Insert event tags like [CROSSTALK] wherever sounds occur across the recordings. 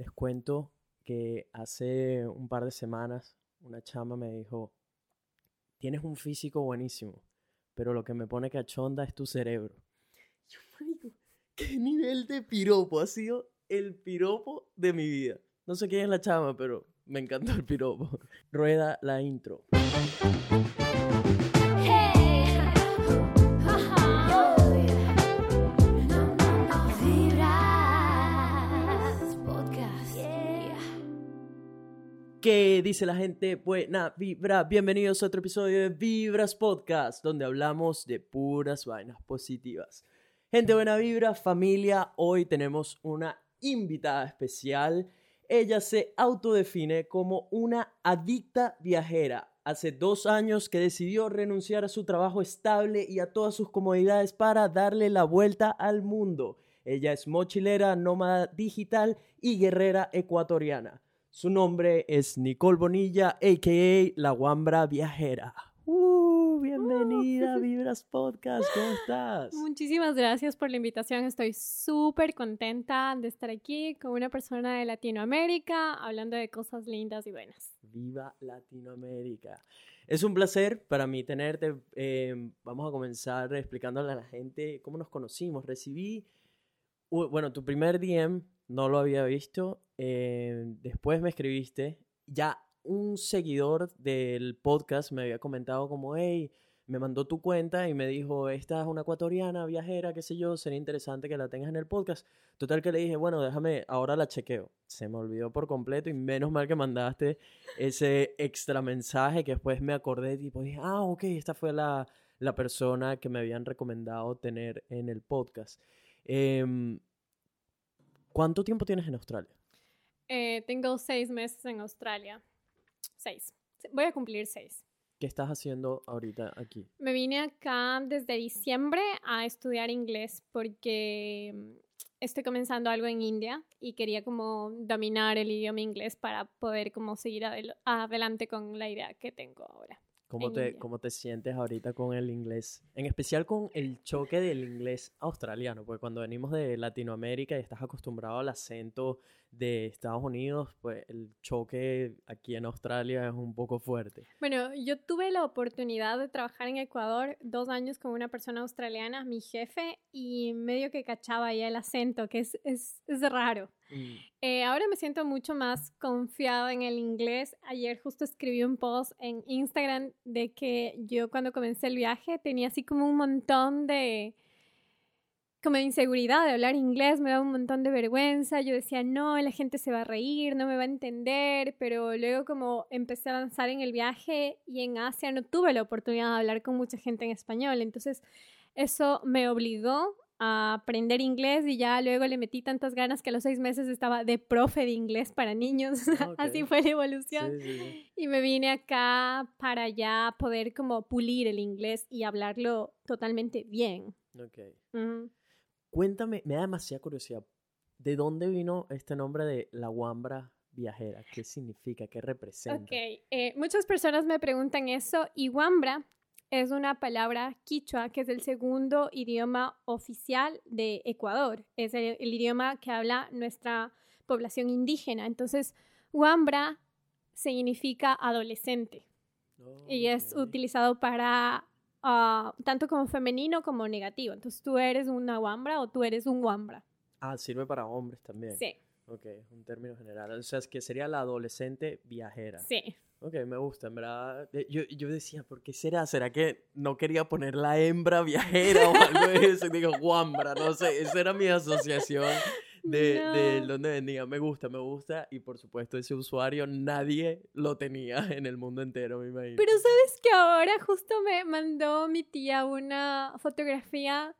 Les cuento que hace un par de semanas una chama me dijo, tienes un físico buenísimo, pero lo que me pone cachonda es tu cerebro. Yo, marico, ¿qué nivel de piropo ha sido el piropo de mi vida? No sé quién es la chama, pero me encantó el piropo. Rueda la intro. ¿Qué dice la gente? Buena vibra. Bienvenidos a otro episodio de Vibras Podcast, donde hablamos de puras vainas positivas. Gente buena vibra, familia, hoy tenemos una invitada especial. Ella se autodefine como una adicta viajera. Hace dos años que decidió renunciar a su trabajo estable y a todas sus comodidades para darle la vuelta al mundo. Ella es mochilera, nómada digital y guerrera ecuatoriana. Su nombre es Nicole Bonilla, a.k.a. La Guambra Viajera. Uh, bienvenida a [LAUGHS] Vibras Podcast, ¿cómo estás? Muchísimas gracias por la invitación. Estoy súper contenta de estar aquí con una persona de Latinoamérica hablando de cosas lindas y buenas. Viva Latinoamérica. Es un placer para mí tenerte. Eh, vamos a comenzar explicándole a la gente cómo nos conocimos. Recibí, bueno, tu primer DM no lo había visto. Eh, después me escribiste. Ya un seguidor del podcast me había comentado como, hey, me mandó tu cuenta y me dijo, esta es una ecuatoriana, viajera, qué sé yo, sería interesante que la tengas en el podcast. Total que le dije, bueno, déjame, ahora la chequeo. Se me olvidó por completo y menos mal que mandaste ese extra mensaje que después me acordé, tipo, dije, ah, ok, esta fue la, la persona que me habían recomendado tener en el podcast. Eh, ¿Cuánto tiempo tienes en Australia? Eh, tengo seis meses en Australia. Seis. Voy a cumplir seis. ¿Qué estás haciendo ahorita aquí? Me vine acá desde diciembre a estudiar inglés porque mm, estoy comenzando algo en India y quería como dominar el idioma inglés para poder como seguir adelante con la idea que tengo ahora. ¿Cómo te, ¿Cómo te sientes ahorita con el inglés? En especial con el choque del inglés australiano, porque cuando venimos de Latinoamérica y estás acostumbrado al acento de Estados Unidos, pues el choque aquí en Australia es un poco fuerte. Bueno, yo tuve la oportunidad de trabajar en Ecuador dos años con una persona australiana, mi jefe, y medio que cachaba ya el acento, que es, es, es raro. Mm. Eh, ahora me siento mucho más confiado en el inglés. Ayer justo escribí un post en Instagram de que yo cuando comencé el viaje tenía así como un montón de como de inseguridad de hablar inglés, me daba un montón de vergüenza, yo decía, no, la gente se va a reír, no me va a entender, pero luego como empecé a avanzar en el viaje y en Asia no tuve la oportunidad de hablar con mucha gente en español, entonces eso me obligó a aprender inglés y ya luego le metí tantas ganas que a los seis meses estaba de profe de inglés para niños, ah, [LAUGHS] así fue la evolución. Y me vine acá para ya poder como pulir el inglés y hablarlo totalmente bien. Ok. Cuéntame, me da demasiada curiosidad. ¿De dónde vino este nombre de la Guambra viajera? ¿Qué significa? ¿Qué representa? Ok, eh, muchas personas me preguntan eso y Guambra es una palabra quichua que es el segundo idioma oficial de Ecuador. Es el, idioma que habla nuestra población indígena. Entonces, Guambra significa adolescente y es utilizado para Ah, tanto como femenino como negativo. Entonces tú eres una wambra o tú eres un wambra. Ah, sirve para hombres también. Sí. Ok, un término general. O sea, es que sería la adolescente viajera. Sí. Ok, me gusta, en verdad. Eh, yo, yo decía, ¿por qué será? ¿Será que no quería poner la hembra viajera o algo de eso? Y digo, guambra, no sé. Esa era mi asociación de, de donde venía. Me gusta, me gusta. Y por supuesto, ese usuario nadie lo tenía [LAUGHS] en el mundo entero, me imagino. Pero sabes que ahora justo me mandó mi tía una fotografía.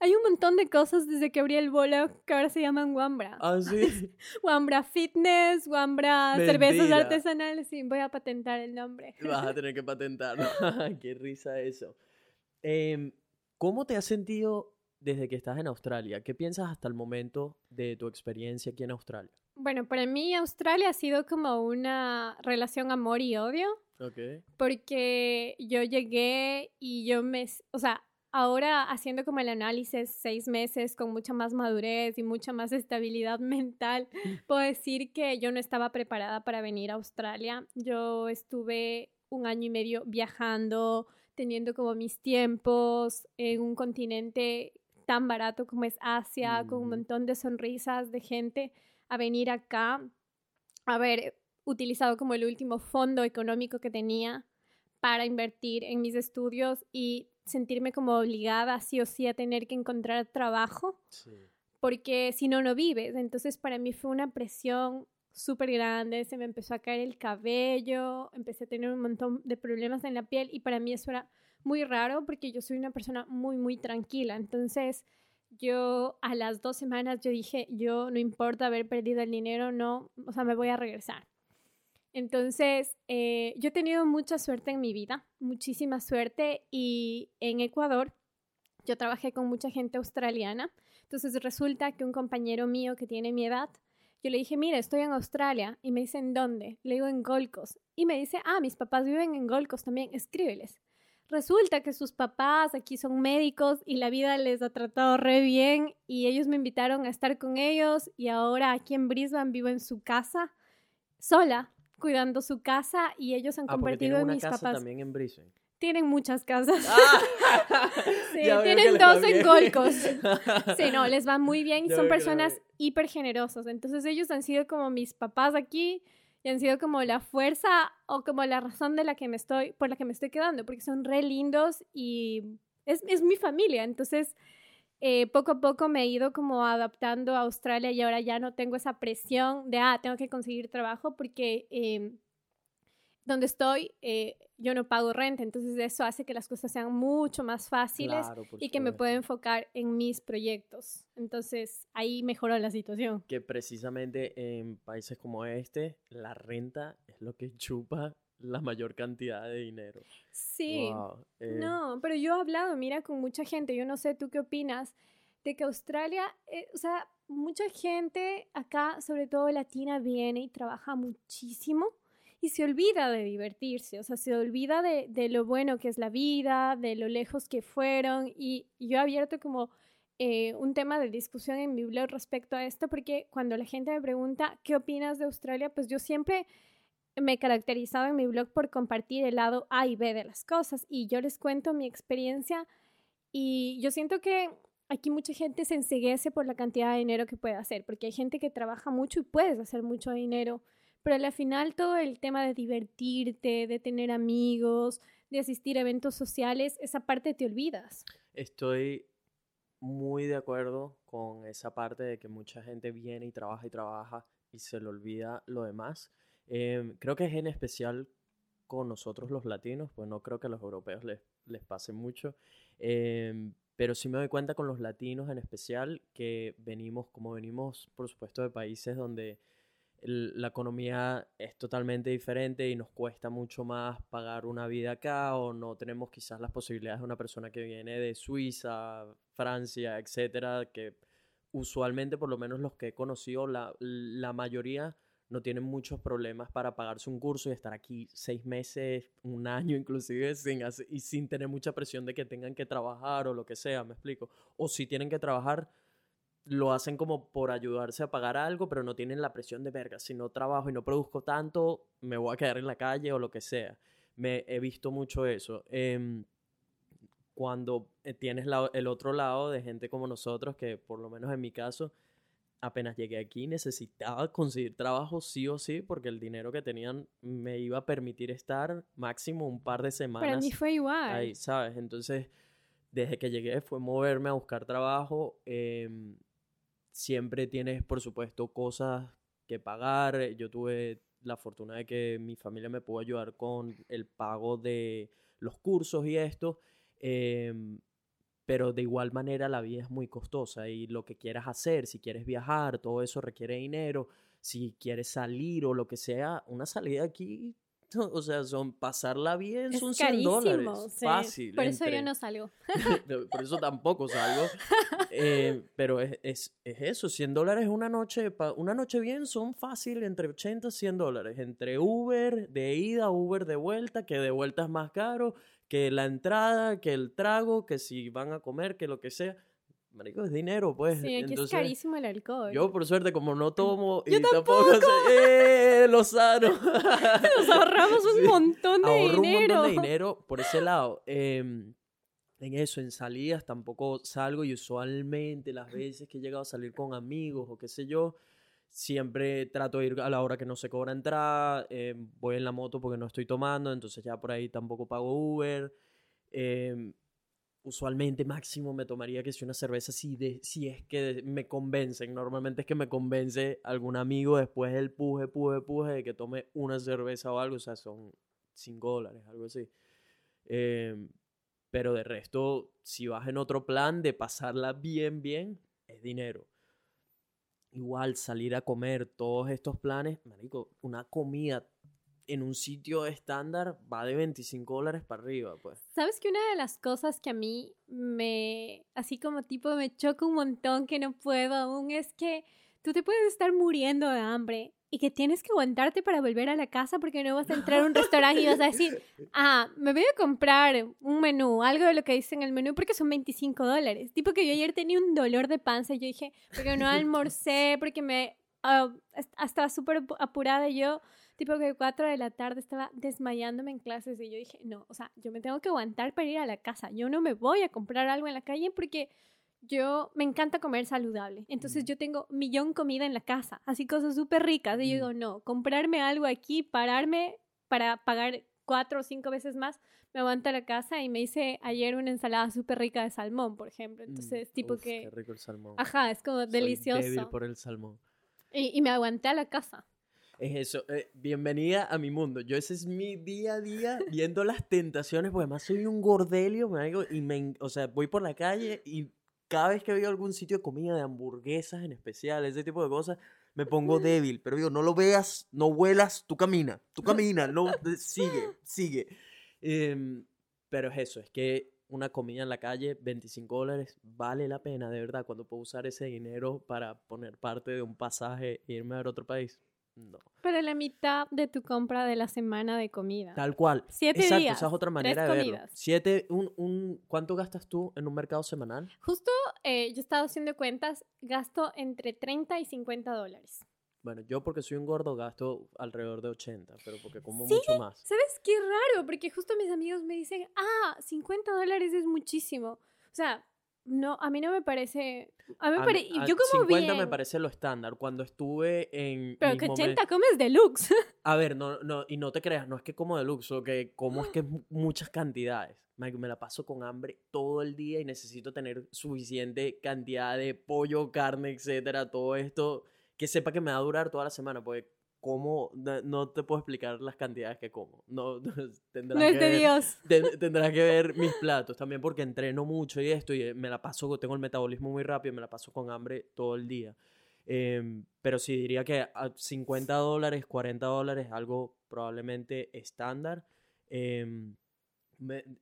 Hay un montón de cosas desde que abrí el bolo que ahora se llaman Wambra. Ah, [LAUGHS] sí. Wambra Fitness, Wambra Cervezas Artesanales. Sí, voy a patentar el nombre. Vas a tener que patentarlo. [LAUGHS] Qué risa eso. Em, ¿Cómo te has sentido desde que estás en Australia? ¿Qué piensas hasta el momento de tu experiencia aquí en Australia? Bueno, para mí Australia ha sido como una relación amor y odio. Ok. Porque yo llegué y yo me, o sea, ahora haciendo como el análisis seis meses con mucha más madurez y mucha más estabilidad [LAUGHS] mental, puedo decir que yo no estaba preparada para venir a Australia. Yo estuve un año y medio viajando, teniendo como mis tiempos en un continente tan barato como es Asia, con un montón de sonrisas de gente, a venir acá, haber utilizado como el último fondo económico que tenía para invertir en mis estudios y sentirme como obligada sí o sí a tener que encontrar trabajo, porque si no, no vives. Entonces para mí fue una presión súper grande, se me empezó a caer el cabello, empecé a tener un montón de problemas en la piel y para mí eso era muy raro porque yo soy una persona muy, muy tranquila. Entonces yo a las dos semanas yo dije, yo no importa haber perdido el dinero, no, o sea, me voy a regresar. Entonces, eh, yo he tenido mucha suerte en mi vida, muchísima suerte y en Ecuador yo trabajé con mucha gente australiana. Entonces resulta que un compañero mío que tiene mi edad, yo le dije, mira, estoy en Australia. Y me dice, ¿en dónde? Le digo, en Gold Coast. Y me dice, ah, mis papás viven en Gold Coast también, escríbeles. Resulta que sus papás aquí son médicos y la vida les ha tratado re bien y ellos me invitaron a estar con ellos y ahora aquí en Brisbane vivo en su casa sola cuidando su casa y ellos han ah, convertido en mis casa papás. también en Brisbane. Tienen muchas casas. Ah. [LAUGHS] sí, [LAUGHS] tienen dos en. Golcos. [LAUGHS] Sí, no, les va muy bien y son personas hiper generosos. Entonces ellos han sido como mis papás aquí y han sido como la fuerza o como la razón de la que me estoy, por la que me estoy quedando, porque son re lindos y es, es mi familia. Entonces, eh, poco a poco me he ido como adaptando a Australia y ahora ya no tengo esa presión de, ah, tengo que conseguir trabajo porque eh, donde estoy eh, yo no pago renta, entonces eso hace que las cosas sean mucho más fáciles Claro, y que me pueda enfocar en mis proyectos. Entonces ahí mejoró la situación. Que precisamente en países como este, la renta es lo que chupa la mayor cantidad de dinero. Sí. Wow, eh, No, pero yo he hablado, mira, con mucha gente, yo no sé tú qué opinas, de que Australia, eh, o sea, mucha gente acá, sobre todo latina, viene y trabaja muchísimo y se olvida de divertirse, o sea, se olvida de, lo bueno que es la vida, de lo lejos que fueron y yo he abierto como eh, un tema de discusión en mi blog respecto a esto, porque cuando la gente me pregunta qué opinas de Australia, pues yo siempre me he caracterizado en mi blog por compartir el lado A y B de las cosas y yo les cuento mi experiencia y yo siento que aquí mucha gente se enseguece por la cantidad de dinero que puede hacer, porque hay gente que trabaja mucho y puedes hacer mucho dinero, pero al final todo el tema de divertirte, de tener amigos, de asistir a eventos sociales, esa parte te olvidas. Estoy muy de acuerdo con esa parte de que mucha gente viene y trabaja y trabaja y se le olvida lo demás. Em, creo que es en especial con nosotros los latinos, pues no creo que a los europeos les, les pase mucho, em, pero sí me doy cuenta con los latinos en especial que venimos, como venimos por supuesto de países donde la economía es totalmente diferente y nos cuesta mucho más pagar una vida acá o no tenemos quizás las posibilidades de una persona que viene de Suiza, Francia, etcétera, que usualmente por lo menos los que he conocido, la, la mayoría no tienen muchos problemas para pagarse un curso y estar aquí seis meses, un año inclusive, sin y sin tener mucha presión de que tengan que trabajar o lo que sea, me explico. O si tienen que trabajar, lo hacen como por ayudarse a pagar algo, pero no tienen la presión de verga. Si no trabajo y no produzco tanto, me voy a quedar en la calle o lo que sea. Me he visto mucho eso. Em, cuando eh, tienes la- el otro lado de gente como nosotros, que por lo menos en mi caso, apenas llegué aquí necesitaba conseguir trabajo sí o sí, porque el dinero que tenían me iba a permitir estar máximo un par de semanas Para mí fue igual. ahí, ¿sabes? Entonces, desde que llegué fue moverme a buscar trabajo. em, siempre tienes, por supuesto, cosas que pagar. Yo tuve la fortuna de que mi familia me pudo ayudar con el pago de los cursos y esto. em, pero de igual manera la vida es muy costosa y lo que quieras hacer, si quieres viajar, todo eso requiere dinero. Si quieres salir o lo que sea, una salida aquí o sea, son pasarla bien, son 100 dólares. Fácil. Por eso yo no salgo. [LAUGHS] por eso tampoco salgo. [LAUGHS] Eh, pero es, es, es, eso, 100 dólares una noche, una noche bien son fácil entre 80 y 100 dólares. Entre Uber de ida, Uber de vuelta, que de vuelta es más caro, que la entrada, que el trago, que si van a comer, que lo que sea Marico, es dinero, pues. Sí, aquí es carísimo el alcohol. Yo, por suerte, como no tomo y tampoco, sé, ¡eh! Lozano. [LAUGHS] Nos ahorramos un montón de Ahorro dinero. un montón de dinero por ese lado. Em, en eso, en salidas tampoco salgo y usualmente las veces que he llegado a salir con amigos o qué sé yo, siempre trato de ir a la hora que no se cobra entrada, em, voy en la moto porque no estoy tomando, entonces ya por ahí tampoco pago Uber. Eh, usualmente máximo me tomaría que si una cerveza si, si es que me convencen. Normalmente es que me convence algún amigo después del puje, puje, puje de que tome una cerveza o algo. O sea, son 5 dólares, algo así. Em, pero de resto, si vas en otro plan de pasarla bien, bien, es dinero. Igual salir a comer todos estos planes, marico, una comida en un sitio estándar va de 25 dólares para arriba, pues. ¿Sabes que una de las cosas que a mí me, así como tipo, me choca un montón que no puedo aún es que tú te puedes estar muriendo de hambre y que tienes que aguantarte para volver a la casa porque no vas a entrar a un [LAUGHS] restaurante y vas a decir, ah, me voy a comprar un menú, algo de lo que dice en el menú porque son 25 dólares. Tipo que yo ayer tenía un dolor de panza y yo dije, porque no [LAUGHS] almorcé, porque me... Uh, estaba súper apurada y yo tipo que 4 de la tarde estaba desmayándome en clases y yo dije, no, o sea, yo me tengo que aguantar para ir a la casa, yo no me voy a comprar algo en la calle porque yo me encanta comer saludable, entonces yo tengo millón comida en la casa, así cosas súper ricas y yo digo, no, comprarme algo aquí, pararme para pagar cuatro o cinco veces más, me aguanto a la casa y me hice ayer una ensalada súper rica de salmón, por ejemplo. Entonces, tipo que... Qué rico el salmón. Ajá, es como delicioso. Soy débil por el salmón. Y, y, me aguanté a la casa. Es eso. Eh, bienvenida a mi mundo. Yo ese es mi día a día viendo las tentaciones, porque además soy un gordelio, me y me, o sea, voy por la calle y cada vez que veo algún sitio de comida, de hamburguesas en especial, ese tipo de cosas, me pongo débil. Pero digo, no lo veas, no huelas, tú camina, tú camina, no, sigue, sigue. Em, pero es eso, es que una comida en la calle, 25 dólares, vale la pena, de verdad, cuando puedo usar ese dinero para poner parte de un pasaje e irme a otro país. No. Pero la mitad de tu compra de la semana de comida. Tal cual. Siete Exacto, días. esa es otra manera de verlo. Siete, un, un, ¿Cuánto gastas tú en un mercado semanal? Justo eh, yo he estado haciendo cuentas, gasto entre 30 y 50 dólares. Bueno, yo porque soy un gordo gasto alrededor de 80, pero porque como mucho más. ¿Sabes qué raro? Porque justo mis amigos me dicen, ah, 50 dólares es muchísimo. O sea, no, a mí no me parece. A mí me. Yo como 50 me parece lo estándar. Cuando estuve en. Pero que 80 comes deluxe. [LAUGHS] A ver, no, no, y no te creas, no es que como deluxe, o que como es que es muchas cantidades. Me la paso con hambre todo el día y necesito tener suficiente cantidad de pollo, carne, etcétera, todo esto que sepa que me va a durar toda la semana, porque como, no te puedo explicar las cantidades que como. No, tendrás [LAUGHS] no es de Dios. tendrás que ver mis platos también porque entreno mucho y esto y me la paso, tengo el metabolismo muy rápido, me la paso con hambre todo el día. Em, pero sí, diría que a 50 dólares, 40 dólares, algo probablemente estándar. Em,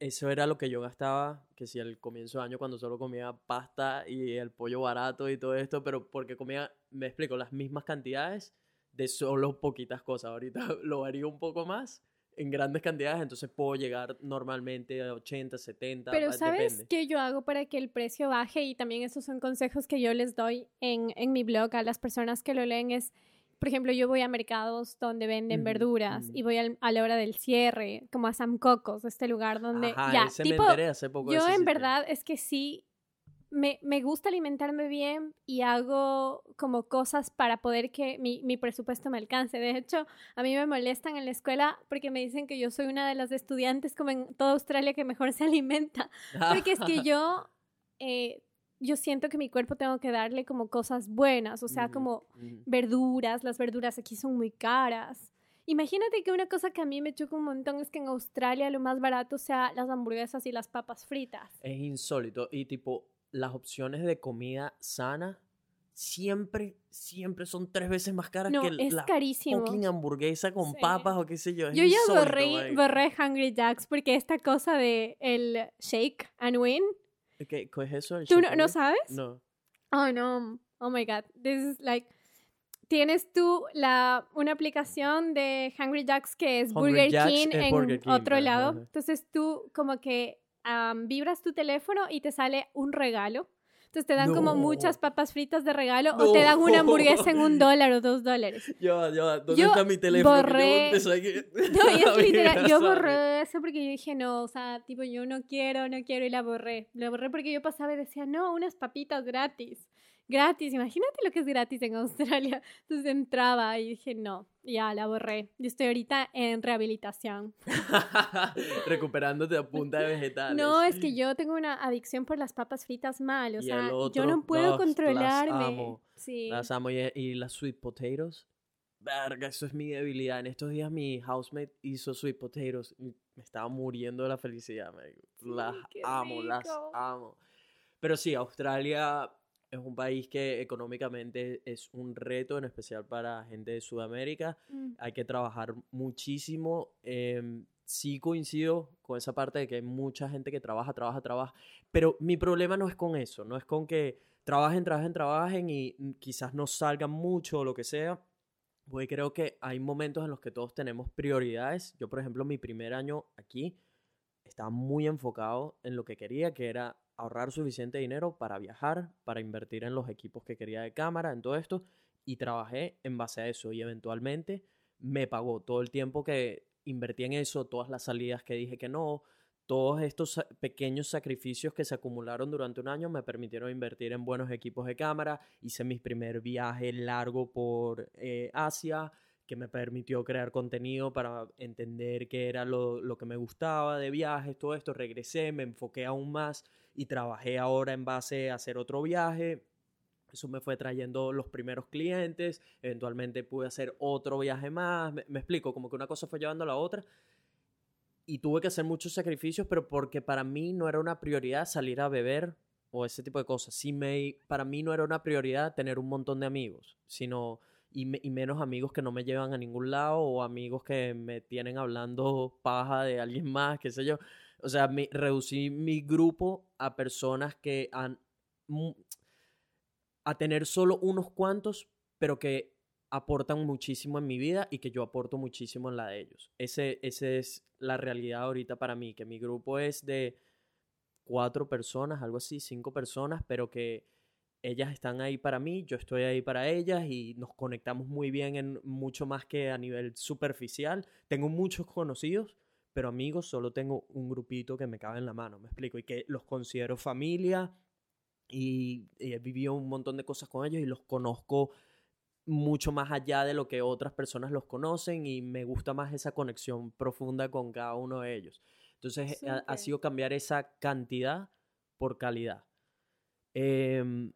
eso era lo que yo gastaba, que si al comienzo de año cuando solo comía pasta y el pollo barato y todo esto, pero porque comía, me explico, las mismas cantidades de solo poquitas cosas. Ahorita [LAUGHS] lo varío un poco más en grandes cantidades, entonces puedo llegar normalmente a 80, 70. Pero ¿sabes qué yo hago para que el precio baje? Y también esos son consejos que yo les doy en, en mi blog a las personas que lo leen. Es, por ejemplo, yo voy a mercados donde venden verduras y voy a la hora del cierre, como a Sam Cocos, este lugar donde ya, tipo, hace poco yo en verdad es que sí me, me, gusta alimentarme bien y hago como cosas para poder que mi, mi, presupuesto me alcance. De hecho, a mí me molestan en la escuela porque me dicen que yo soy una de las estudiantes como en toda Australia que mejor se [LAUGHS] alimenta. Porque es que [LAUGHS] yo, eh, yo siento que mi cuerpo tengo que darle como cosas buenas, o sea, como verduras. Las verduras aquí son muy caras. Imagínate que una cosa que a mí me choca un montón es que en Australia lo más barato sea las hamburguesas y las papas fritas. Es insólito. Y tipo, las opciones de comida sana siempre, siempre son tres veces más caras No, que es la carísimo. fucking hamburguesa con Sí. papas o qué sé yo. es Yo ya borré, borré Hungry Jacks porque esta cosa de el shake and win, ¿Qué, qué es eso? ¿El ¿tú no, no sabes? No. Oh, no. Oh, my God. This is like... Tienes tú la, una aplicación de Hungry Jacks que es Burger King en Burger King, otro ajá, lado. Entonces tú como que am, vibras tu teléfono y te sale un regalo. Entonces te dan como No. muchas papas fritas de regalo o te dan una hamburguesa en un [LAUGHS] dólar o dos dólares. Ya, ya, ¿dónde Yo está mi teléfono? Que borré- [LAUGHS] [LAUGHS] yo aquí- No, es literal, yo borré eso porque yo dije, no, o sea, tipo, yo no quiero, no quiero, y la borré. La borré porque yo pasaba y decía, no, unas papitas gratis. Gratis, imagínate lo que es gratis en Australia. [LAUGHS] Entonces entraba y dije, no, ya, la borré. Yo estoy ahorita en rehabilitación. [LAUGHS] Recuperándote a punta de vegetales. No, es que yo tengo una adicción por las papas fritas mal, o Y sea, el yo otro, no puedo no, las controlarme. amo. Sí. Las amo y, y las sweet potatoes. Verga, eso es mi debilidad. En estos días mi housemate hizo sweet potatoes y me estaba muriendo de la felicidad. Las amo, las rico. amo. Pero sí, Australia es un país que económicamente es un reto, en especial para gente de Sudamérica. Mm. Hay que trabajar muchísimo. em, sí coincido con esa parte de que hay mucha gente que trabaja, trabaja, trabaja. Pero mi problema no es con eso, no es con que trabajen, trabajen, trabajen y mm, quizás no salgan mucho o lo que sea. Porque creo que hay momentos en los que todos tenemos prioridades. Yo, por ejemplo, mi primer año aquí estaba muy enfocado en lo que quería, que era ahorrar suficiente dinero para viajar, para invertir en los equipos que quería de cámara, en todo esto. Y trabajé en base a eso y eventualmente me pagó todo el tiempo que invertí en eso, todas las salidas que dije que no, todos estos pequeños sacrificios que se acumularon durante un año me permitieron invertir en buenos equipos de cámara. Hice mi primer viaje largo por eh, Asia, que me permitió crear contenido para entender qué era lo, lo que me gustaba de viajes, todo esto. Regresé, me enfoqué aún más y trabajé ahora en base a hacer otro viaje. Eso me fue trayendo los primeros clientes, eventualmente pude hacer otro viaje más, me, me explico, como que una cosa fue llevando a la otra y tuve que hacer muchos sacrificios, pero porque para mí no era una prioridad salir a beber o ese tipo de cosas. Sí me, para mí no era una prioridad tener un montón de amigos, sino y, me- y menos amigos que no me llevan a ningún lado o amigos que me tienen hablando paja de alguien más, qué sé yo. O sea, reducí mi grupo a personas que han a tener solo unos cuantos, pero que aportan muchísimo en mi vida y que yo aporto muchísimo en la de ellos. Ese, ese es la realidad ahorita para mí, que mi grupo es de cuatro personas, algo así, cinco personas, pero que ellas están ahí para mí, yo estoy ahí para ellas y nos conectamos muy bien en mucho más que a nivel superficial. Tengo muchos conocidos, pero amigos solo tengo un grupito que me cabe en la mano, me explico, y que los considero familia y, y he vivido un montón de cosas con ellos y los conozco mucho más allá de lo que otras personas los conocen y me gusta más esa conexión profunda con cada uno de ellos. Entonces ha, ha sido cambiar esa cantidad por calidad. Em,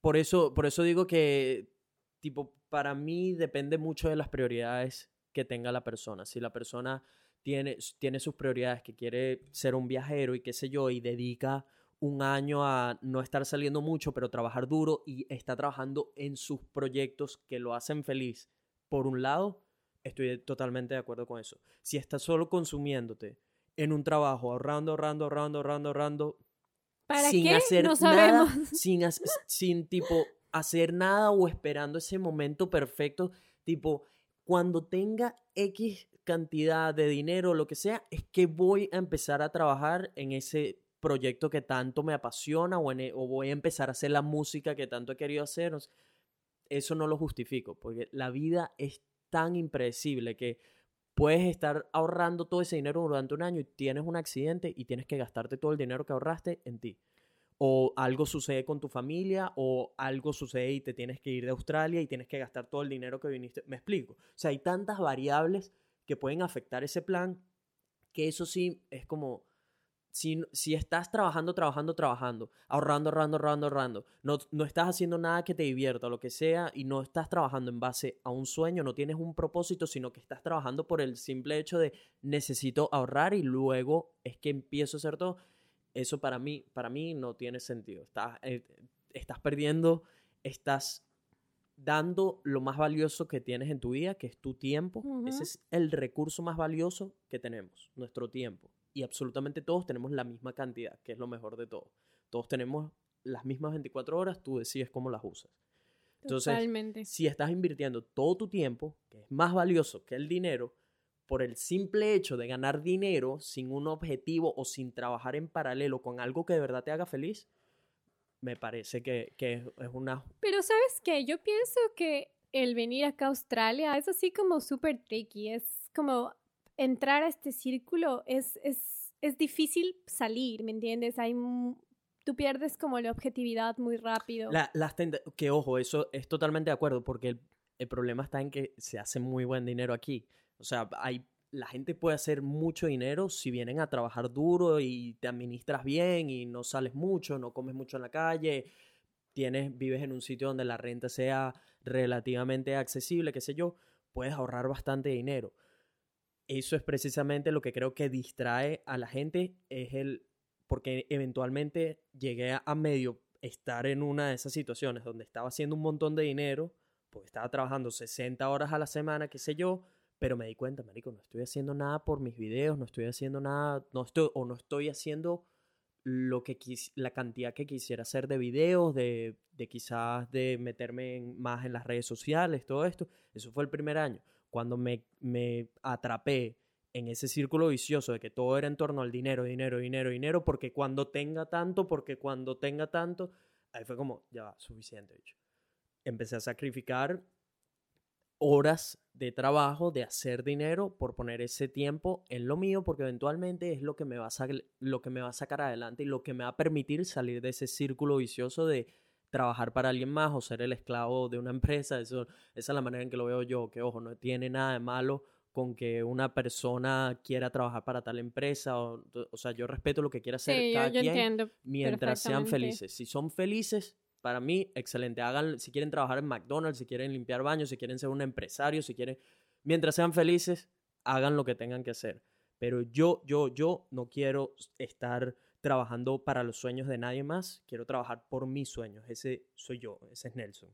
por, eso, por eso digo que, tipo, para mí depende mucho de las prioridades que tenga la persona. Si la persona tiene, tiene sus prioridades, que quiere ser un viajero y qué sé yo, y dedica un año a no estar saliendo mucho, pero trabajar duro y está trabajando en sus proyectos que lo hacen feliz, por un lado, estoy totalmente de acuerdo con eso. Si estás solo consumiéndote en un trabajo, ahorrando, ahorrando, ahorrando, ahorrando, ahorrando, ¿Para sin qué? hacer no nada, sabemos. sin, hac- sin tipo hacer nada o esperando ese momento perfecto, tipo cuando tenga X cantidad de dinero lo que sea, es que voy a empezar a trabajar en ese proyecto que tanto me apasiona o, e- o voy a empezar a hacer la música que tanto he querido hacer. Eso no lo justifico, porque la vida es tan impredecible que puedes estar ahorrando todo ese dinero durante un año y tienes un accidente y tienes que gastarte todo el dinero que ahorraste en ti. O algo sucede con tu familia, o algo sucede y te tienes que ir de Australia y tienes que gastar todo el dinero que viniste. Me explico. O sea, hay tantas variables que pueden afectar ese plan que eso sí es como. Si, si estás trabajando, trabajando, trabajando, ahorrando, ahorrando, ahorrando, ahorrando, no, no estás haciendo nada que te divierta lo que sea y no estás trabajando en base a un sueño, no tienes un propósito, sino que estás trabajando por el simple hecho de necesito ahorrar y luego es que empiezo a hacer todo, eso para mí, para mí no tiene sentido. Estás, eh, estás perdiendo, estás dando lo más valioso que tienes en tu vida, que es tu tiempo. Ese es el recurso más valioso que tenemos, nuestro tiempo. Y absolutamente todos tenemos la misma cantidad, que es lo mejor de todo. Todos tenemos las mismas 24 horas, tú decides cómo las usas. Entonces, si estás invirtiendo todo tu tiempo, que es más valioso que el dinero, por el simple hecho de ganar dinero sin un objetivo o sin trabajar en paralelo con algo que de verdad te haga feliz, me parece que, es una... Pero sabes qué, yo pienso que el venir acá a Australia es así como súper tricky, es como entrar a este círculo, es, es, es difícil salir, ¿me entiendes? Hay tú pierdes como la objetividad muy rápido. La, las que ojo, eso es totalmente de acuerdo, porque el, el, problema está en que se hace muy buen dinero aquí. O sea, hay la gente puede hacer mucho dinero si vienen a trabajar duro y te administras bien y no sales mucho, no comes mucho en la calle, tienes, vives en un sitio donde la renta sea relativamente accesible, qué sé yo, puedes ahorrar bastante dinero. Eso es precisamente lo que creo que distrae a la gente, es el, porque eventualmente llegué a medio estar en una de esas situaciones donde estaba haciendo un montón de dinero, pues estaba trabajando 60 horas a la semana, qué sé yo, pero me di cuenta, marico, no estoy haciendo nada por mis videos, no estoy haciendo nada, no estoy, o no estoy haciendo lo que la cantidad que quisiera hacer de videos, de, de quizás de meterme más en las redes sociales, todo esto. Eso fue el primer año. Cuando me, me atrapé en ese círculo vicioso de que todo era en torno al dinero, dinero, dinero, dinero, porque cuando tenga tanto, porque cuando tenga tanto, ahí fue como, ya va, suficiente. Empecé a sacrificar horas de trabajo, de hacer dinero por poner ese tiempo en lo mío, porque eventualmente es lo que me va a, lo que me va a sacar adelante y lo que me va a permitir salir de ese círculo vicioso de trabajar para alguien más o ser el esclavo de una [LAUGHS] empresa. Eso, esa es la manera en que lo veo yo, que ojo, no tiene nada de malo con que una persona quiera trabajar para tal empresa. O, o sea, yo respeto lo que quiera hacer cada quien mientras sean felices. Si son felices, para mí, excelente. Hagan, si quieren trabajar en McDonald's, si quieren limpiar baños, si quieren ser un empresario, si quieren, mientras sean felices, hagan lo que tengan que hacer. Pero yo, yo, yo no quiero estar trabajando para los sueños de nadie más, quiero trabajar por mis sueños. Ese soy yo, ese es Nelson.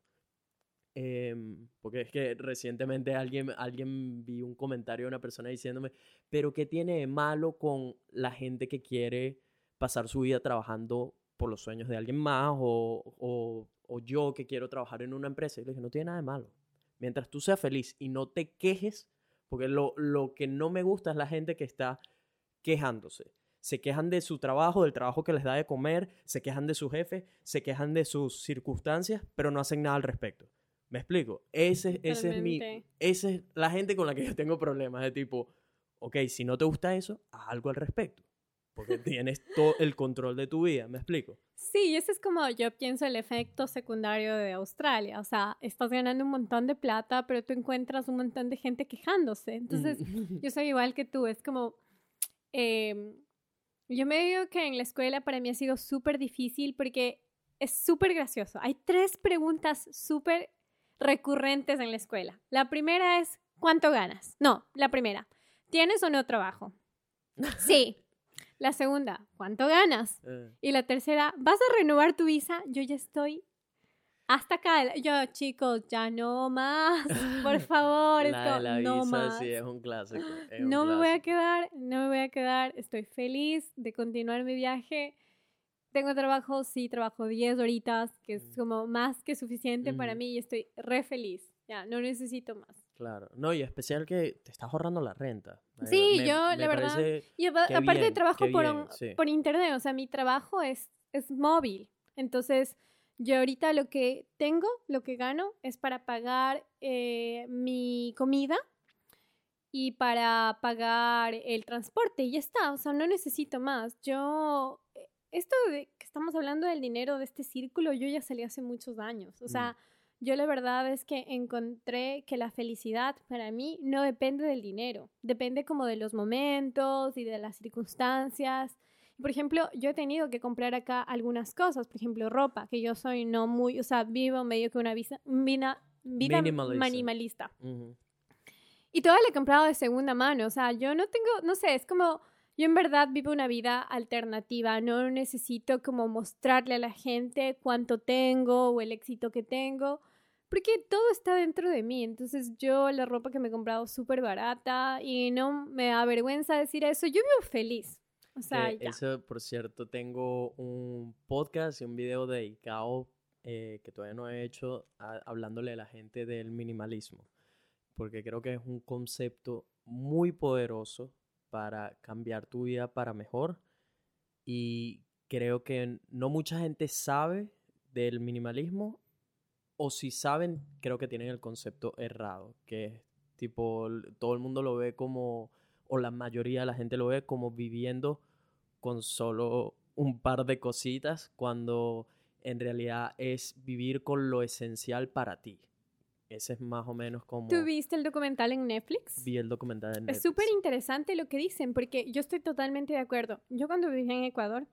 Em, porque es que recientemente alguien, alguien vi un comentario de una persona diciéndome, pero ¿qué tiene de malo con la gente que quiere pasar su vida trabajando por los sueños de alguien más o, o, yo que quiero trabajar en una empresa. Y le dije, no tiene nada de malo. Mientras tú seas feliz y no te quejes, porque lo, lo que no me gusta es la gente que está quejándose. Se quejan de su trabajo, del trabajo que les da de comer, se quejan de su jefe, se quejan de sus circunstancias, pero no hacen nada al respecto. ¿Me explico? Ese, ese es mi, esa es la gente con la que yo tengo problemas, de tipo, ok, si no te gusta eso, haz algo al respecto porque tienes todo el control de tu vida, ¿me explico? Sí, ese es como yo pienso el efecto secundario de Australia, o sea, estás ganando un montón de plata, pero tú encuentras un montón de gente quejándose, entonces mm. yo soy igual que tú, es como, em, yo me digo que en la escuela para mí ha sido súper difícil porque es súper gracioso, hay tres preguntas súper recurrentes en la escuela. La primera es, ¿cuánto ganas? No, la primera, ¿tienes o no trabajo? Sí. La segunda, ¿cuánto ganas? Eh. Y la tercera, ¿vas a renovar tu visa? Yo ya estoy hasta acá. Yo, chicos, ya no más. Por [LAUGHS] favor, la, la no visa, más. Sí, es un clásico. no me voy a quedar, no me voy a quedar. Estoy feliz de continuar mi viaje. Tengo trabajo, sí, trabajo 10 horitas, que es como más que suficiente para mí y estoy re feliz. Ya, no necesito más. Claro, no, y especial que te estás ahorrando la renta. Sí, yo, la verdad. Y aparte de trabajo por, por internet, o sea, mi trabajo es, es móvil. Entonces, yo ahorita lo que tengo, lo que gano, es para pagar eh, mi comida y para pagar el transporte. Y ya está, o sea, no necesito más. Yo, eh, esto de que estamos hablando del dinero de este círculo, yo ya salí hace muchos años. O sea. Mm. Yo la verdad es que encontré que la felicidad para mí no depende del dinero, depende como de los momentos y de las circunstancias. Por ejemplo, yo he tenido que comprar acá algunas cosas, por ejemplo, ropa, que yo soy no muy, o sea, vivo medio que una vida, vida, minimalista. Y todo lo he comprado de segunda mano, o sea, yo no tengo, no sé, es como yo en verdad vivo una vida alternativa, no necesito como mostrarle a la gente cuánto tengo o el éxito que tengo, porque todo está dentro de mí. Entonces yo la ropa que me he comprado súper barata y no me da vergüenza decir eso, yo vivo feliz. O sea, eh, Eso, por cierto, tengo un podcast y un video dedicado eh, que todavía no he hecho hablándole a la gente del minimalismo, porque creo que es un concepto muy poderoso para cambiar tu vida para mejor y creo que no mucha gente sabe del minimalismo o si saben, creo que tienen el concepto errado, que es tipo, todo el mundo lo ve como, o la mayoría de la gente lo ve como viviendo con solo un par de cositas, cuando en realidad es vivir con lo esencial para ti. Ese es más o menos como... ¿Tú viste el documental en Netflix? Vi el documental en Netflix. Es súper interesante lo que dicen, porque yo estoy totalmente de acuerdo. Yo cuando vivía en Ecuador,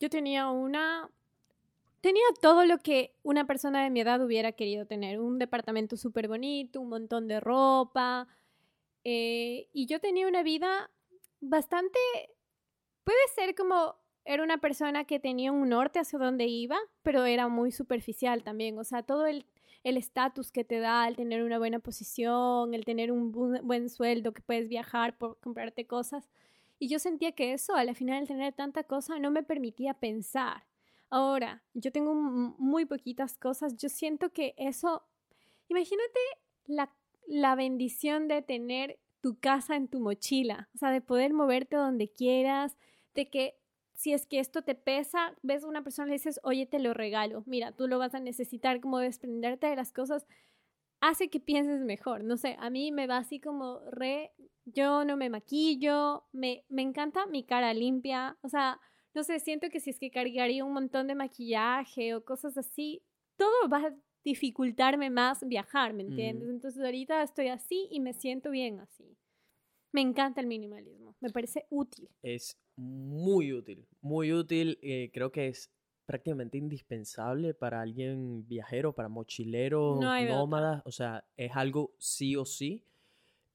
yo tenía una... Tenía todo lo que una persona de mi edad hubiera querido tener. Un departamento súper bonito, un montón de ropa. Eh, y yo tenía una vida bastante... Puede ser como era una persona que tenía un norte hacia donde iba, pero era muy superficial también. O sea, todo el estatus que te da el tener una buena posición, el tener un buen sueldo, que puedes viajar por comprarte cosas. Y yo sentía que eso, al final, tener tanta cosa, no me permitía pensar. Ahora, yo tengo muy poquitas cosas. Yo siento que eso, imagínate la, la bendición de tener tu casa en tu mochila, o sea, de poder moverte donde quieras, de que si es que esto te pesa, ves a una persona y le dices, oye, te lo regalo, mira, tú lo vas a necesitar, como desprenderte de las cosas, hace que pienses mejor. No sé, a mí me va así como re, yo no me maquillo, me, me encanta mi cara limpia, o sea, no sé, siento que si es que cargaría un montón de maquillaje o cosas así, todo va a dificultarme más viajar, ¿me entiendes? Entonces ahorita estoy así y me siento bien así. Me encanta el minimalismo, me parece útil. Es muy útil, muy útil. Eh, creo que es prácticamente indispensable para alguien viajero, para mochilero, nómadas. O sea, es algo sí o sí.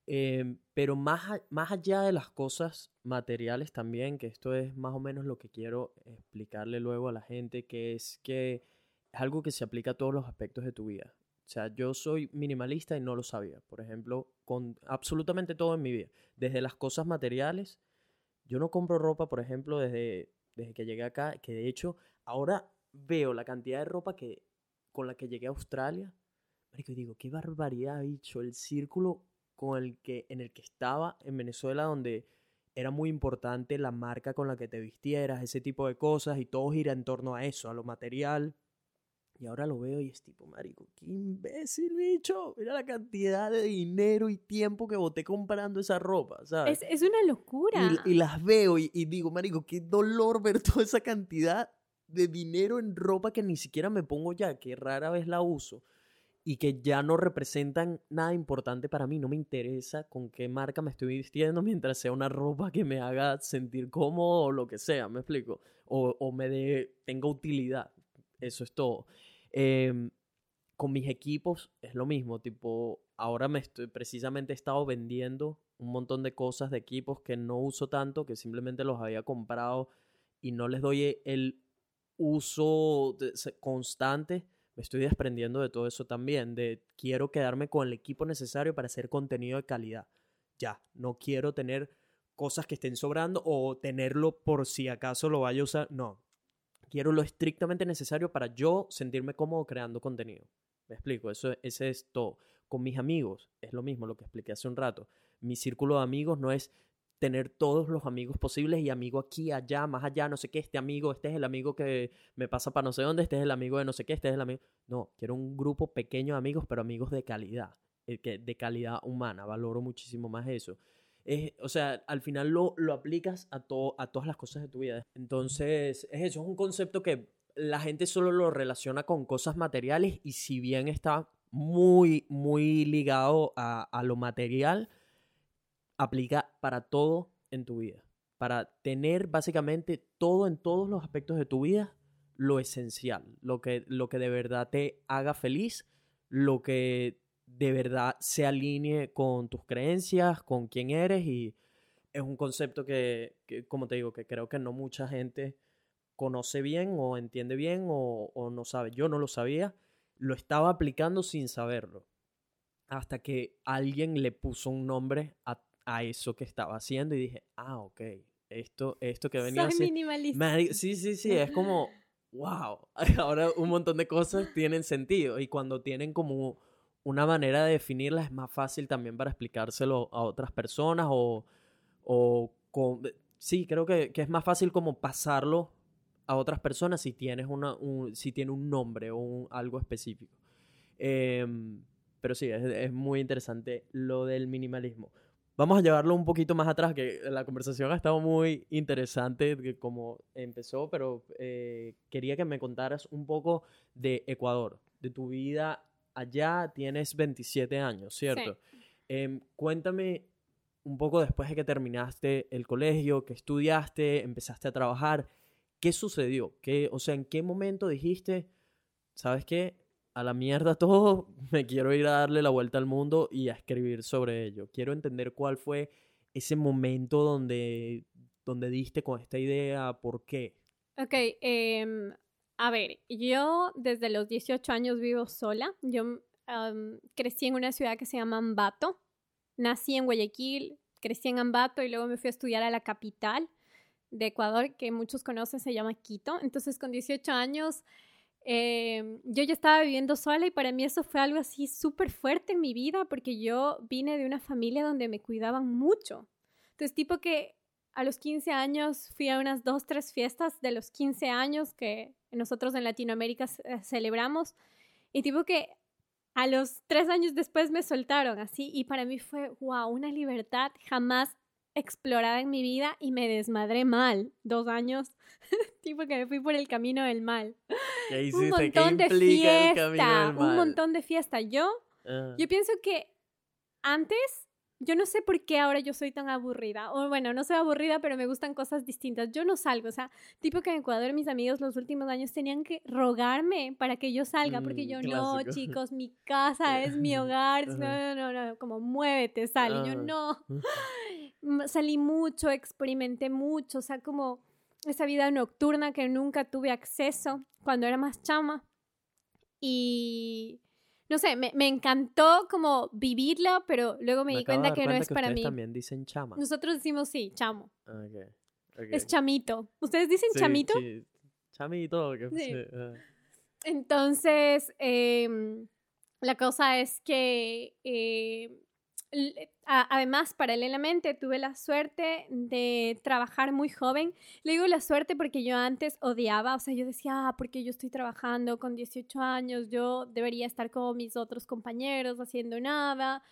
Em, pero más, más allá de las cosas materiales también, que esto es más o menos lo que quiero explicarle luego a la gente, que es que es algo que se aplica a todos los aspectos de tu vida. O sea, yo soy minimalista y no lo sabía. Por ejemplo, con absolutamente todo en mi vida. Desde las cosas materiales yo no compro ropa, por ejemplo, desde, desde que llegué acá, que de hecho ahora veo la cantidad de ropa que, con la que llegué a Australia. Marico, y digo, qué barbaridad, bicho, el círculo con el que, en el que estaba en Venezuela, donde era muy importante la marca con la que te vistieras, ese tipo de cosas, y todo gira en torno a eso, a lo material. Y ahora lo veo y es tipo, marico, qué imbécil, bicho. Mira la cantidad de dinero y tiempo que boté comprando esa ropa, ¿sabes? Es, una locura. Y, las veo y, digo, marico, qué dolor ver toda esa cantidad de dinero en ropa que ni siquiera me pongo ya, que rara vez la uso. Y que ya no representan nada importante para mí. No me interesa con qué marca me estoy vistiendo mientras sea una ropa que me haga sentir cómodo o lo que sea, ¿me explico? O, o me dé, tenga utilidad. Eso es todo. Em, con mis equipos es lo mismo, tipo, ahora me estoy, precisamente he estado vendiendo un montón de cosas de equipos que no uso tanto, que simplemente los había comprado y no les doy el uso constante. Me estoy desprendiendo de todo eso también, de quiero quedarme con el equipo necesario para hacer contenido de calidad. Ya, no quiero tener cosas que estén sobrando o tenerlo por si acaso lo vaya a usar. No, quiero lo estrictamente necesario para yo sentirme cómodo creando contenido. Me explico, eso, es todo. Con mis amigos es lo mismo, lo que expliqué hace un rato. Mi círculo de amigos no es tener todos los amigos posibles y amigo aquí, allá, más allá, no sé qué, este amigo, este es el amigo que me pasa para no sé dónde, este es el amigo de no sé qué, este es el amigo. No, quiero un grupo pequeño de amigos, pero amigos de calidad, eh, de calidad humana. Valoro muchísimo más eso o sea, al final lo, lo aplicas a, a todas las cosas de tu vida. Entonces, es eso, es un concepto que la gente solo lo relaciona con cosas materiales y si bien está muy, muy ligado a, a lo material, aplica para todo en tu vida. Para tener básicamente todo en todos los aspectos de tu vida, lo esencial, lo que, lo que de verdad te haga feliz, lo que de verdad se alinee con tus creencias, con quién eres y es un concepto que, como te digo, que creo que no mucha gente conoce bien o entiende bien o, no sabe. Yo no lo sabía, lo estaba aplicando sin saberlo. Hasta que alguien le puso un nombre a, eso que estaba haciendo y dije, ah, ok, esto, esto que venía Soy minimalista. Sí, sí, sí, es como, wow, [LAUGHS] ahora un montón de cosas tienen sentido y cuando tienen como una manera de definirlas es más fácil también para explicárselo a otras personas o, o con, sí, creo que, que, es más fácil como pasarlo a otras personas si tienes una, un, si tiene un nombre o un, algo específico. Em, pero sí, es, es, muy interesante lo del minimalismo. Vamos a llevarlo un poquito más atrás, que la conversación ha estado muy interesante como empezó, pero eh, quería que me contaras un poco de Ecuador, de tu vida allá. Tienes 27 años, ¿cierto? Em, cuéntame un poco después de que terminaste el colegio, que estudiaste, empezaste a trabajar, ¿qué sucedió? ¿Qué, o sea, ¿en qué momento dijiste, sabes qué? A la mierda todo, [LAUGHS] me quiero ir a darle la vuelta al mundo y a escribir sobre ello. Quiero entender cuál fue ese momento donde, donde diste con esta idea, por qué. Ok, em, a ver, yo desde los 18 años vivo sola. Yo crecí en una ciudad que se llama Ambato nací en Guayaquil, crecí en Ambato y luego me fui a estudiar a la capital de Ecuador, que muchos conocen, se llama Quito. Entonces, con 18 años, eh, yo ya estaba viviendo sola y para mí eso fue algo así súper fuerte en mi vida porque yo vine de una familia donde me cuidaban mucho. Entonces, tipo que a los 15 años fui a unas dos, tres fiestas de los 15 años que nosotros en Latinoamérica celebramos. Y tipo que a los tres años después me soltaron así y para mí fue, wow, una libertad jamás explorada en mi vida y me desmadré mal. Dos años, [LAUGHS] tipo que me fui por el camino del mal. ¿Qué hiciste? Un montón de fiesta, un montón de fiesta. Yo, ah. yo pienso que antes yo no sé por qué ahora yo soy tan aburrida. O bueno, no soy aburrida, pero me gustan cosas distintas. Yo no salgo. O sea, tipo que en Ecuador mis amigos los últimos años tenían que rogarme para que yo salga. Porque mm, yo, no, chicos, mi casa [LAUGHS] es mi hogar. No, no, no, como muévete, sal. Y yo, no. [LAUGHS] Salí mucho, experimenté mucho. O sea, como esa vida nocturna que nunca tuve acceso cuando era más chama. Y no sé, me, me, encantó como vivirla, pero luego me, di cuenta que no es para mí. también dicen chama. Nosotros decimos sí, chamo. Es chamito. ¿Ustedes dicen chamito? Chamito. Que, sí. Ah. Entonces, em, la cosa es que eh, además, paralelamente, tuve la suerte de trabajar muy joven. Le digo la suerte porque yo antes odiaba, o sea, yo decía, ah, porque yo estoy trabajando con 18 años, yo debería estar como mis otros compañeros haciendo nada.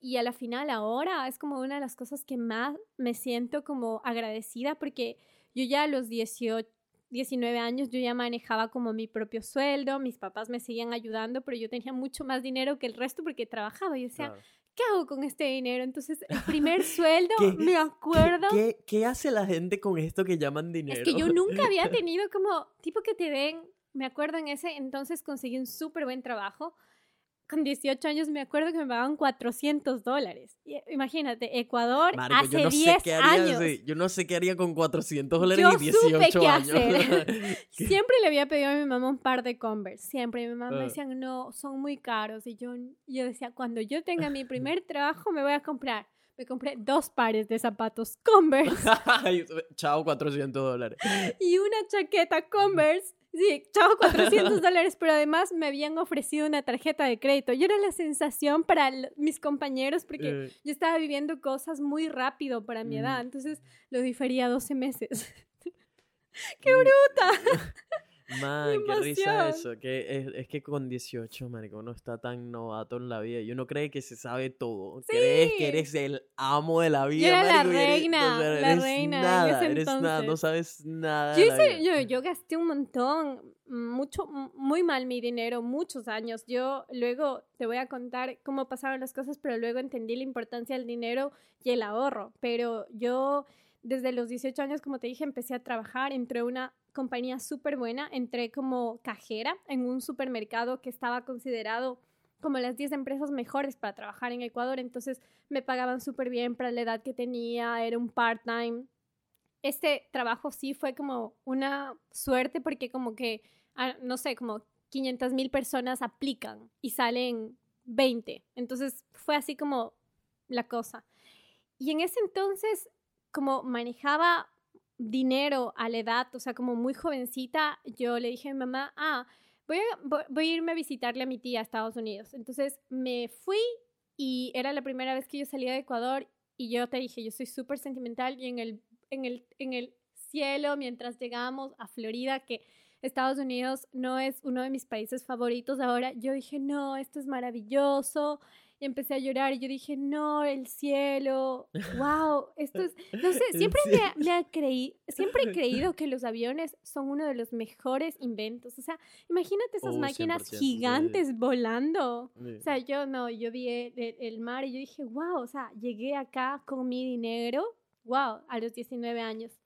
Y a la final ahora es como una de las cosas que más me siento como agradecida porque yo ya a los 18, 19 años yo ya manejaba como mi propio sueldo, mis papás me seguían ayudando, pero yo tenía mucho más dinero que el resto porque trabajaba. Y decía, ¿qué hago con este dinero? Entonces, el primer [LAUGHS] sueldo, me acuerdo. ¿qué, ¿qué, hace la gente con esto que llaman dinero? Es que yo nunca había [LAUGHS] tenido como, tipo que te den, me acuerdo en ese entonces conseguí un súper buen trabajo con 18 años me acuerdo que me pagaban 400 dólares. Imagínate, Ecuador hace 10 años. yo no sé qué haría con 400 dólares y 18 qué años. [LAUGHS] [LAUGHS] Hacer. Siempre le había pedido a mi mamá un par de Converse. Siempre. Y mi mamá me ah. decía, no, son muy caros. Y yo, yo decía, cuando yo tenga mi [LAUGHS] primer trabajo me voy a comprar. Me compré dos pares de zapatos Converse. Chao, 400 dólares. Y una chaqueta Converse Sí, chavo, 400 [LAUGHS] dólares, pero además me habían ofrecido una tarjeta de crédito. Yo era la sensación para mis compañeros porque eh. yo estaba viviendo cosas muy rápido para mi edad, entonces lo difería 12 meses. [LAUGHS] ¡Qué mm. bruta! [LAUGHS] Man, qué risa eso. Que es, que con 18, marico, uno está tan novato en la vida y uno cree que se sabe todo. Crees que eres el amo de la vida. Yo era la reina, la reina. Nada, eres nada, no sabes nada. Yo, yo, yo, gasté un montón, mucho, muy mal mi dinero, muchos años. Yo luego te voy a contar cómo pasaron las cosas, pero luego entendí la importancia del dinero y el ahorro. Pero yo desde los 18 años, como te dije, empecé a trabajar, entré a una compañía súper buena, entré como cajera en un supermercado que estaba considerado como las 10 empresas mejores para trabajar en Ecuador, entonces me pagaban súper bien para la edad que tenía, era un part-time. Este trabajo sí fue como una suerte porque como que, ah, no sé, como 500 mil personas aplican y salen 20. Entonces fue así como la cosa. Y en ese entonces, como manejaba dinero a la edad, o sea, como muy jovencita, yo le dije a mi mamá, ah, voy a, irme a visitarle a mi tía a Estados Unidos. Entonces me fui y era la primera vez que yo salía de Ecuador y yo te dije, yo soy súper sentimental y en, el, en el cielo mientras llegamos a Florida, que Estados Unidos no es uno de mis países favoritos ahora, yo dije, no, esto es maravilloso, y empecé a llorar y yo dije, no, el cielo, [LAUGHS] wow, esto es, no sé, siempre me, ha creí, siempre he creído [LAUGHS] que los aviones son uno de los mejores inventos, o sea, imagínate esas oh, máquinas gigantes volando, o sea, yo no, yo vi el, mar y yo dije, wow, o sea, llegué acá con mi dinero, wow, a los 19 años.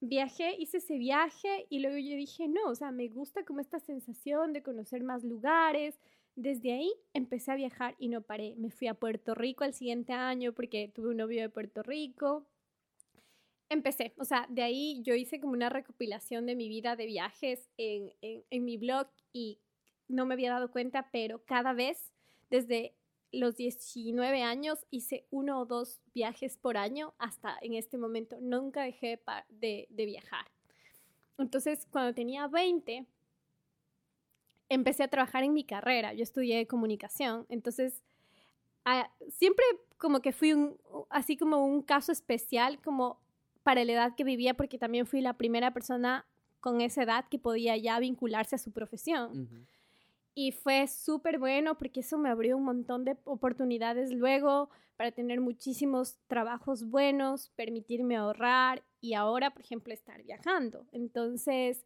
Viajé, hice ese viaje y luego yo dije, no, o sea, me gusta como esta sensación de conocer más lugares, desde ahí empecé a viajar y no paré. Me fui a Puerto Rico el siguiente año porque tuve un novio de Puerto Rico. Empecé, o sea, de ahí yo hice como una recopilación de mi vida de viajes en, en, mi blog y no me había dado cuenta, pero cada vez desde los 19 años hice uno o dos viajes por año hasta en este momento. Nunca dejé de, de viajar. Entonces, cuando tenía 20, empecé a trabajar en mi carrera. Yo estudié comunicación, entonces ah, siempre como que fui un, así como un caso especial como para la edad que vivía, porque también fui la primera persona con esa edad que podía ya vincularse a su profesión. Y fue súper bueno porque eso me abrió un montón de oportunidades luego para tener muchísimos trabajos buenos, permitirme ahorrar y ahora, por ejemplo, estar viajando. Entonces,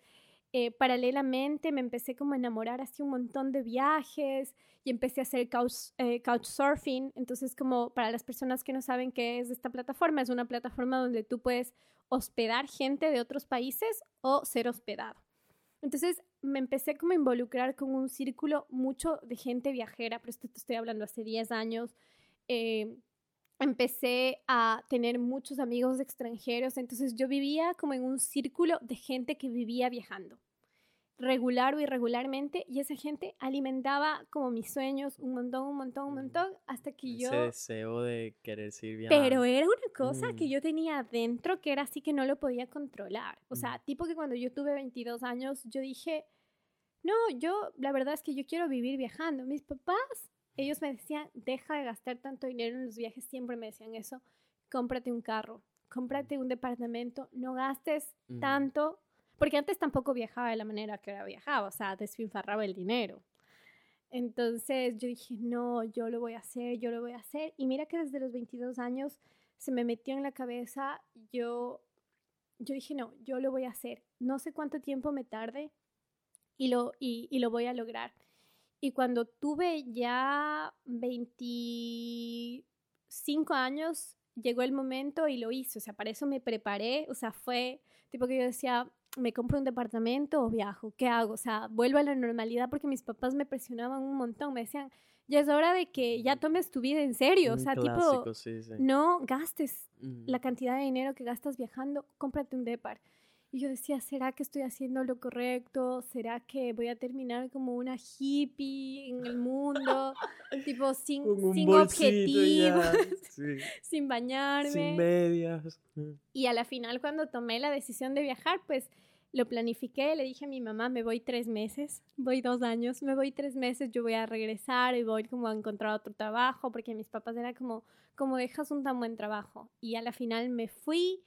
eh, paralelamente me empecé como a enamorar así un montón de viajes y empecé a hacer eh, couchsurfing. Entonces, como para las personas que no saben qué es esta plataforma, es una plataforma donde tú puedes hospedar gente de otros países o ser hospedado. Entonces, me empecé como a involucrar con un círculo mucho de gente viajera, pero esto te estoy hablando hace 10 años. Eh, empecé a tener muchos amigos extranjeros, entonces yo vivía como en un círculo de gente que vivía viajando, regular o irregularmente, y esa gente alimentaba como mis sueños un montón, un montón, un montón, hasta que yo... Ese deseo de querer seguir viajando. Pero era una cosa que mm. yo tenía adentro que era así que no lo podía controlar. O sea, mm. tipo que cuando yo tuve 22 años, yo dije, no, yo, la verdad es que yo quiero vivir viajando. Mis papás ellos me decían, deja de gastar tanto dinero en los viajes, siempre me decían eso, cómprate un carro, cómprate un departamento, no gastes tanto, porque antes tampoco viajaba de la manera que ahora viajaba, o sea, desfinfarraba el dinero. Entonces yo dije, no, yo lo voy a hacer, yo lo voy a hacer. Y mira que desde los 22 años se me metió en la cabeza, yo, yo dije, no, yo lo voy a hacer. No sé cuánto tiempo me tarde y lo, y, y lo voy a lograr. Y cuando tuve ya 25 años, llegó el momento y lo hice. O sea, para eso me preparé. O sea, fue tipo que yo decía, me compro un departamento o viajo. ¿Qué hago? O sea, vuelvo a la normalidad porque mis papás me presionaban un montón. Me decían, ya es hora de que ya tomes tu vida en serio. o sea, tipo, no gastes la cantidad de dinero que gastas viajando, cómprate un depart. Y yo decía, ¿será que estoy haciendo lo correcto? ¿Será que voy a terminar como una hippie en el mundo? [LAUGHS] tipo, sin, sin objetivos, [LAUGHS] sin bañarme. Sin medias. Y a la final, cuando tomé la decisión de viajar, pues lo planifiqué, le dije a mi mamá, me voy tres meses, voy dos años, me voy tres meses, yo voy a regresar y voy como a encontrar otro trabajo, porque mis papás era como, como dejas un tan buen trabajo. Y a la final me fui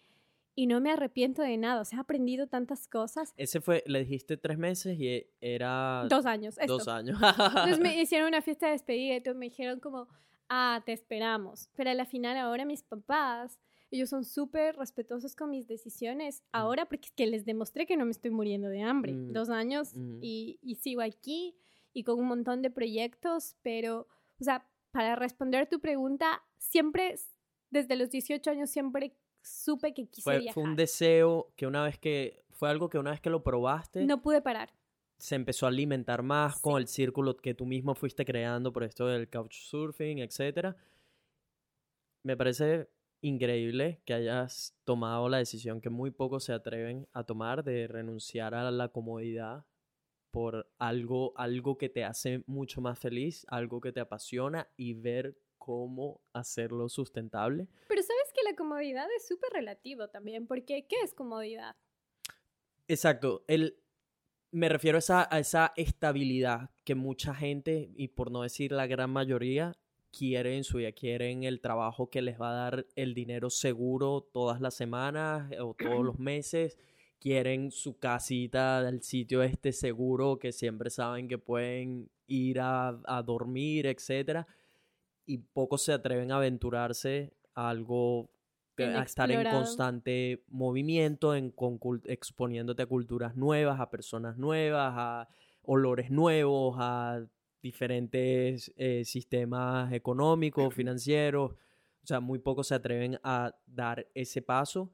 y no me arrepiento de nada. O sea, he aprendido tantas cosas. Ese fue, le dijiste tres meses y era... Dos años. Dos años. Entonces me [LAUGHS] hicieron una fiesta de despedida y me dijeron como, ah, te esperamos. Pero a la final ahora mis papás, ellos son súper respetuosos con mis decisiones. Ahora porque es que les demostré que no me estoy muriendo de hambre. Mm, Dos años y, y sigo aquí y con un montón de proyectos, pero, o sea, para responder tu pregunta, siempre, desde los 18 años, siempre supe que quise fue, viajar. Fue un deseo que una vez que, fue algo que una vez que lo probaste. No pude parar. se empezó a alimentar más con el círculo que tú mismo fuiste creando por esto del couchsurfing, etc. Me parece increíble que hayas tomado la decisión que muy pocos se atreven a tomar de renunciar a la comodidad por algo, algo que te hace mucho más feliz, algo que te apasiona y ver cómo hacerlo sustentable. Pero sabes la comodidad es súper relativo también, porque ¿qué es comodidad? Exacto, el, me refiero a esa, a esa estabilidad que mucha gente, y por no decir la gran mayoría, quiere en su vida. Quieren el trabajo que les va a dar el dinero seguro todas las semanas eh, o todos los [CLEARS THROAT] meses. Quieren su casita del sitio este seguro que siempre saben que pueden ir a, a dormir, etc. Y pocos se atreven a aventurarse a algo a estar en constante movimiento, en, exponiéndote a culturas nuevas, a personas nuevas, a olores nuevos, a diferentes eh, sistemas económicos, financieros. O sea, muy pocos se atreven a dar ese paso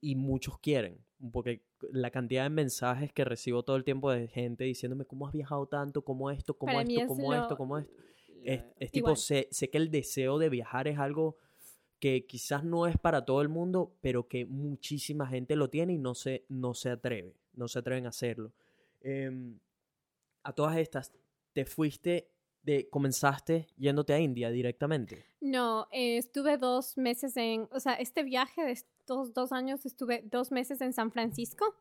y, muchos quieren, porque la cantidad de mensajes que recibo todo el tiempo de gente diciéndome cómo has viajado tanto, cómo esto, cómo esto, cómo esto, cómo esto. Es, tipo, sé, sé que el deseo de viajar es algo que quizás no es para todo el mundo, pero que muchísima gente lo tiene y no se, no se atreve, no se atreven a hacerlo. Em, a todas estas, ¿te fuiste de, comenzaste yéndote a India directamente? No, eh, estuve dos meses en, o sea, este viaje de estos dos años estuve dos meses en San Francisco.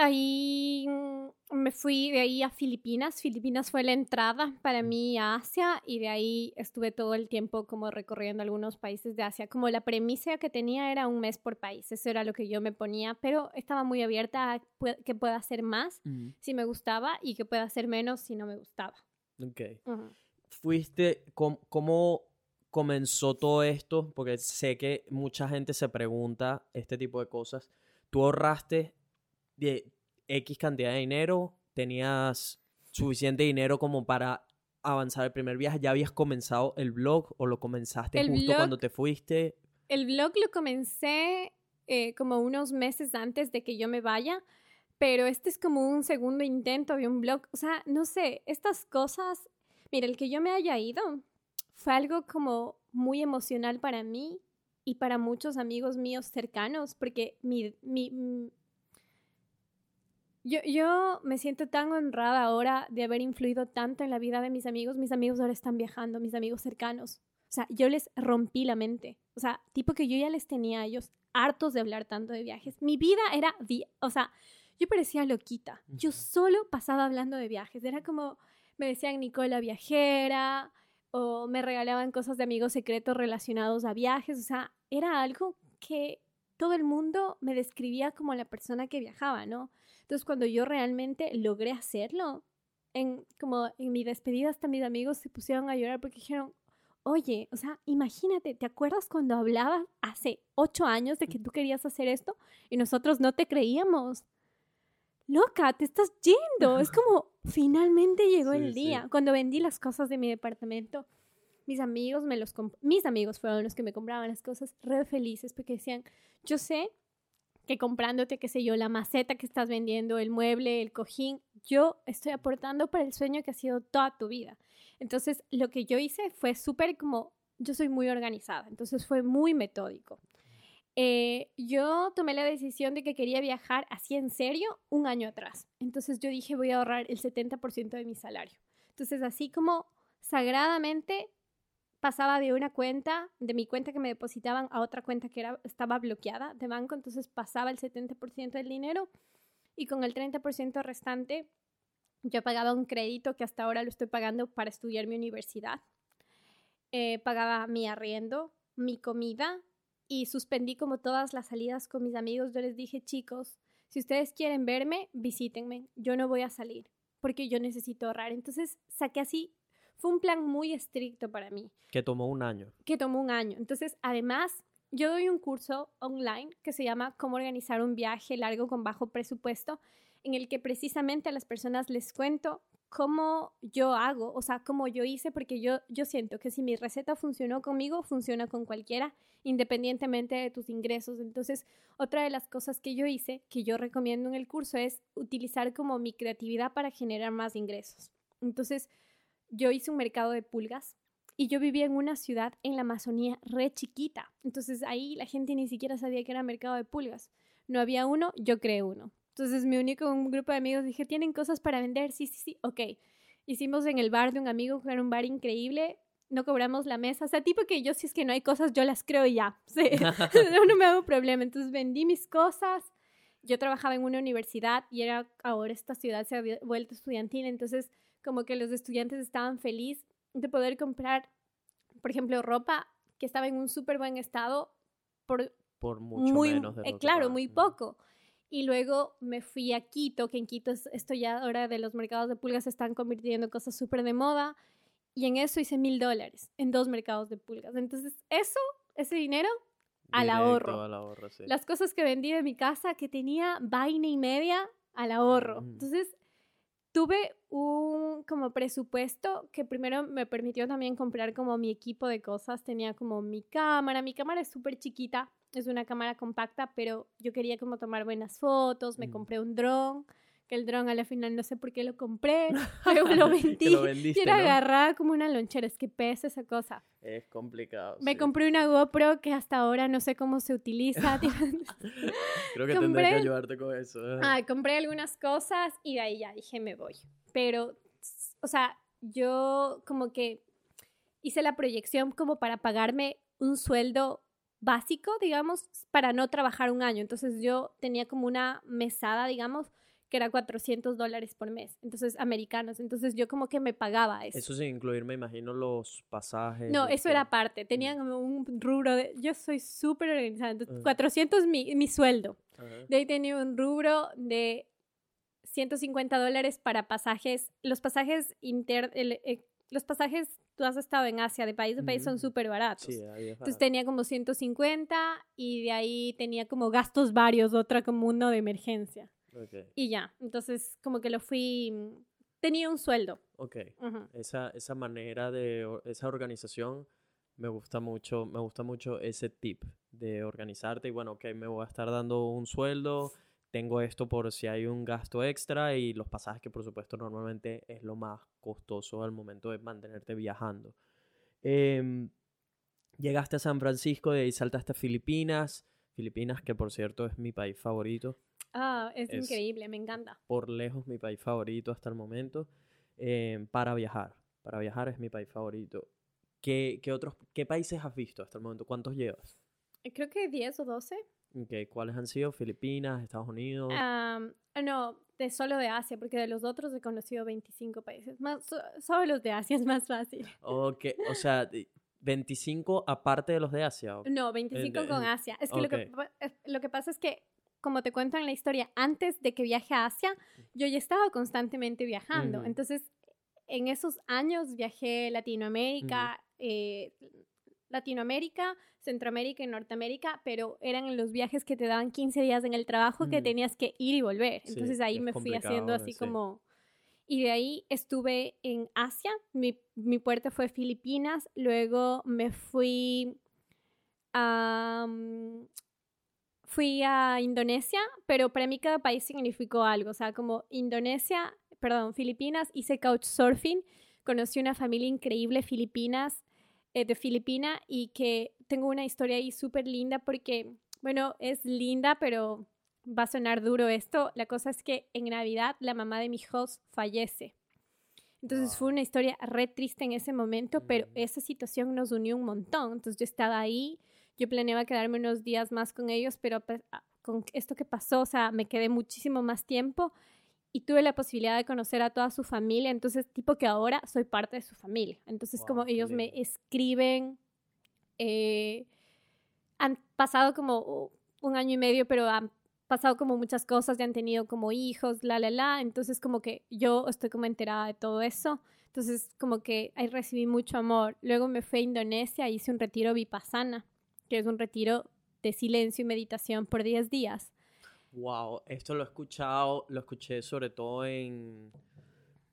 Ahí mm, me fui de ahí a Filipinas. Filipinas fue la entrada para mí a Asia y de ahí estuve todo el tiempo como recorriendo algunos países de Asia. Como la premisa que tenía era un mes por país, eso era lo que yo me ponía, pero estaba muy abierta a que pueda hacer más si me gustaba y que pueda hacer menos si no me gustaba. Ok. Fuiste, ¿cómo comenzó todo esto? Porque sé que mucha gente se pregunta este tipo de cosas. ¿Tú ahorraste de X cantidad de dinero, tenías suficiente dinero como para avanzar el primer viaje, ya habías comenzado el blog o lo comenzaste justo cuando te fuiste. El blog lo comencé eh, como unos meses antes de que yo me vaya, pero este es como un segundo intento de un blog. O sea, no sé, estas cosas, mira, el que yo me haya ido fue algo como muy emocional para mí y para muchos amigos míos cercanos, porque mi, mi, yo, yo me siento tan honrada ahora de haber influido tanto en la vida de mis amigos. Mis amigos ahora están viajando, mis amigos cercanos. O sea, yo les rompí la mente. O sea, tipo que yo ya les tenía a ellos hartos de hablar tanto de viajes. Mi vida era, o sea, yo parecía loquita. Yo solo pasaba hablando de viajes. Era como, me decían Nicola viajera o me regalaban cosas de amigos secretos relacionados a viajes. O sea, era algo que todo el mundo me describía como la persona que viajaba, ¿no? Entonces, cuando yo realmente logré hacerlo, en, como en mi despedida hasta mis amigos se pusieron a llorar porque dijeron, oye, o sea, imagínate, ¿te acuerdas cuando hablabas hace ocho años de que tú querías hacer esto y nosotros no te creíamos? Loca, te estás yendo. Es [LAUGHS] como, finalmente llegó el día. Cuando vendí las cosas de mi departamento, mis amigos me los mis amigos fueron los que me compraban las cosas re felices porque decían, yo sé que comprándote, qué sé yo, la maceta que estás vendiendo, el mueble, el cojín, yo estoy aportando para el sueño que ha sido toda tu vida. Entonces, lo que yo hice fue súper como, yo soy muy organizada, entonces fue muy metódico. Eh, yo tomé la decisión de que quería viajar así en serio un año atrás. Entonces yo dije, voy a ahorrar el 70% de mi salario. Entonces, así como sagradamente pasaba de una cuenta, de mi cuenta que me depositaban a otra cuenta que era, estaba bloqueada de banco, entonces pasaba el 70% del dinero y con el 30% restante yo pagaba un crédito que hasta ahora lo estoy pagando para estudiar mi universidad. Eh, pagaba mi arriendo, mi comida y suspendí como todas las salidas con mis amigos. Yo les dije, chicos, si ustedes quieren verme, visítenme. Yo no voy a salir porque yo necesito ahorrar. Entonces saqué así fue un plan muy estricto para mí. Que tomó un año. Que tomó un año. Entonces, además, yo doy un curso online que se llama Cómo organizar un viaje largo con bajo presupuesto, en el que precisamente a las personas les cuento cómo yo hago, o sea, cómo yo hice, porque yo, yo siento que si mi receta funcionó conmigo, funciona con cualquiera, independientemente de tus ingresos. Entonces, otra de las cosas que yo hice, que yo recomiendo en el curso, es utilizar como mi creatividad para generar más ingresos. Entonces, yo hice un mercado de pulgas y yo vivía en una ciudad en la Amazonía re chiquita. Entonces, ahí la gente ni siquiera sabía que era mercado de pulgas. No había uno, yo creé uno. Entonces me uní con un grupo de amigos, dije, ¿tienen cosas para vender? Sí, sí, sí, ok. Hicimos en el bar de un amigo, que era un bar increíble, no cobramos la mesa, o sea, tipo que yo si es que no hay cosas, yo las creo y ya, [LAUGHS] sí. no me hago problema. Entonces vendí mis cosas, yo trabajaba en una universidad y era, ahora esta ciudad se había vuelto estudiantil, entonces como que los estudiantes estaban felices de poder comprar, por ejemplo, ropa que estaba en un súper buen estado por, por mucho menos de eh, Claro, muy poco. Y luego me fui a Quito, que en Quito esto ya ahora de los mercados de pulgas se están convirtiendo en cosas súper de moda. Y en eso hice mil dólares, en dos mercados de pulgas. Entonces, eso, ese dinero, al ahorro. Al ahorro sí. Las cosas que vendí de mi casa, que tenía vaina y media, al ahorro. Entonces, tuve un como presupuesto que primero me permitió también comprar como mi equipo de cosas. Tenía como mi cámara, mi cámara es súper chiquita, es una cámara compacta, pero yo quería como tomar buenas fotos, me mm. compré un dron, que el dron a la final no sé por qué lo compré, [LAUGHS] luego lo [LAUGHS] vendí. lo y era agarrada como una lonchera, es que pesa esa cosa. Es complicado. Me compré una GoPro que hasta ahora no sé cómo se utiliza. [LAUGHS] Creo que tendré que ayudarte con eso. Ah, compré algunas cosas y de ahí ya dije me voy. Pero, o sea, yo como que hice la proyección como para pagarme un sueldo básico, digamos, para no trabajar un año. Entonces yo tenía como una mesada, digamos, que era 400 dólares por mes. Entonces, americanos. Entonces yo como que me pagaba eso. Eso sin incluir, me imagino, los pasajes. No, eso era aparte. Tenía mm. como un rubro de... Yo soy súper organizada. Entonces, 400 mi, mi sueldo. De ahí tenía un rubro de 150 dólares para pasajes. Los pasajes inter... Eh, los pasajes tú has estado en Asia, de país a país son súper baratos. Sí, Entonces tenía como 150 y de ahí tenía como gastos varios, otra como uno de emergencia. Y ya, entonces como que lo fui, tenía un sueldo. Ok, esa, esa manera de, esa organización me gusta mucho, me gusta mucho ese tip de organizarte y bueno, ok, me voy a estar dando un sueldo, tengo esto por si hay un gasto extra y los pasajes que por supuesto normalmente es lo más costoso al momento de mantenerte viajando. Em, llegaste a San Francisco, de ahí saltaste a Filipinas. Filipinas, que por cierto es mi país favorito. Ah, es, increíble, me encanta. Por lejos mi país favorito hasta el momento. Em, para viajar. Para viajar es mi país favorito. ¿Qué, qué, otros, ¿Qué países has visto hasta el momento? ¿Cuántos llevas? Creo que 10 o 12. Okay. ¿Cuáles han sido? ¿Filipinas, Estados Unidos? no, de solo de Asia, porque de los otros he conocido 25 países. Más, solo los de Asia es más fácil. Ok, o sea, 25 aparte de los de Asia. No, 25 con [LAUGHS] Asia. Es que, lo que lo que pasa es que, como te cuento en la historia, antes de que viaje a Asia, yo ya estaba constantemente viajando. Entonces, en esos años viajé Latinoamérica, eh, Latinoamérica, Centroamérica y Norteamérica, pero eran los viajes que te daban 15 días en el trabajo que tenías que ir y volver. Entonces ahí me fui haciendo así como... Y de ahí estuve en Asia, mi, mi puerta fue Filipinas, luego me fui a... fui a Indonesia, pero para mí cada país significó algo, o sea, como Indonesia, perdón, Filipinas, hice couchsurfing, conocí una familia increíble Filipinas, eh, de Filipina y que tengo una historia ahí súper linda porque, bueno, es linda, pero va a sonar duro esto. La cosa es que en Navidad la mamá de mi host fallece. Entonces fue una historia re triste en ese momento, pero mm. esa situación nos unió un montón. Entonces yo estaba ahí, yo planeaba quedarme unos días más con ellos, pero pues, ah, con esto que pasó, o sea, me quedé muchísimo más tiempo y tuve la posibilidad de conocer a toda su familia, entonces tipo que ahora soy parte de su familia. Entonces como ellos me escriben, eh, han pasado como un año y medio, pero han pasado como muchas cosas, ya han tenido como hijos, la, la, la, entonces como que yo estoy como enterada de todo eso. Entonces como que ahí recibí mucho amor. Luego me fui a Indonesia, hice un retiro vipassana, que es un retiro de silencio y meditación por 10 días Wow, esto lo he escuchado, lo escuché sobre todo en,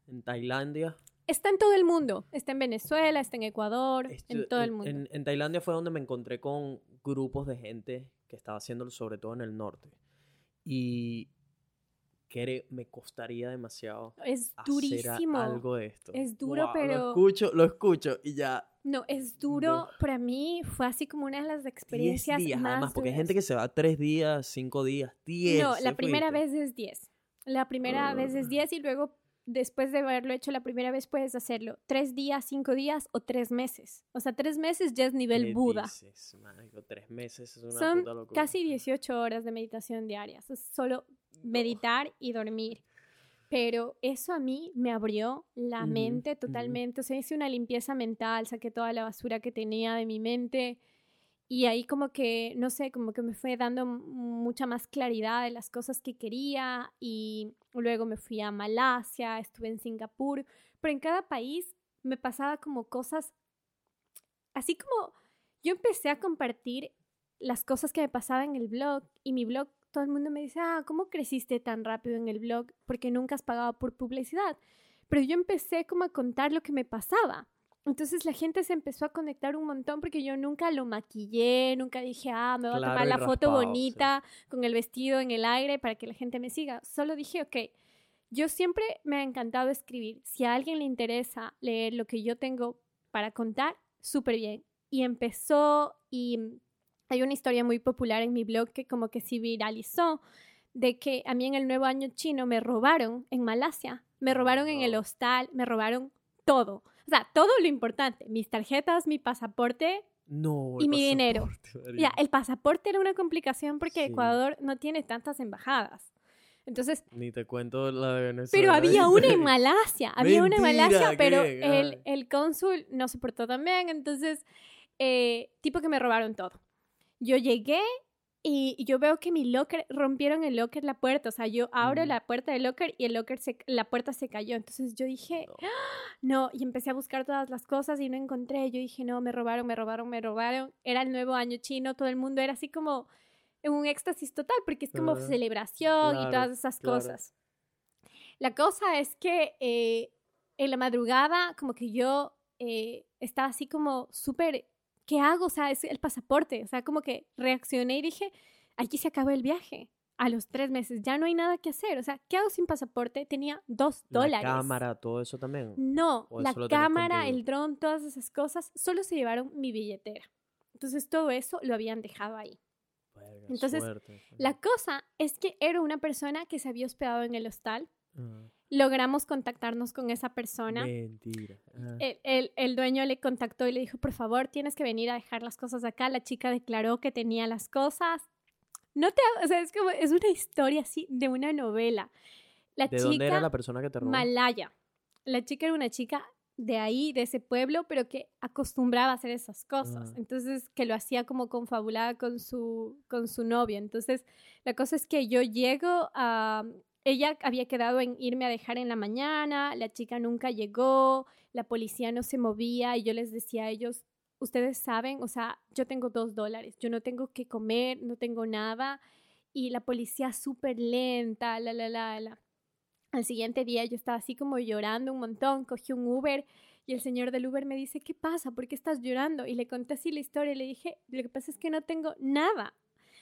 en Tailandia. Está en todo el mundo. Está en Venezuela, está en Ecuador, en todo el mundo. En, en, Tailandia fue donde me encontré con grupos de gente que estaba haciéndolo, sobre todo en el norte. Y que me costaría demasiado es durísimo. hacer algo de esto. Es duro, pero... Lo escucho, lo escucho y ya... No, es duro. Para mí fue así como una de las experiencias días, más además, porque hay gente que se va tres días, cinco días, diez. No, la primera vez es diez. La primera vez es diez y luego después de haberlo hecho la primera vez puedes hacerlo tres días, cinco días o tres meses. O sea, tres meses ya es nivel Buda. Dices, tres meses es una Son casi 18 horas de meditación diarias. Es solo meditar y dormir. Pero eso a mí me abrió la mente totalmente. O sea, hice una limpieza mental, saqué toda la basura que tenía de mi mente. Y ahí como que, no sé, como que me fue dando mucha más claridad de las cosas que quería y luego me fui a Malasia, estuve en Singapur, pero en cada país me pasaba como cosas, así como yo empecé a compartir las cosas que me pasaban en el blog y mi blog, todo el mundo me dice, ah, ¿cómo creciste tan rápido en el blog? Porque nunca has pagado por publicidad. Pero yo empecé como a contar lo que me pasaba. Entonces la gente se empezó a conectar un montón porque yo nunca lo maquillé, nunca dije, ah, me voy a tomar la foto bonita con el vestido en el aire para que la gente me siga. Solo dije, ok, yo siempre me ha encantado escribir. Si a alguien le interesa leer lo que yo tengo para contar, súper bien. Y empezó y hay una historia muy popular en mi blog que como que se viralizó de que a mí en el nuevo año chino me robaron en Malasia, me robaron en el hostal, me robaron todo. O sea, todo lo importante, mis tarjetas, mi pasaporte y mi dinero. Ya, el pasaporte era una complicación porque Ecuador no tiene tantas embajadas. Entonces. Ni te cuento la de Venezuela. Pero había una en [LAUGHS] Malasia. Había una en Malasia, pero el, el, cónsul no se portó tan bien. Entonces, eh, tipo que me robaron todo. Yo llegué y yo veo que mi locker, rompieron el locker, la puerta, o sea, yo abro la puerta del locker y el locker, se, la puerta se cayó. Entonces yo dije, ¡Ah! [GASPS] no. y empecé a buscar todas las cosas y no encontré. Yo dije, no, me robaron, me robaron, me robaron. Era el nuevo año chino, todo el mundo era así como en un éxtasis total, porque es como celebración y todas esas cosas. La cosa es que eh, en la madrugada, como que yo eh, estaba así como súper ¿qué hago? O sea, es el pasaporte. O sea, como que reaccioné y dije, aquí se acabó el viaje. A los tres meses ya no hay nada que hacer. O sea, ¿qué hago sin pasaporte? Tenía dos dólares. ¿La cámara, todo eso también? No, la cámara, el dron, todas esas cosas, solo se llevaron mi billetera. Entonces todo eso lo habían dejado ahí. Entonces, la cosa es que era una persona que se había hospedado en el hostal. Logramos contactarnos con esa persona. Mentira. El, dueño le contactó y le dijo, por favor, tienes que venir a dejar las cosas acá. La chica declaró que tenía las cosas. No te, o sea, es como, es una historia así de una novela. La ¿De chica, dónde era la persona que te robó? Malaya. La chica era una chica de ahí, de ese pueblo, pero que acostumbraba a hacer esas cosas. Ah. Entonces, que lo hacía como confabulada con su, con su novia. Entonces, la cosa es que yo llego a, ella había quedado en irme a dejar en la mañana, la chica nunca llegó, la policía no se movía y yo les decía a ellos, ustedes saben, o sea, yo tengo dos dólares, yo no tengo que comer, no tengo nada y la policía súper lenta, la, la, la, la. Al siguiente día yo estaba así como llorando un montón, cogí un Uber y el señor del Uber me dice, ¿qué pasa? ¿Por qué estás llorando? Y le conté así la historia y le dije, lo que pasa es que no tengo nada.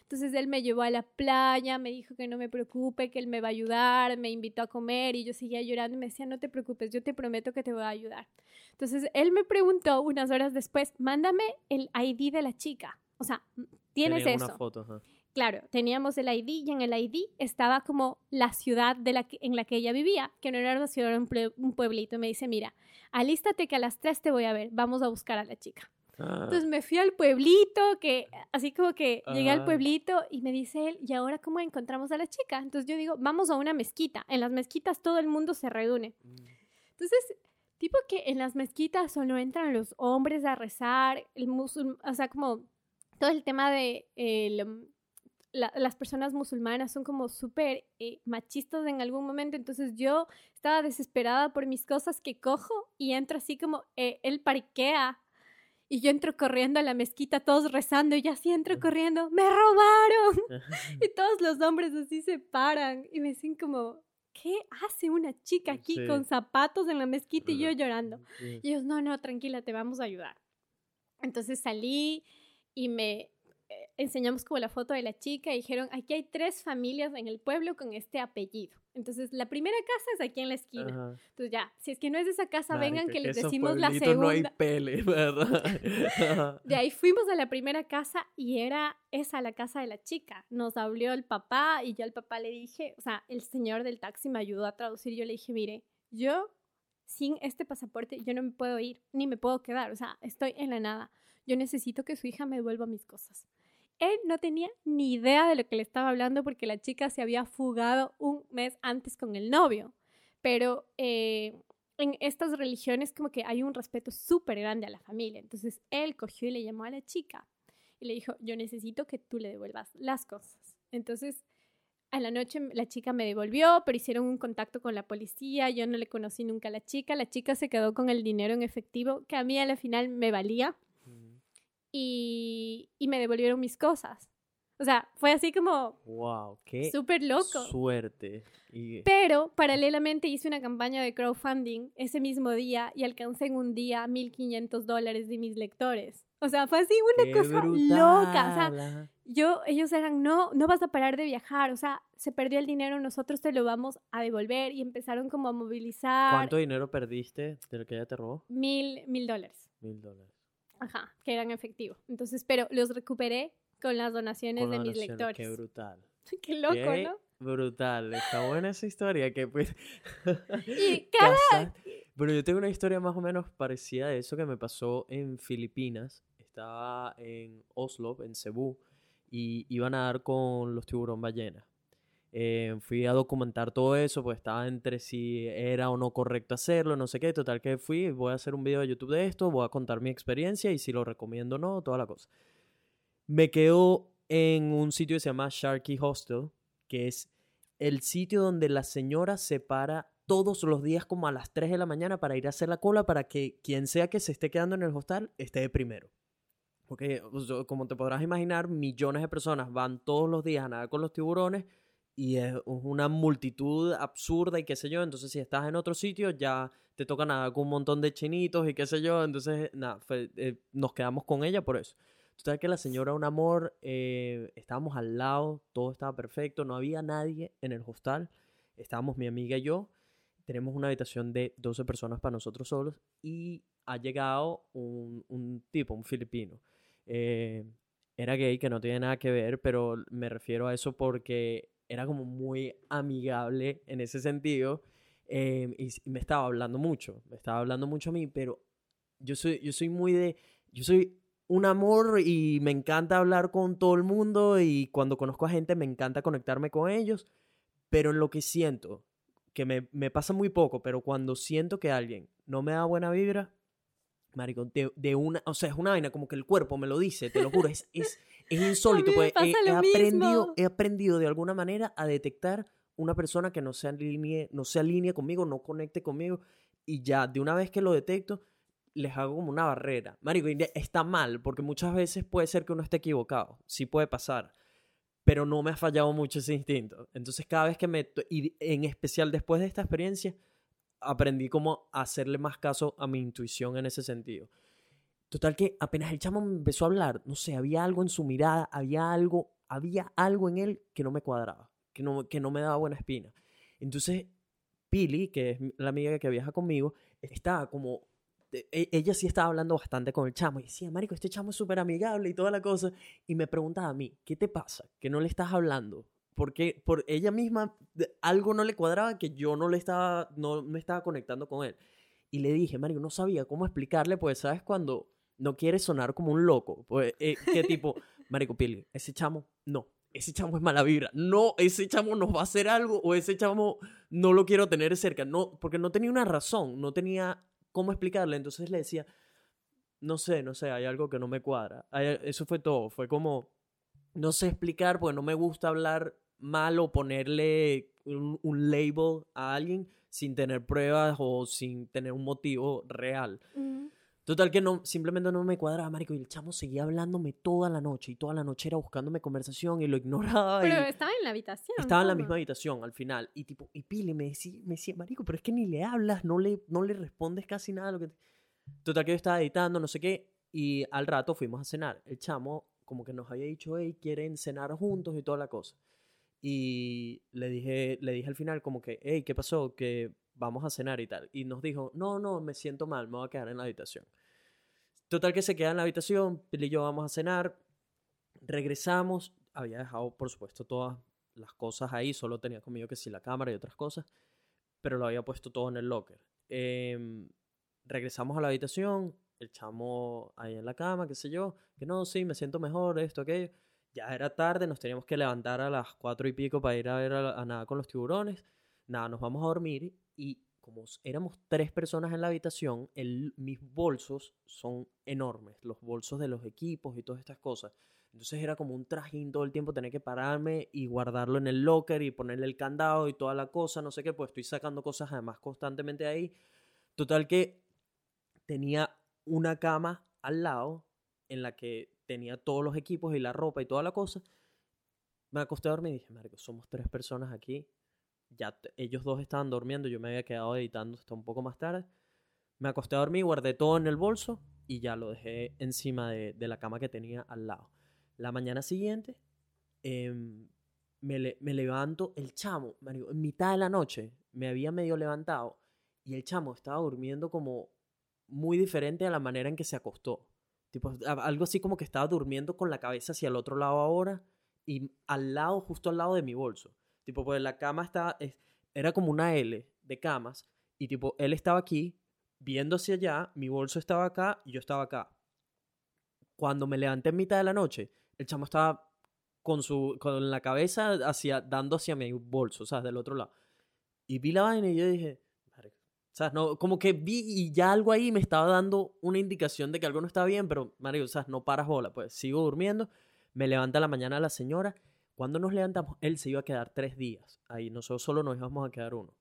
Entonces él me llevó a la playa, me dijo que no me preocupe, que él me va a ayudar, me invitó a comer y yo seguía llorando y me decía, no te preocupes, yo te prometo que te voy a ayudar. Entonces él me preguntó unas horas después, mándame el ID de la chica. O sea, tienes eso. Una foto, Claro, teníamos el ID y en el ID estaba como la ciudad de la en la que ella vivía, que no era una ciudad, era un, pueblito. me dice, mira, alístate que a las 3 te voy a ver, vamos a buscar a la chica. Ah. Entonces me fui al pueblito, que así como que llegué al pueblito y me dice él, ¿y ahora cómo encontramos a la chica? Entonces yo digo, vamos a una mezquita. En las mezquitas todo el mundo se reúne. Mm. Entonces, tipo que en las mezquitas solo entran los hombres a rezar, el musul o sea, como todo el tema de las personas musulmanas son como súper eh, machistas en algún momento, entonces yo estaba desesperada por mis cosas que cojo y entro así como, eh, él parquea y yo entro corriendo a la mezquita, todos rezando, y yo así entro corriendo, ¡me robaron! [LAUGHS] y todos los hombres así se paran y me dicen como, ¿qué hace una chica aquí con zapatos en la mezquita y yo llorando? Y ellos, no, no, tranquila, te vamos a ayudar. Entonces salí y me enseñamos como la foto de la chica y dijeron, aquí hay tres familias en el pueblo con este apellido. Entonces, la primera casa es aquí en la esquina. Entonces, ya, si es que no es de esa casa, vengan que les decimos la segunda. No hay pele, [LAUGHS] ¿verdad? de ahí fuimos a la primera casa y era esa la casa de la chica. Nos habló el papá y yo al papá le dije, o sea, el señor del taxi me ayudó a traducir. Yo le dije, mire, yo sin este pasaporte yo no me puedo ir ni me puedo quedar, o sea, estoy en la nada. Yo necesito que su hija me devuelva mis cosas. Él no tenía ni idea de lo que le estaba hablando porque la chica se había fugado un mes antes con el novio. Pero eh, en estas religiones como que hay un respeto súper grande a la familia. Entonces él cogió y le llamó a la chica y le dijo, yo necesito que tú le devuelvas las cosas. Entonces a la noche la chica me devolvió, pero hicieron un contacto con la policía, yo no le conocí nunca a la chica, la chica se quedó con el dinero en efectivo que a mí al final me valía y, y me devolvieron mis cosas. O sea, fue así como... ¡Wow! ¡Qué súper loco! Suerte. Pero [LAUGHS] paralelamente hice una campaña de crowdfunding ese mismo día y alcancé en un día 1.500 dólares de mis lectores. O sea, fue así una cosa loca. O sea, yo, ellos eran, no, no vas a parar de viajar. O sea, se perdió el dinero, nosotros te lo vamos a devolver. Y empezaron como a movilizar. ¿Cuánto dinero perdiste de lo que ella te robó? Mil, mil dólares. Mil dólares. Ajá, que eran efectivo. Entonces, pero los recuperé con las donaciones de mis lectores. Qué brutal. [LAUGHS] Qué loco, ¿no? Brutal, está buena esa historia que pues... [LAUGHS] y [LAUGHS] cada... Bueno, yo tengo una historia más o menos parecida a eso que me pasó en Filipinas. Estaba en Oslo, en Cebú, y iba a nadar con los tiburón ballenas. Eh, fui a documentar todo eso, pues estaba entre si era o no correcto hacerlo, no sé qué. Total que fui, voy a hacer un video de YouTube de esto, voy a contar mi experiencia y si lo recomiendo o no, toda la cosa. Me quedo en un sitio que se llama Sharky Hostel, que es el sitio donde la señora se para todos los días como a las 3 de la mañana para ir a hacer la cola para que quien sea que se esté quedando en el hostal esté de primero. Porque, como te podrás imaginar, millones de personas van todos los días a nadar con los tiburones y es una multitud absurda y qué sé yo. Entonces, si estás en otro sitio, ya te toca nada con un montón de chinitos y qué sé yo. Entonces, nada, eh, nos quedamos con ella por eso. Total que la señora, un amor, eh, estábamos al lado, todo estaba perfecto, no había nadie en el hostal. Estábamos mi amiga y yo. Tenemos una habitación de 12 personas para nosotros solos y ha llegado un, un tipo, un filipino. Eh, era gay, que no tiene nada que ver, pero me refiero a eso porque era como muy amigable en ese sentido em, y me estaba hablando mucho, me estaba hablando mucho a mí, pero yo soy, yo soy muy de, yo soy un amor y me encanta hablar con todo el mundo y cuando conozco a gente me encanta conectarme con ellos, pero en lo que siento, que me, me pasa muy poco, pero cuando siento que alguien no me da buena vibra, Marico, de, una, o sea, es una vaina como que el cuerpo me lo dice, te lo juro, es, es, es [LAUGHS] insólito. Pues, he, aprendido, he aprendido de alguna manera a detectar una persona que no se alinee, no se alinee conmigo, no conecte conmigo, y ya de una vez que lo detecto, les hago como una barrera. Marico, está mal, porque muchas veces puede ser que uno esté equivocado, sí puede pasar, pero no me ha fallado mucho ese instinto. Entonces cada vez que me, y en especial después de esta experiencia, aprendí como a hacerle más caso a mi intuición en ese sentido. Total que apenas el chamo me empezó a hablar, no sé, había algo en su mirada, había algo, había algo en él que no me cuadraba, que no, que no me daba buena espina. Entonces, Pili, que es la amiga que viaja conmigo, estaba como, e, ella sí estaba hablando bastante con el chamo y decía, Marico, este chamo es súper amigable y toda la cosa. Y me preguntaba a mí, ¿qué te pasa? Que no le estás hablando porque por ella misma algo no le cuadraba que yo no le estaba, no me estaba conectando con él. Y le dije, Mario, no sabía cómo explicarle, pues, ¿sabes? Cuando no quiere sonar como un loco, pues, eh, ¿qué tipo? [LAUGHS] Marico Pili, ese chamo, no, ese chamo es mala vibra, no, ese chamo nos va a hacer algo, o ese chamo no lo quiero tener cerca, no, porque no tenía una razón, no tenía cómo explicarle, entonces le decía, no sé, no sé, hay algo que no me cuadra. Eso fue todo, fue como, no sé explicar, porque no me gusta hablar malo ponerle un, label a alguien sin tener pruebas o sin tener un motivo real. Total que no, simplemente no me cuadraba, marico, y el chamo seguía hablándome toda la noche, y toda la noche era buscándome conversación, y lo ignoraba. Pero y estaba en la habitación. estaba en la misma habitación al final, y tipo, y Pili me decía, me decía, marico, pero es que ni le hablas, no le, no le respondes casi nada lo que... te-". Total que yo estaba editando, no sé qué, y al rato fuimos a cenar. El chamo como que nos había dicho, hey, quieren cenar juntos y toda la cosa. Y le dije, le dije al final como que, hey, ¿qué pasó? Que vamos a cenar y tal. Y nos dijo, no, no, me siento mal, me voy a quedar en la habitación. Total que se queda en la habitación, Pili y yo vamos a cenar, regresamos, había dejado por supuesto todas las cosas ahí, solo tenía conmigo que sí la cámara y otras cosas, pero lo había puesto todo en el locker. Em, regresamos a la habitación, el chamo ahí en la cama, qué sé yo, que no, sí, me siento mejor, esto, aquello. Ya era tarde, nos teníamos que levantar a las cuatro y pico para ir a ver a, a nada con los tiburones. Nada, nos vamos a dormir y como éramos tres personas en la habitación, el, mis bolsos son enormes, los bolsos de los equipos y todas estas cosas. Entonces era como un trajín todo el tiempo tener que pararme y guardarlo en el locker y ponerle el candado y toda la cosa, no sé qué, pues estoy sacando cosas además constantemente ahí. Total que tenía una cama al lado en la que tenía todos los equipos y la ropa y toda la cosa. Me acosté a dormir y dije, Marco, somos tres personas aquí. Ya ellos dos estaban durmiendo, yo me había quedado editando hasta un poco más tarde. Me acosté a dormir, guardé todo en el bolso y ya lo dejé encima de, de la cama que tenía al lado. La mañana siguiente em, me, le- me levanto, el chamo, marico, en mitad de la noche me había medio levantado y el chamo estaba durmiendo como muy diferente a la manera en que se acostó. Tipo, algo así como que estaba durmiendo con la cabeza hacia el otro lado ahora y al lado, justo al lado de mi bolso. Tipo, pues la cama estaba, es- era como una L de camas y tipo, él estaba aquí viendo hacia allá, mi bolso estaba acá y yo estaba acá. Cuando me levanté en mitad de la noche, el chamo estaba con su con la cabeza hacia dando hacia mi bolso, o sea, del otro lado. Y vi la vaina y yo dije, Sea, no, como que vi y ya algo ahí me estaba dando una indicación de que algo no estaba bien, pero Mario, sea, no paras bola, pues sigo durmiendo. Me levanta la mañana la señora. Cuando nos levantamos, él se iba a quedar tres días ahí, nosotros solo nos íbamos a quedar uno.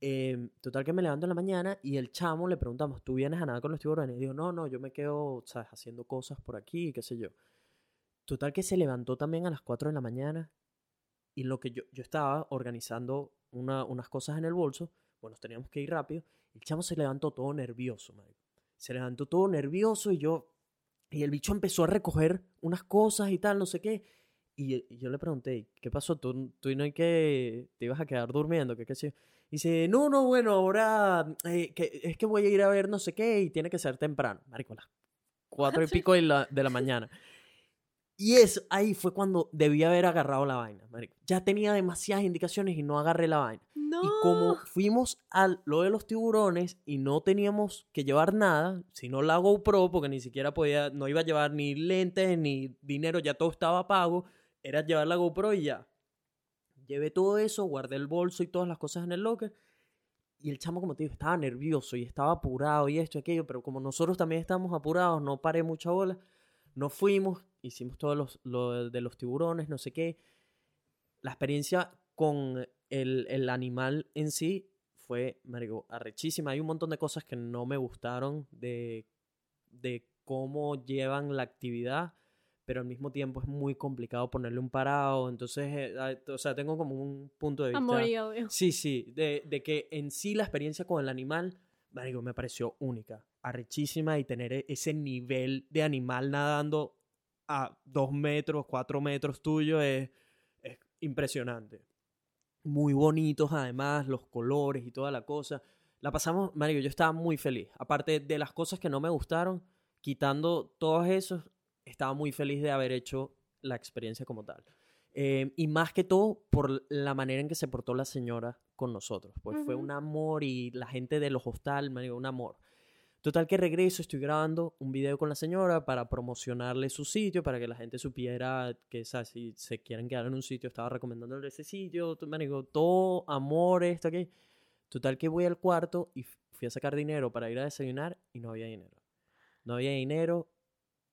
Em, total que me levanto en la mañana y el chamo le preguntamos, ¿tú vienes a nada con los tiburones? Y dijo, no, no, yo me quedo, ¿sabes? Haciendo cosas por aquí, qué sé yo. Total que se levantó también a las 4 de la mañana y lo que yo, yo estaba organizando una- unas cosas en el bolso, bueno, nos teníamos que ir rápido, el chamo se levantó todo nervioso, marico. Se levantó todo nervioso y yo, y el bicho empezó a recoger unas cosas y tal, no sé qué. Y, y yo le pregunté, ¿qué pasó? ¿Tú, tú no hay que, te ibas a quedar durmiendo? ¿Qué qué sé yo?". Y dice, no, no, bueno, ahora eh, que, es que voy a ir a ver no sé qué y tiene que ser temprano. Marico, las cuatro y [LAUGHS] pico de la, de la mañana. Y eso, ahí fue cuando debía haber agarrado la vaina, marico. Ya tenía demasiadas indicaciones y no agarré la vaina. No. Y como fuimos a lo de los tiburones y no teníamos que llevar nada, sino la GoPro, porque ni siquiera podía, no iba a llevar ni lentes ni dinero, ya todo estaba pago, era llevar la GoPro y ya. Llevé todo eso, guardé el bolso y todas las cosas en el locker. Y el chamo, como te digo, estaba nervioso y estaba apurado y esto y aquello, pero como nosotros también estábamos apurados, no paré mucha bola. No fuimos, hicimos todo los, lo de los tiburones, no sé qué. La experiencia con el, el animal en sí fue, marico, arrechísima. Hay un montón de cosas que no me gustaron de, de cómo llevan la actividad, pero al mismo tiempo es muy complicado ponerle un parado. Entonces, eh, o sea, tengo como un punto de vista. Amor y odio. Sí, sí, de, de que en sí la experiencia con el animal, marico, me pareció única, arrechísima y tener e- ese nivel de animal nadando a dos metros, cuatro metros tuyo es, es impresionante. Muy bonitos además, los colores y toda la cosa. La pasamos, marico, yo estaba muy feliz. Aparte de las cosas que no me gustaron, quitando todos esos, estaba muy feliz de haber hecho la experiencia como tal. Eh, y más que todo por la manera en que se portó la señora con nosotros. Pues fue un amor y la gente de los hostal, me digo, un amor. Total que regreso, estoy grabando un video con la señora para promocionarle su sitio, para que la gente supiera que ¿sabes? si se quieren quedar en un sitio, estaba recomendándole ese sitio, me digo, todo amor, esto, aquí. Total que voy al cuarto y fui a sacar dinero para ir a desayunar y no había dinero. No había dinero,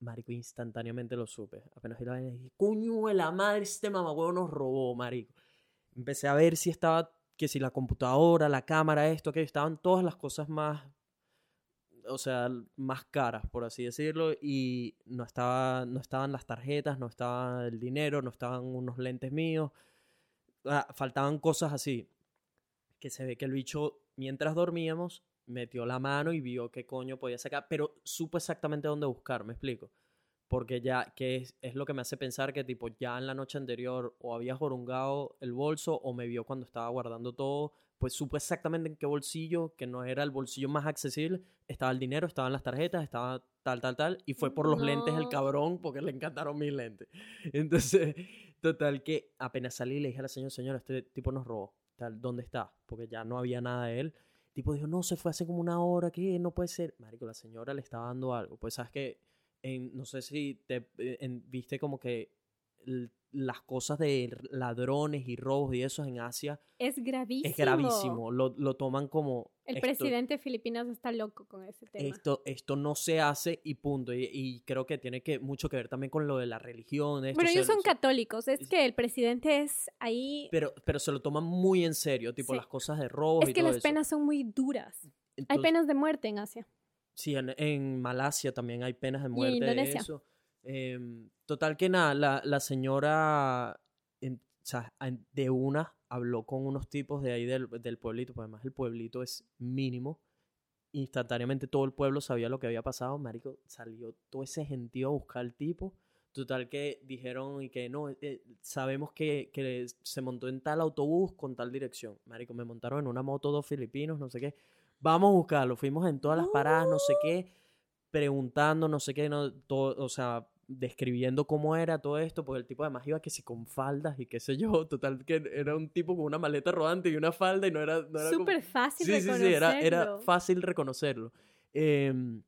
marico, instantáneamente lo supe. Apenas vi la vaina dije, coño de la madre, este mamagüevo nos robó, marico. Empecé a ver si estaba, que si la computadora, la cámara, esto, que estaban todas las cosas más o sea, más caras, por así decirlo, y no, estaba, no estaban las tarjetas, no estaba el dinero, no estaban unos lentes míos, ah, faltaban cosas así, que se ve que el bicho, mientras dormíamos, metió la mano y vio qué coño podía sacar, pero supo exactamente dónde buscar, me explico. Porque ya, que es, es, lo que me hace pensar que tipo ya en la noche anterior o había jorungado el bolso o me vio cuando estaba guardando todo, pues supo exactamente en qué bolsillo, que no era el bolsillo más accesible, estaba el dinero, estaban las tarjetas, estaba tal, tal, tal, y fue por los lentes el cabrón porque le encantaron mis lentes. [LAUGHS] Entonces, total que apenas salí le dije a la señora, señora, este tipo nos robó, tal, ¿dónde está? Porque ya no había nada de él tipo dijo, no, se fue hace como una hora, que no puede ser. Marico, la señora le estaba dando algo. Pues sabes que, no sé si te eh, viste como que las cosas de ladrones y robos y eso en Asia. Es gravísimo. Es gravísimo. Lo, lo toman como. El presidente de Filipinas está loco con ese tema. Esto, esto no se hace y punto. Y, creo que tiene que, mucho que ver también con lo de la religión. bueno, ellos son católicos. Es, que el presidente es ahí. Pero, pero se lo toman muy en serio, tipo las cosas de robos. Es que las penas son muy duras. hay penas de muerte en Asia. Sí, en, en, Malasia también hay penas de muerte. Y en Indonesia. Eso. Em, total que nada, la, la señora de una habló con unos tipos de ahí del, del pueblito, pues además el pueblito es mínimo. Instantáneamente todo el pueblo sabía lo que había pasado. Marico, salió todo ese gentío a buscar al tipo. Total que dijeron y que no, eh, sabemos que, que, se montó en tal autobús con tal dirección. Marico, me montaron en una moto dos filipinos, no sé qué. Vamos a buscarlo. Fuimos en todas las paradas, no sé qué, preguntando, no sé qué, no, todo, o sea, describiendo cómo era todo esto, porque el tipo además iba que si con faldas y qué sé yo, [LAUGHS] total que era un tipo con una maleta rodante y una falda y no era... No Súper fácil sí, reconocerlo. Sí, sí, era, era fácil reconocerlo. Em,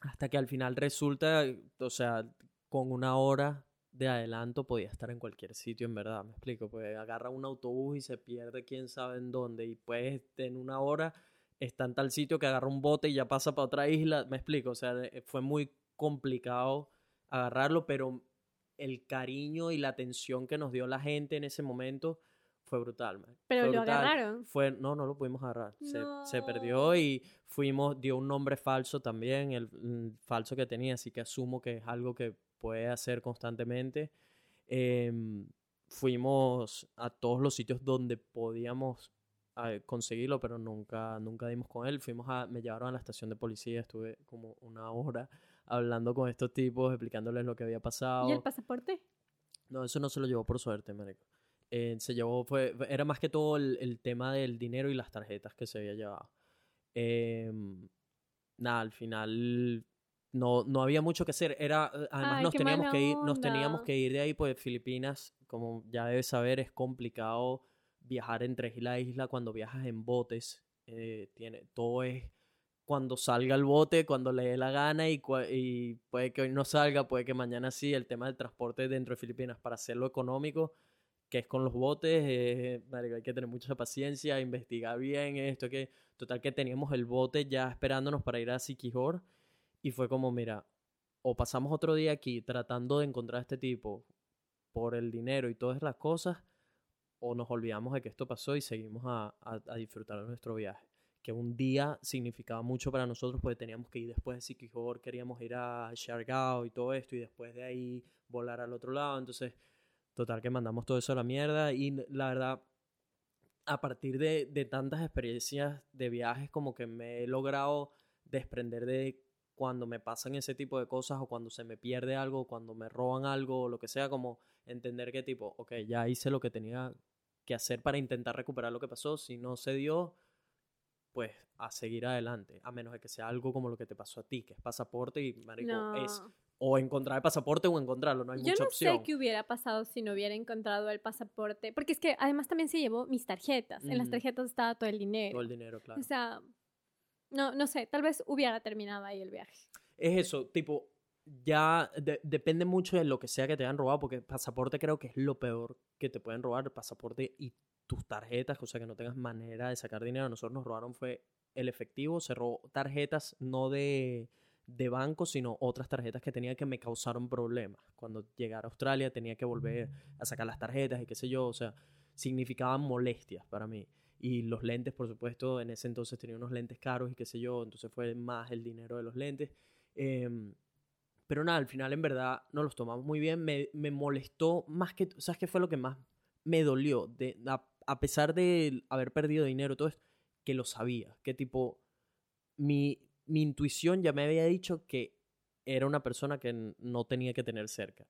hasta que al final resulta, o sea, con una hora de adelanto podía estar en cualquier sitio, en verdad, me explico, pues agarra un autobús y se pierde quién sabe en dónde y pues en una hora está en tal sitio que agarra un bote y ya pasa para otra isla, me explico, o sea, fue muy complicado agarrarlo, pero el cariño y la atención que nos dio la gente en ese momento fue brutal. Pero lo agarraron. Fue, no, no lo pudimos agarrar. Se, perdió y fuimos, dio un nombre falso también, el, falso que tenía, así que asumo que es algo que puede hacer constantemente. Em, fuimos a todos los sitios donde podíamos eh, conseguirlo, pero nunca, nunca dimos con él. Fuimos a, me llevaron a la estación de policía, estuve como una hora hablando con estos tipos, explicándoles lo que había pasado. ¿Y el pasaporte? No, eso no se lo llevó por suerte, marico. Eh, se llevó, fue, era más que todo el, tema del dinero y las tarjetas que se había llevado. Em, nada, al final no, no había mucho que hacer. Era, eh, además nos teníamos que ir, nos teníamos que ir de ahí, pues Filipinas, como ya debes saber, es complicado viajar entre isla a isla cuando viajas en botes. Eh, tiene, todo es cuando salga el bote, cuando le dé la gana y, puede que hoy no salga, puede que mañana sí. El tema del transporte dentro de Filipinas para hacerlo económico, que es con los botes, eh, hay que tener mucha paciencia, investigar bien esto, que total que teníamos el bote ya esperándonos para ir a Siquijor y fue como, mira, o pasamos otro día aquí tratando de encontrar a este tipo por el dinero y todas las cosas, o nos olvidamos de que esto pasó y seguimos a, a disfrutar de nuestro viaje que un día significaba mucho para nosotros porque teníamos que ir después de Siquijor, queríamos ir a Siargao y todo esto y después de ahí volar al otro lado, entonces total que mandamos todo eso a la mierda y la verdad a partir de, de tantas experiencias de viajes como que me he logrado desprender de cuando me pasan ese tipo de cosas o cuando se me pierde algo, o cuando me roban algo o lo que sea, como entender que tipo, ok, ya hice lo que tenía que hacer para intentar recuperar lo que pasó, si no se dio, pues a seguir adelante, a menos de que sea algo como lo que te pasó a ti, que es pasaporte y marico, es o encontrar el pasaporte o encontrarlo, no hay mucha opción. Yo no sé qué hubiera pasado si no hubiera encontrado el pasaporte, porque es que además también se llevó mis tarjetas, en las tarjetas estaba todo el dinero. Todo el dinero, claro. O sea, no, no sé, tal vez hubiera terminado ahí el viaje. Es eso, tipo, ya depende mucho de lo que sea que te hayan robado, porque el pasaporte creo que es lo peor que te pueden robar, el pasaporte y tus tarjetas, o sea que no tengas manera de sacar dinero. Nosotros nos robaron fue el efectivo, se robó tarjetas no de, de banco, sino otras tarjetas que tenía que me causaron problemas. Cuando llegara a Australia tenía que volver a sacar las tarjetas y qué sé yo, o sea, significaban molestias para mí. y los lentes, por supuesto, en ese entonces tenía unos lentes caros y qué sé yo, entonces fue más el dinero de los lentes. Em, pero nada, al final en verdad no los tomamos muy bien. Me, me molestó más que, ¿sabes qué fue lo que más me dolió? De, a, pesar de haber perdido dinero, todo esto, que lo sabía, que tipo, mi, mi intuición ya me había dicho que era una persona que no tenía que tener cerca.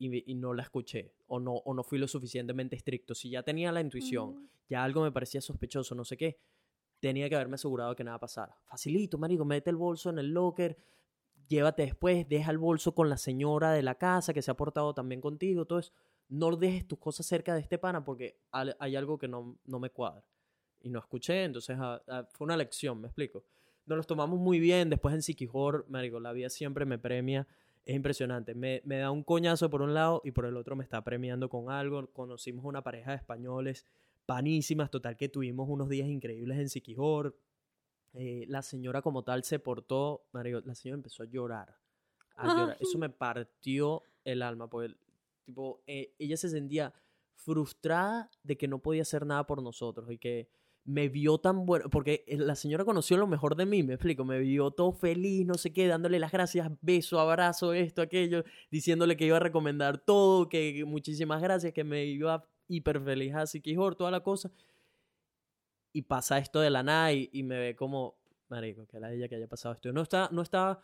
Y, y, no la escuché o no, o no fui lo suficientemente estricto. Si ya tenía la intuición, ya algo me parecía sospechoso, no sé qué, tenía que haberme asegurado que nada pasara. Facilito, marico, mete el bolso en el locker, llévate después, deja el bolso con la señora de la casa que se ha portado también contigo, todo eso. No dejes tus cosas cerca de este pana porque hay algo que no, no me cuadra. Y no escuché, entonces ah, ah, fue una lección, me explico. Nos los tomamos muy bien, después en Siquijor, marico, la vida siempre me premia, es impresionante. Me, me da un coñazo por un lado y por el otro me está premiando con algo. Conocimos una pareja de españoles panísimas, total que tuvimos unos días increíbles en Siquijor, eh, la señora como tal se portó, Mario, la señora empezó a llorar. A llorar. Eso me partió el alma, porque tipo, eh, ella se sentía frustrada de que no podía hacer nada por nosotros y que me vio tan bueno, porque eh, la señora conoció lo mejor de mí, me explico, me vio todo feliz, no sé qué, dándole las gracias, beso, abrazo, esto, aquello, diciéndole que iba a recomendar todo, que, muchísimas gracias, que me iba hiper feliz a Siquijor, toda la cosa y pasa esto de la nada y, me ve como, marico, que la ella que haya pasado esto. No está, no estaba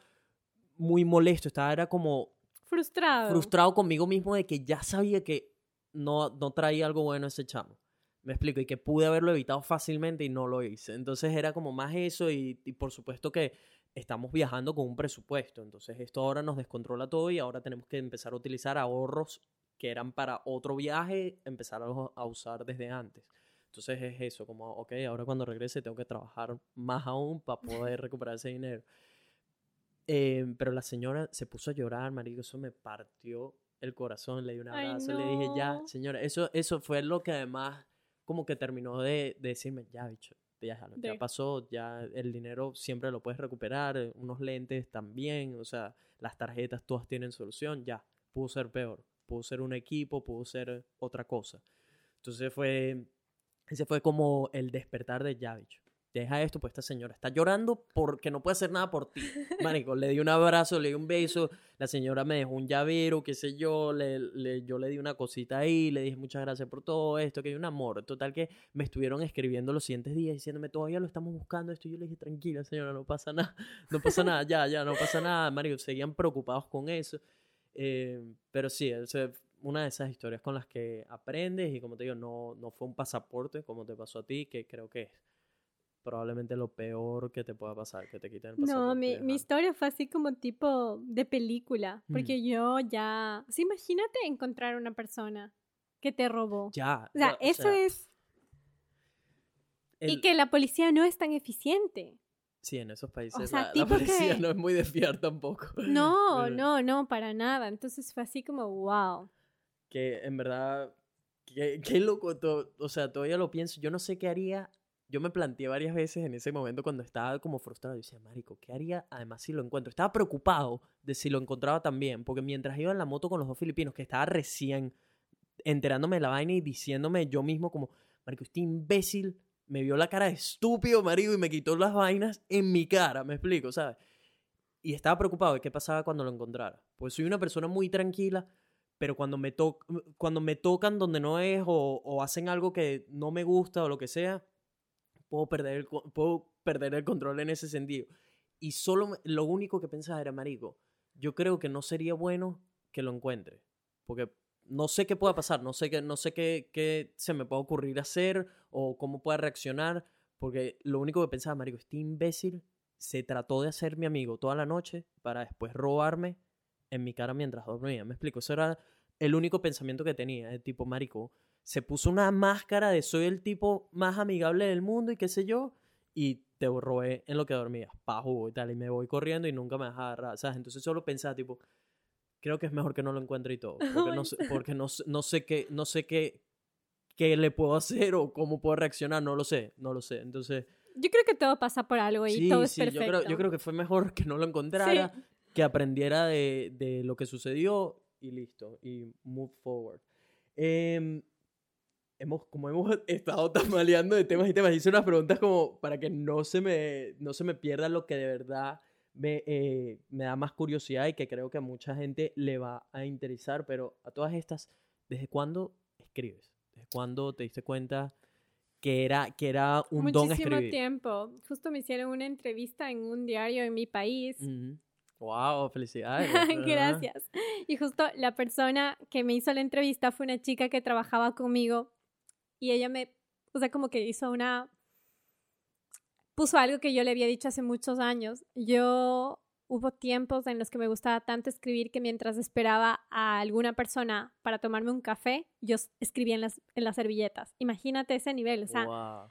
muy molesto, estaba era como... Frustrado. Frustrado conmigo mismo de que ya sabía que no, no traía algo bueno ese chamo. Me explico, y que pude haberlo evitado fácilmente y no lo hice. Entonces era como más eso y, y por supuesto que estamos viajando con un presupuesto. Entonces esto ahora nos descontrola todo y ahora tenemos que empezar a utilizar ahorros que eran para otro viaje, empezar a usar desde antes. Entonces es eso, como, ok, ahora cuando regrese tengo que trabajar más aún para poder recuperar ese dinero. Em, pero la señora se puso a llorar, marico, eso me partió el corazón, le di un abrazo, le dije, ya, señora, eso, eso fue lo que además como que terminó de, decirme, ya, bicho, ya, ya pasó, ya el dinero siempre lo puedes recuperar, unos lentes también, o sea, las tarjetas todas tienen solución, ya, pudo ser peor, pudo ser un equipo, pudo ser otra cosa. Entonces fue ese fue como el despertar de Javich. Deja esto, pues esta señora está llorando porque no puede hacer nada por ti. Marico, le di un abrazo, le di un beso, la señora me dejó un llavero, qué sé yo, le, yo le di una cosita ahí, le dije muchas gracias por todo esto, que hay un amor. Total que me estuvieron escribiendo los siguientes días diciéndome, todavía lo estamos buscando esto. Y yo le dije, tranquila señora, no pasa nada, no pasa nada, ya, ya, no pasa nada. Marico, seguían preocupados con eso. Eh, pero sí, ese una de esas historias con las que aprendes y como te digo, no, no fue un pasaporte como te pasó a ti, que creo que es probablemente lo peor que te pueda pasar, que te quiten el pasaporte. No, mi, mi historia fue así como tipo de película, porque yo ya, sí, imagínate encontrar una persona que te robó. Ya. O sea, eso es... Y que la policía no es tan eficiente. Sí, en esos países la, policía no es muy de fiar tampoco. [LAUGHS] No, no, no, para nada. Entonces fue así como, wow que en verdad, qué, qué loco, o sea, todavía lo pienso, yo no sé qué haría, yo me planteé varias veces en ese momento cuando estaba como frustrado, y decía, Marico, ¿qué haría además si lo encuentro? Estaba preocupado de si lo encontraba también, porque mientras iba en la moto con los dos filipinos, que estaba recién enterándome de la vaina y diciéndome yo mismo como, Marico, este imbécil me vio la cara de estúpido, marico, y me quitó las vainas en mi cara, me explico, ¿sabes? Y estaba preocupado de qué pasaba cuando lo encontrara. Pues soy una persona muy tranquila, pero cuando me, to cuando me tocan donde no es o, o, hacen algo que no me gusta o lo que sea, puedo perder el, puedo perder el control en ese sentido. Y solo lo único que pensaba era, marico, yo creo que no sería bueno que lo encuentre, porque no sé qué pueda pasar, no sé qué, no sé qué, qué se me puede ocurrir hacer o cómo pueda reaccionar, porque lo único que pensaba, marico, este imbécil se trató de hacer mi amigo toda la noche para después robarme en mi cara mientras dormía. Me explico, eso era el único pensamiento que tenía, tipo marico. Se puso una máscara de soy el tipo más amigable del mundo y qué sé yo, y te robé en lo que dormías, pajo y tal, y me voy corriendo y nunca me dejas agarrar, ¿sabes? Entonces solo pensaba, tipo, creo que es mejor que no lo encuentre y todo, porque, no, sé, porque no, no, sé qué, no sé qué, qué le puedo hacer o cómo puedo reaccionar, no lo sé, no lo sé, entonces... Yo creo que todo pasa por algo y todo es sí, perfecto. Yo creo, yo creo que fue mejor que no lo encontrara, que aprendiera de, de, lo que sucedió y listo, y move forward. Em, hemos, como hemos [LAUGHS] estado tamaleando de temas y temas, hice unas preguntas como para que no se me, no se me pierda lo que de verdad me, eh, me da más curiosidad y que creo que a mucha gente le va a interesar, pero a todas estas, ¿desde cuándo escribes? ¿Desde cuándo te diste cuenta que era, que era un don escribir? Muchísimo tiempo. Justo me hicieron una entrevista en un diario en mi país. Wow, felicidades. [LAUGHS] Gracias. Y justo la persona que me hizo la entrevista fue una chica que trabajaba conmigo y ella me, o sea, como que hizo una, puso algo que yo le había dicho hace muchos años. Yo hubo tiempos en los que me gustaba tanto escribir que mientras esperaba a alguna persona para tomarme un café, yo escribía en las, en las servilletas. Imagínate ese nivel, o sea,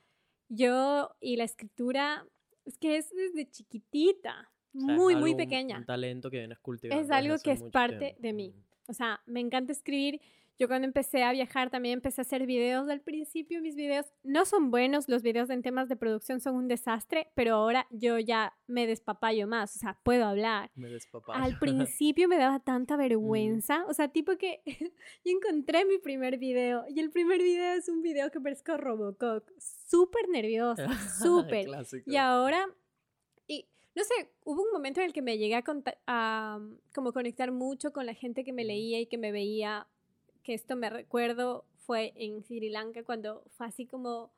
yo y la escritura, es que es desde chiquitita, muy, muy pequeña. Un, talento que vienes cultivando. Es algo que es parte de mí. O sea, me encanta escribir yo cuando empecé a viajar también empecé a hacer videos. Al principio mis videos no son buenos, los videos en temas de producción son un desastre, pero ahora yo ya me despapayo más, o sea, puedo hablar. Me despapayo. Al [LAUGHS] principio me daba tanta mm. vergüenza, o sea, tipo que [LAUGHS] yo encontré mi primer video y el primer video es un video que parezco Robocop, súper nerviosa, [LAUGHS] súper. y ahora y no sé, hubo un momento en el que me llegué a, a, como conectar mucho con la gente que me leía y que me veía que esto me recuerdo fue en Sri Lanka cuando fue así como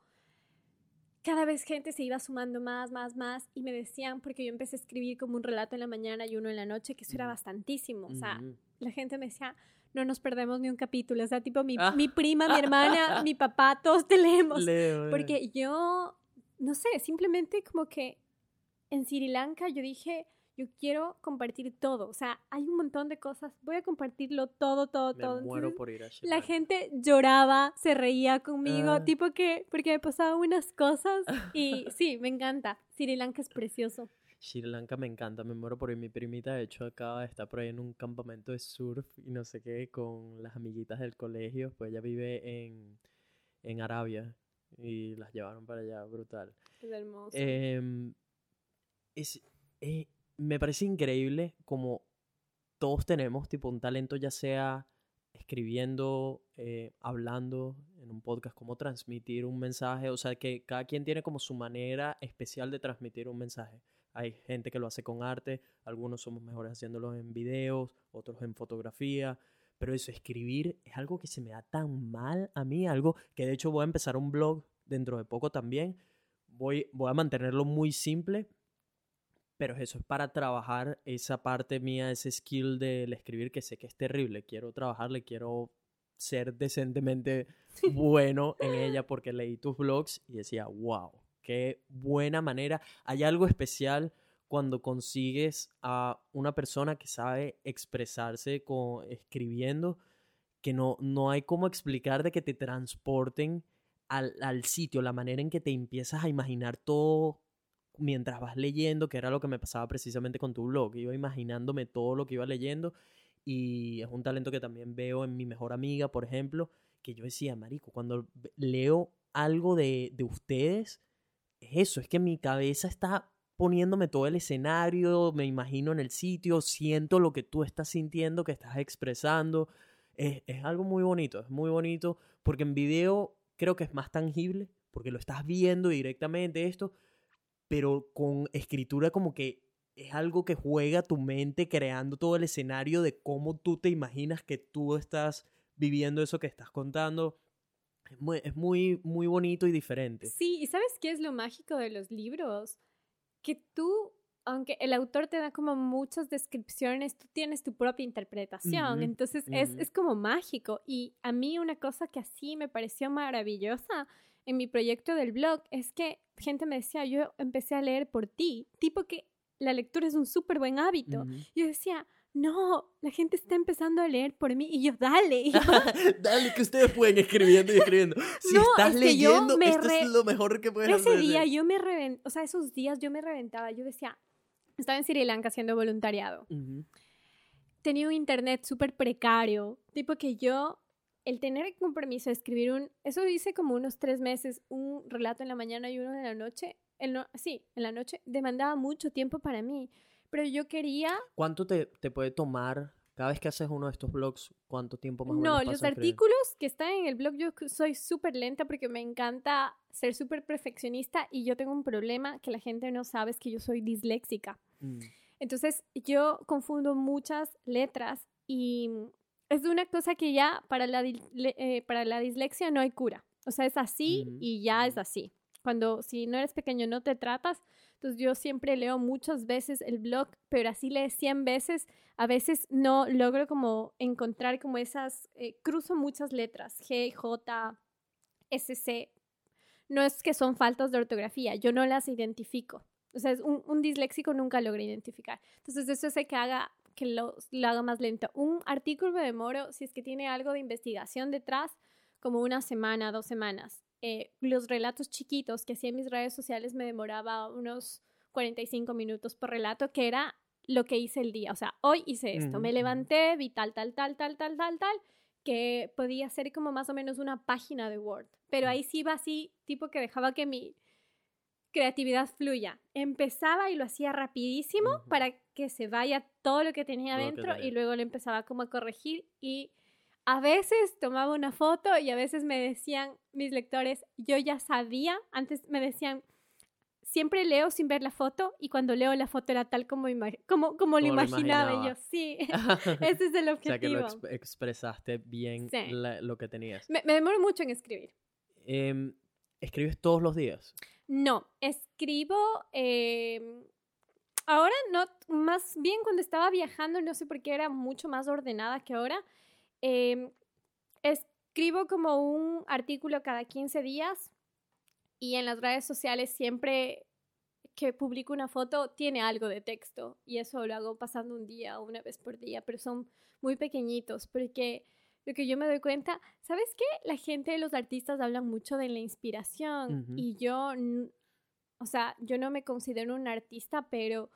cada vez gente se iba sumando más, más, más y me decían, porque yo empecé a escribir como un relato en la mañana y uno en la noche, que eso era bastantísimo. O sea, la gente me decía, no nos perdemos ni un capítulo. O sea, tipo mi, ah. mi prima, mi hermana, [LAUGHS] mi papá, todos te leemos. porque yo, no sé, simplemente como que en Sri Lanka yo dije, yo quiero compartir todo. O sea, hay un montón de cosas. Voy a compartirlo todo, todo, me todo. Muero por ir a la gente lloraba, se reía conmigo, ah. tipo que, porque me pasaban unas cosas [LAUGHS] y sí, me encanta. Sri Lanka es precioso. Sri Lanka me encanta, me muero por ir. Mi primita, de hecho, acaba de estar por ahí en un campamento de surf y no sé qué, con las amiguitas del colegio. Pues ella vive en, en Arabia y las llevaron para allá, brutal. Es hermoso. Em, es, eh, me parece increíble como todos tenemos tipo un talento ya sea escribiendo, eh, hablando en un podcast, cómo transmitir un mensaje, o sea que cada quien tiene como su manera especial de transmitir un mensaje. Hay gente que lo hace con arte, algunos somos mejores haciéndolo en videos, otros en fotografía, pero eso, escribir es algo que se me da tan mal a mí, algo que de hecho voy a empezar un blog dentro de poco también. Voy, voy a mantenerlo muy simple, pero eso es para trabajar esa parte mía, ese skill del escribir que sé que es terrible. Quiero trabajarle, quiero ser decentemente bueno en ella porque leí tus blogs y decía, wow, qué buena manera. Hay algo especial cuando consigues a una persona que sabe expresarse con, escribiendo, que no, no hay cómo explicar de que te transporten al, al sitio, la manera en que te empiezas a imaginar todo mientras vas leyendo, que era lo que me pasaba precisamente con tu blog. Iba imaginándome todo lo que iba leyendo y es un talento que también veo en mi mejor amiga, por ejemplo, que yo decía, Marico, cuando leo algo de, de ustedes, es eso, es que mi cabeza está poniéndome todo el escenario, me imagino en el sitio, siento lo que tú estás sintiendo, que estás expresando. Es, es algo muy bonito, es muy bonito, porque en video creo que es más tangible, porque lo estás viendo directamente esto, pero con escritura como que es algo que juega tu mente creando todo el escenario de cómo tú te imaginas que tú estás viviendo eso que estás contando. Es muy, es muy, muy bonito y diferente. Sí, y ¿sabes qué es lo mágico de los libros? Que tú, aunque el autor te da como muchas descripciones, tú tienes tu propia interpretación. Entonces es, es como mágico. Y a mí una cosa que así me pareció maravillosa en mi proyecto del blog es que gente me decía, yo empecé a leer por ti, tipo que la lectura es un súper buen hábito. Yo decía, no, la gente está empezando a leer por mí y yo, dale. [LAUGHS] dale, que ustedes pueden escribiendo y escribiendo. [LAUGHS] Si estás leyendo, esto es lo mejor que puedes hacer. Ese día yo me reventaba, o sea, esos días yo me reventaba. Yo decía, estaba en Sri Lanka haciendo voluntariado. Tenía un internet súper precario, tipo que yo el tener el compromiso de escribir un, eso hice como unos tres meses, un relato en la mañana y uno en la noche, el sí, en la noche, demandaba mucho tiempo para mí, pero yo quería... ¿Cuánto te, te puede tomar Cada vez que haces uno de estos blogs, ¿cuánto tiempo más o No, menos los pasas escribiendo? artículos que están en el blog yo soy súper lenta porque me encanta ser súper perfeccionista y yo tengo un problema que la gente no sabe, es que yo soy disléxica. Mm, Entonces yo confundo muchas letras y es una cosa que ya para la, eh, para la dislexia no hay cura. O sea, es así y ya es así. Cuando si no eres pequeño no te tratas, entonces yo siempre leo muchas veces el blog, pero así lees 100 veces, a veces no logro como encontrar como esas, eh, cruzo muchas letras, G, J, S, C. No es que son faltas de ortografía, yo no las identifico. O sea, es un, un disléxico nunca logra identificar. Entonces, eso hace que haga que lo, lo haga más lento. Un artículo me demoro, si es que tiene algo de investigación detrás, como una semana, dos semanas. Eh, los relatos chiquitos que hacía en mis redes sociales me demoraba unos 45 minutos por relato, que era lo que hice el día. O sea, hoy hice esto, me levanté, vi tal, tal, tal, tal, tal, tal, tal, que podía ser como más o menos una página de Word. Pero Mm. ahí sí iba así, tipo que dejaba que mi creatividad fluya. Empezaba y lo hacía rapidísimo para que se vaya todo lo que tenía lo dentro y luego le empezaba como a corregir y a veces tomaba una foto y a veces me decían mis lectores, yo ya sabía, antes me decían, siempre leo sin ver la foto y cuando leo la foto era tal como, como, como lo lo imaginaba y yo, sí, [LAUGHS] [LAUGHS] ese es el o sea, que lo objetivo. exp- expresaste bien Sí. la- lo que tenías. Me, me demoro mucho en escribir. Em, ¿Escribes todos los días? No, escribo. em, ahora no, más bien cuando estaba viajando, no sé por qué era mucho más ordenada que ahora. em, escribo como un artículo cada 15 días y en las redes sociales siempre que publico una foto tiene algo de texto y eso lo hago pasando un día o una vez por día, pero son muy pequeñitos porque lo que yo me doy cuenta, ¿sabes qué? La gente, los artistas hablan mucho de la inspiración y yo, o sea, yo no me considero un artista, pero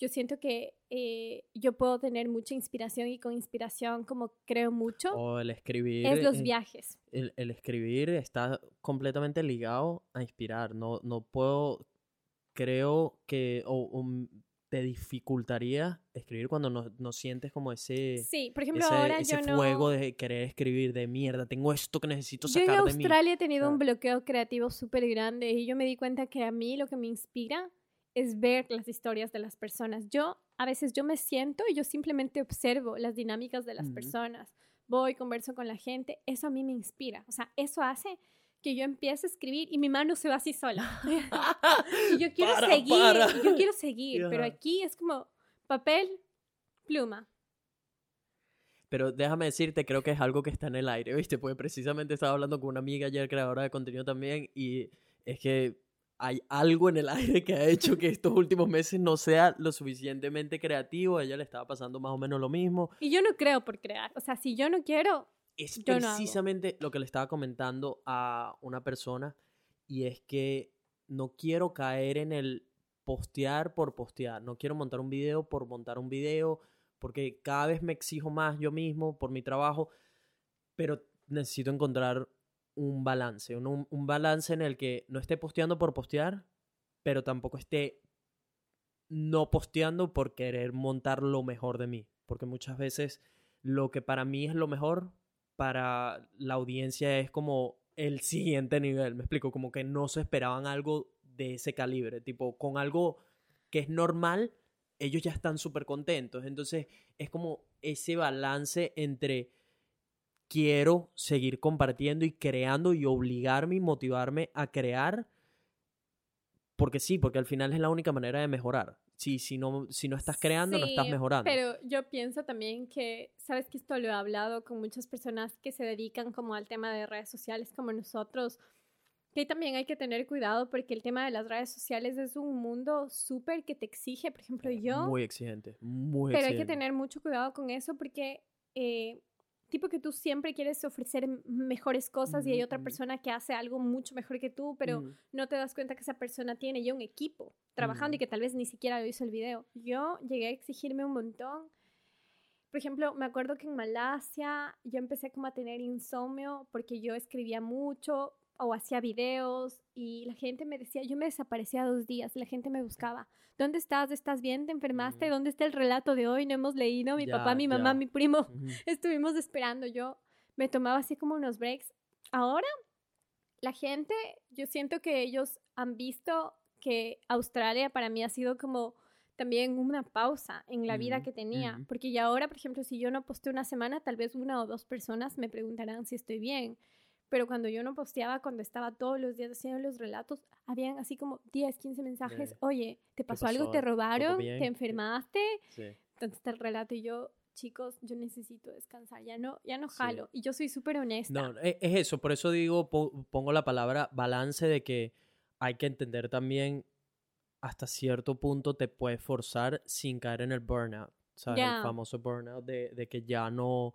yo siento que eh, yo puedo tener mucha inspiración y con inspiración como creo mucho, O el escribir. es los viajes. El, el escribir está completamente ligado a inspirar. No, no puedo. Creo que. O, o m- te dificultaría escribir cuando no, no sientes como ese. Sí, por ejemplo, ese, ahora ese yo no... fuego de querer escribir de mierda. Tengo esto que necesito Yo en sacar de mí. Australia he tenido un ¿sabes? bloqueo creativo súper grande y yo me di cuenta que a mí lo que me inspira es ver las historias de las personas. Yo, a veces yo me siento y yo simplemente observo las dinámicas de las Ujú. personas. Voy, converso con la gente, eso a mí me inspira. O sea, eso hace que yo empiece a escribir y mi mano se va así sola. [LAUGHS] [LAUGHS] y yo quiero Para, seguir, para. y yo quiero seguir, pero Ajá. aquí es como papel, pluma. Pero déjame decirte, creo que es algo que está en el aire, [LAUGHS] ¿viste? Porque precisamente estaba hablando con una amiga ayer, creadora de contenido también, y es que hay algo en el aire que ha hecho que estos últimos meses no sea lo suficientemente creativo. A ella le estaba pasando más o menos lo mismo. Y yo no creo por crear. O sea, si yo no quiero, Es Yo no hago. precisamente lo que le estaba comentando a una persona, y es que no quiero caer en el postear por postear. No quiero montar un video por montar un video, porque cada vez me exijo más yo mismo por mi trabajo, pero necesito encontrar un balance, un, un balance en el que no esté posteando por postear, pero tampoco esté no posteando por querer montar lo mejor de mí, porque muchas veces lo que para mí es lo mejor, para la audiencia es como el [LAUGHS] siguiente nivel, me explico, como que no se esperaban algo de ese calibre, tipo con algo que es normal, ellos ya están súper contentos, entonces es como ese balance entre quiero seguir compartiendo y creando y obligarme y motivarme a crear. Porque sí, porque al final es la única manera de mejorar. Si, si, no, si no estás creando, no estás Sí, mejorando. Pero yo pienso también que, sabes que esto lo he hablado con muchas personas que se dedican como al tema de redes sociales como nosotros, que también hay que tener cuidado porque el tema de las redes sociales es un mundo súper que te exige, por ejemplo, yo, Muy exigente, muy pero hay exigente. que tener mucho cuidado con eso porque... eh, tipo que tú siempre quieres ofrecer mejores cosas y hay otra persona que hace algo mucho mejor que tú, pero Mm, no te das cuenta que esa persona tiene ya un equipo trabajando y que tal vez ni siquiera lo hizo el video. Yo llegué a exigirme un montón. Por ejemplo, me acuerdo que en Malasia yo empecé como a tener insomnio porque yo escribía mucho. O hacía videos y la gente me decía, yo me desaparecía dos días, la gente me buscaba. ¿Dónde estás? ¿Estás bien? ¿Te enfermaste? ¿Dónde está el relato de hoy? No hemos leído. Mi papá, mi mamá, mi primo. [LAUGHS] Estuvimos esperando. Yo me tomaba así como unos breaks. Ahora, la gente, yo siento que ellos han visto que Australia para mí ha sido como también una pausa en la vida que tenía, porque ya ahora, por ejemplo, si yo no posté una semana, tal vez una o dos personas me preguntarán si estoy bien, pero cuando yo no posteaba, cuando estaba todos los días haciendo los relatos, habían así como 10, 15 mensajes, oye, ¿te pasó, algo? ¿Te robaron? ¿Te enfermaste? Entonces está el relato y yo, chicos, yo necesito descansar, ya no, ya no jalo. Y yo soy súper honesta. No, e, es eso, por eso digo, pongo la palabra balance de que hay que entender también hasta cierto punto te puedes forzar sin caer en el burnout. ¿Sabes? El famoso burnout de, de que ya no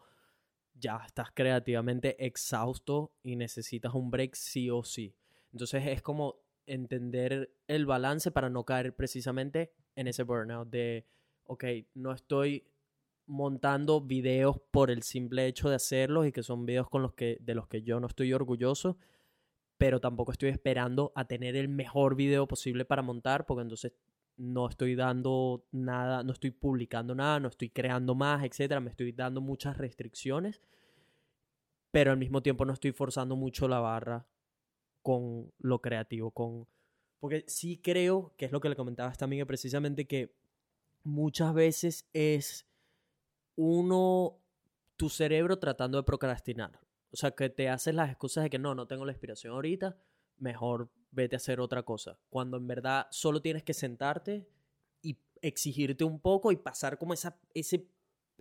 ya estás creativamente exhausto y necesitas un break sí o sí. Entonces es como entender el balance para no caer precisamente en ese burnout de, ok, no estoy montando videos por el simple hecho de hacerlos y que son videos con los que, de los que yo no estoy orgulloso, pero tampoco estoy esperando a tener el mejor video posible para montar, porque entonces no estoy dando nada, no estoy publicando nada, no estoy creando más, etcétera, me estoy dando muchas restricciones, pero al mismo tiempo no estoy forzando mucho la barra con lo creativo, con porque sí creo, que es lo que le comentaba a esta amiga precisamente que muchas veces es uno tu cerebro tratando de procrastinar. O sea, que te haces las excusas de que no, no tengo la inspiración ahorita, mejor vete a hacer otra cosa. Cuando en verdad solo tienes que sentarte y exigirte un poco y pasar como esa, ese,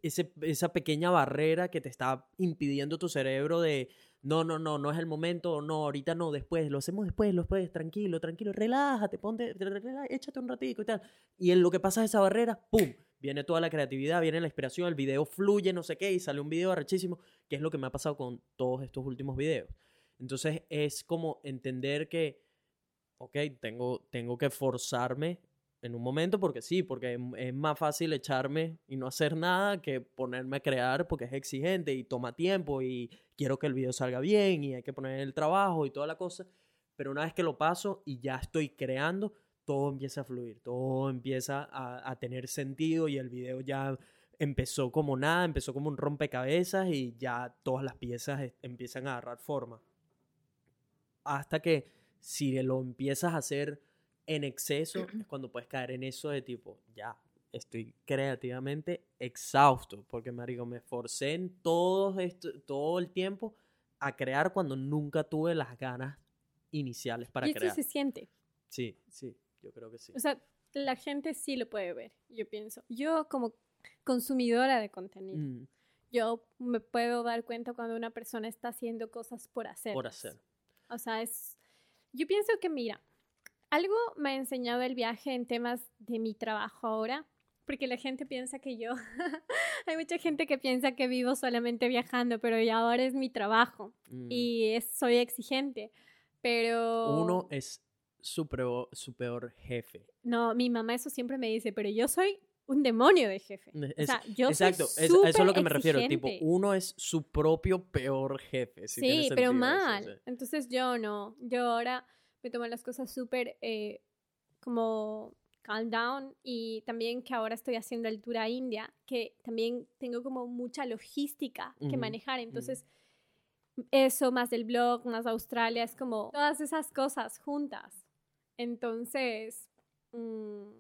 esa pequeña barrera que te está impidiendo tu cerebro de no, no, no, no es el momento, no, ahorita no, después, lo hacemos después, lo después, tranquilo, tranquilo, relájate, ponte, échate un ratito y tal. Y en lo que pasa esa barrera, ¡pum! Viene toda la creatividad, viene la inspiración, el video fluye, no sé qué, y sale un video arrechísimo, que es lo que me ha pasado con todos estos últimos videos. Entonces es como entender que, ok, tengo, tengo que forzarme en un momento porque sí, porque es más fácil echarme y no hacer nada que ponerme a crear porque es exigente y toma tiempo y quiero que el video salga bien y hay que poner el trabajo y toda la cosa. Pero una vez que lo paso y ya estoy creando, todo empieza a fluir, todo empieza a, a tener sentido y el video ya empezó como nada, empezó como un rompecabezas y ya todas las piezas empiezan a agarrar forma hasta que si lo empiezas a hacer en exceso, es cuando puedes caer en eso de tipo, ya, estoy creativamente exhausto, porque marico, me esforcé en todo, esto, todo el tiempo a crear cuando nunca tuve las ganas iniciales para y crear. se siente. Sí, sí, yo creo que sí. O sea, la gente sí lo puede ver, yo pienso. Yo como consumidora de contenido, mm. yo me puedo dar cuenta cuando una persona está haciendo cosas por hacer. Por hacer. O sea, es... Yo pienso que, mira, algo me ha enseñado el viaje en temas de mi trabajo ahora, porque la gente piensa que yo, [LAUGHS] hay mucha gente que piensa que vivo solamente viajando, pero ya ahora es mi trabajo mm. y soy exigente, pero... Uno es su su peor jefe. No, mi mamá eso siempre me dice, pero yo soy un demonio de jefe. o sea, yo exacto, soy eso es a lo que me refiero. Tipo, uno es su propio peor jefe. sí, pero mal. Entonces yo no. Yo ahora me tomo las cosas súper eh, como calm down y también que ahora estoy haciendo el tour a India, que también tengo como mucha logística que manejar. Entonces, eso más del blog, más Australia, es como todas esas cosas juntas. Entonces, mmm,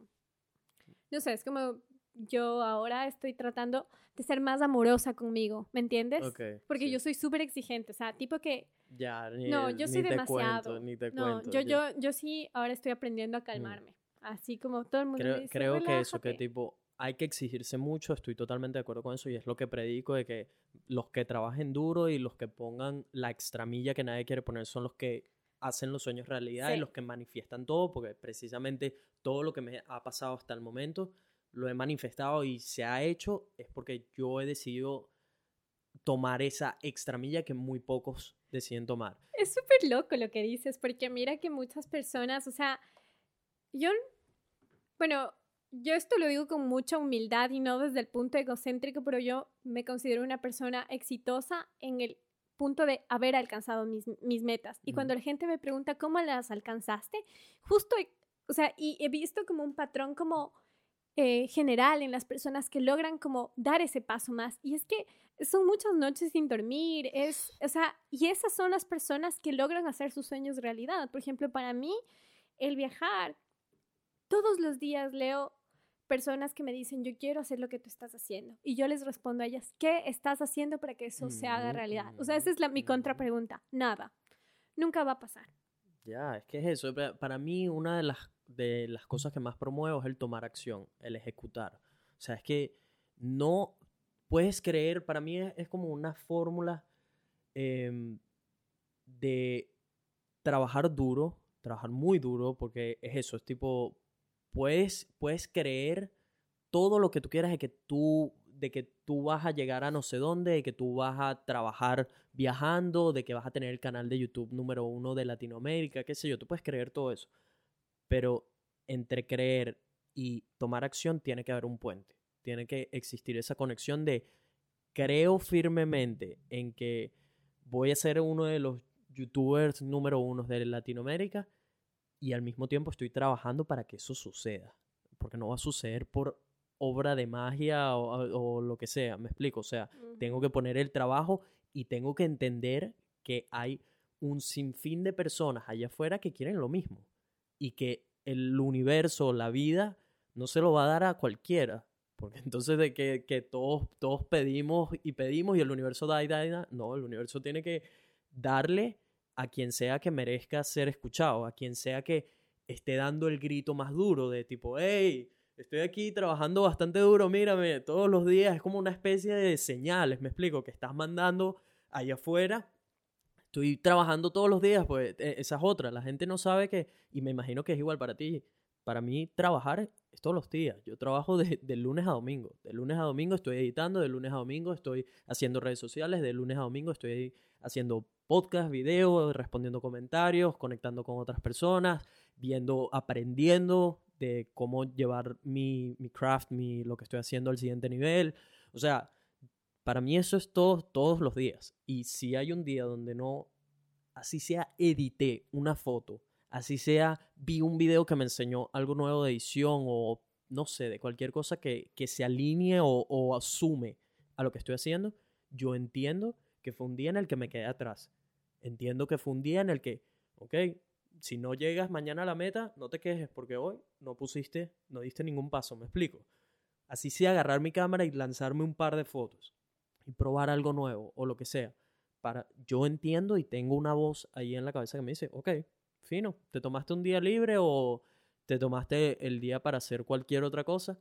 no sé, es como yo ahora estoy tratando de ser más amorosa conmigo, ¿me entiendes? Porque yo soy súper exigente, o sea, tipo que... Ya, ni, no, yo soy demasiado. ni te no, yo, yo, yo sí ahora estoy aprendiendo a mm. calmarme, así como todo el mundo creo, me dice, Creo que eso, que tipo, hay que exigirse mucho, estoy totalmente de acuerdo con eso y es lo que predico de que los que trabajen duro y los que pongan la extramilla que nadie quiere poner son los que hacen los sueños realidad y los que manifiestan todo, porque precisamente todo lo que me ha pasado hasta el momento lo he manifestado y se ha hecho es porque yo he decidido tomar esa extramilla que muy pocos deciden tomar. Es súper loco lo que dices, porque mira que muchas personas, o sea, yo, bueno, yo esto lo digo con mucha humildad y no desde el punto egocéntrico, pero yo me considero una persona exitosa en el punto de haber alcanzado mis, mis metas. Y cuando la gente me pregunta cómo las alcanzaste, justo, o sea, y he visto como un patrón como eh, general en las personas que logran como dar ese paso más. Y es que son muchas noches sin dormir, es, o sea, y esas son las personas que logran hacer sus sueños realidad. Por ejemplo, para mí, el viajar, todos los días leo personas que me dicen, yo quiero hacer lo que tú estás haciendo. Y yo les respondo a ellas, ¿qué estás haciendo para que eso se haga realidad? O sea, esa es la, mi contrapregunta. Nada. Nunca va a pasar. Ya, es que es eso. Para mí, una de las, de las cosas que más promuevo es el tomar acción, el ejecutar. O sea, es que no puedes creer, para mí es, como una fórmula em, de trabajar duro, trabajar muy duro, porque es eso, es tipo, puedes, puedes creer todo lo que tú quieras de que tú, de que tú vas a llegar a no sé dónde, de que tú vas a trabajar viajando, de que vas a tener el canal de YouTube número uno de Latinoamérica, qué sé yo, tú puedes creer todo eso. Pero entre creer y tomar acción tiene que haber un puente. Tiene que existir esa conexión de creo firmemente en que voy a ser uno de los youtubers número uno de Latinoamérica y al mismo tiempo estoy trabajando para que eso suceda. Porque no va a suceder por obra de magia o, lo que sea, me explico. O sea, tengo que poner el trabajo y tengo que entender que hay un sinfín de personas allá afuera que quieren lo mismo y que el universo, la vida, no se lo va a dar a cualquiera. Porque [LAUGHS] entonces de que, que todos, todos pedimos y pedimos y el universo da y da y da, no, el universo tiene que darle a quien sea que merezca ser escuchado, a quien sea que esté dando el grito más duro de tipo, hey, estoy aquí trabajando bastante duro, mírame, todos los días, es como una especie de señales, me explico, que estás mandando allá afuera. Estoy trabajando todos los días, pues e, esa es otra. La gente no sabe que, y me imagino que es igual para ti. Para mí, trabajar todos los días. Yo trabajo de, lunes a domingo. De lunes a domingo estoy editando, de lunes a domingo estoy haciendo redes sociales, de lunes a domingo estoy haciendo podcast, video, respondiendo comentarios, conectando con otras personas, viendo, aprendiendo de cómo llevar mi, mi craft, mi, lo que estoy haciendo al siguiente nivel. O sea, para mí eso es todo, todos los días. Y si hay un día donde no, así sea, edité una foto, así sea, vi un video que me enseñó algo nuevo de edición o no sé, de cualquier cosa que, que se alinee o, asume a lo que estoy haciendo, yo entiendo que fue un día en el que me quedé atrás. Entiendo que fue un día en el que, ok, si no llegas mañana a la meta, no te quejes porque hoy no pusiste, no diste ningún paso, me explico. Así sí agarrar mi cámara y lanzarme un par de fotos y probar algo nuevo o lo que sea. Para, yo entiendo y tengo una voz ahí en la cabeza que me dice, ok, fino, te tomaste un día libre o te tomaste el día para hacer cualquier otra cosa,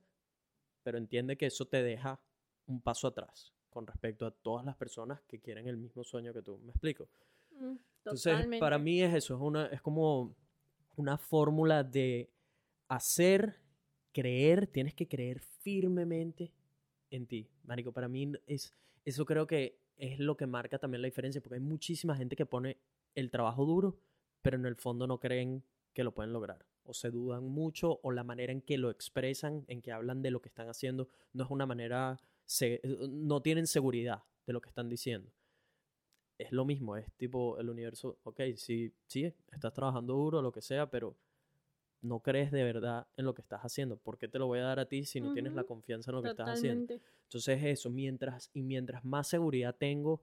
pero entiende que eso te deja un paso atrás con respecto a todas las personas que quieren el mismo sueño que tú. ¿Me explico? Mm, Entonces, para mí es eso, es, una, es como una fórmula de hacer, creer, tienes que creer firmemente en ti. Marico, para mí es, eso creo que es lo que marca también la diferencia, porque hay muchísima gente que pone el trabajo duro, pero en el fondo no creen que lo pueden lograr. O se dudan mucho, o la manera en que lo expresan, en que hablan de lo que están haciendo, no es una manera no tienen seguridad de lo que están diciendo. Es lo mismo, es tipo el universo, ok, sí, sí, estás trabajando duro, lo que sea, pero no crees de verdad en lo que estás haciendo. ¿Por qué te lo voy a dar a ti si no tienes la confianza en lo que estás haciendo? Entonces eso, mientras, y mientras más seguridad tengo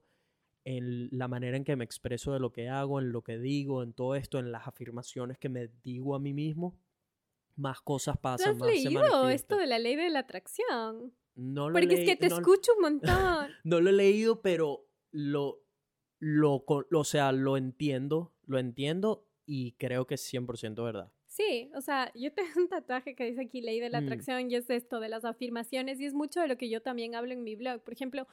en la manera en que me expreso de lo que hago, en lo que digo, en todo esto, en las afirmaciones que me digo a mí mismo, más cosas pasan. ¿Has leído esto de la ley de la atracción? No lo Porque es que te escucho un montón. [LAUGHS] no lo he leído, pero lo, lo, o sea, lo entiendo, lo entiendo y creo que es 100% verdad. Sí, o sea, yo tengo un tatuaje que dice aquí ley de la mm. atracción y es esto de las afirmaciones y es mucho de lo que yo también hablo en mi blog. Por ejemplo,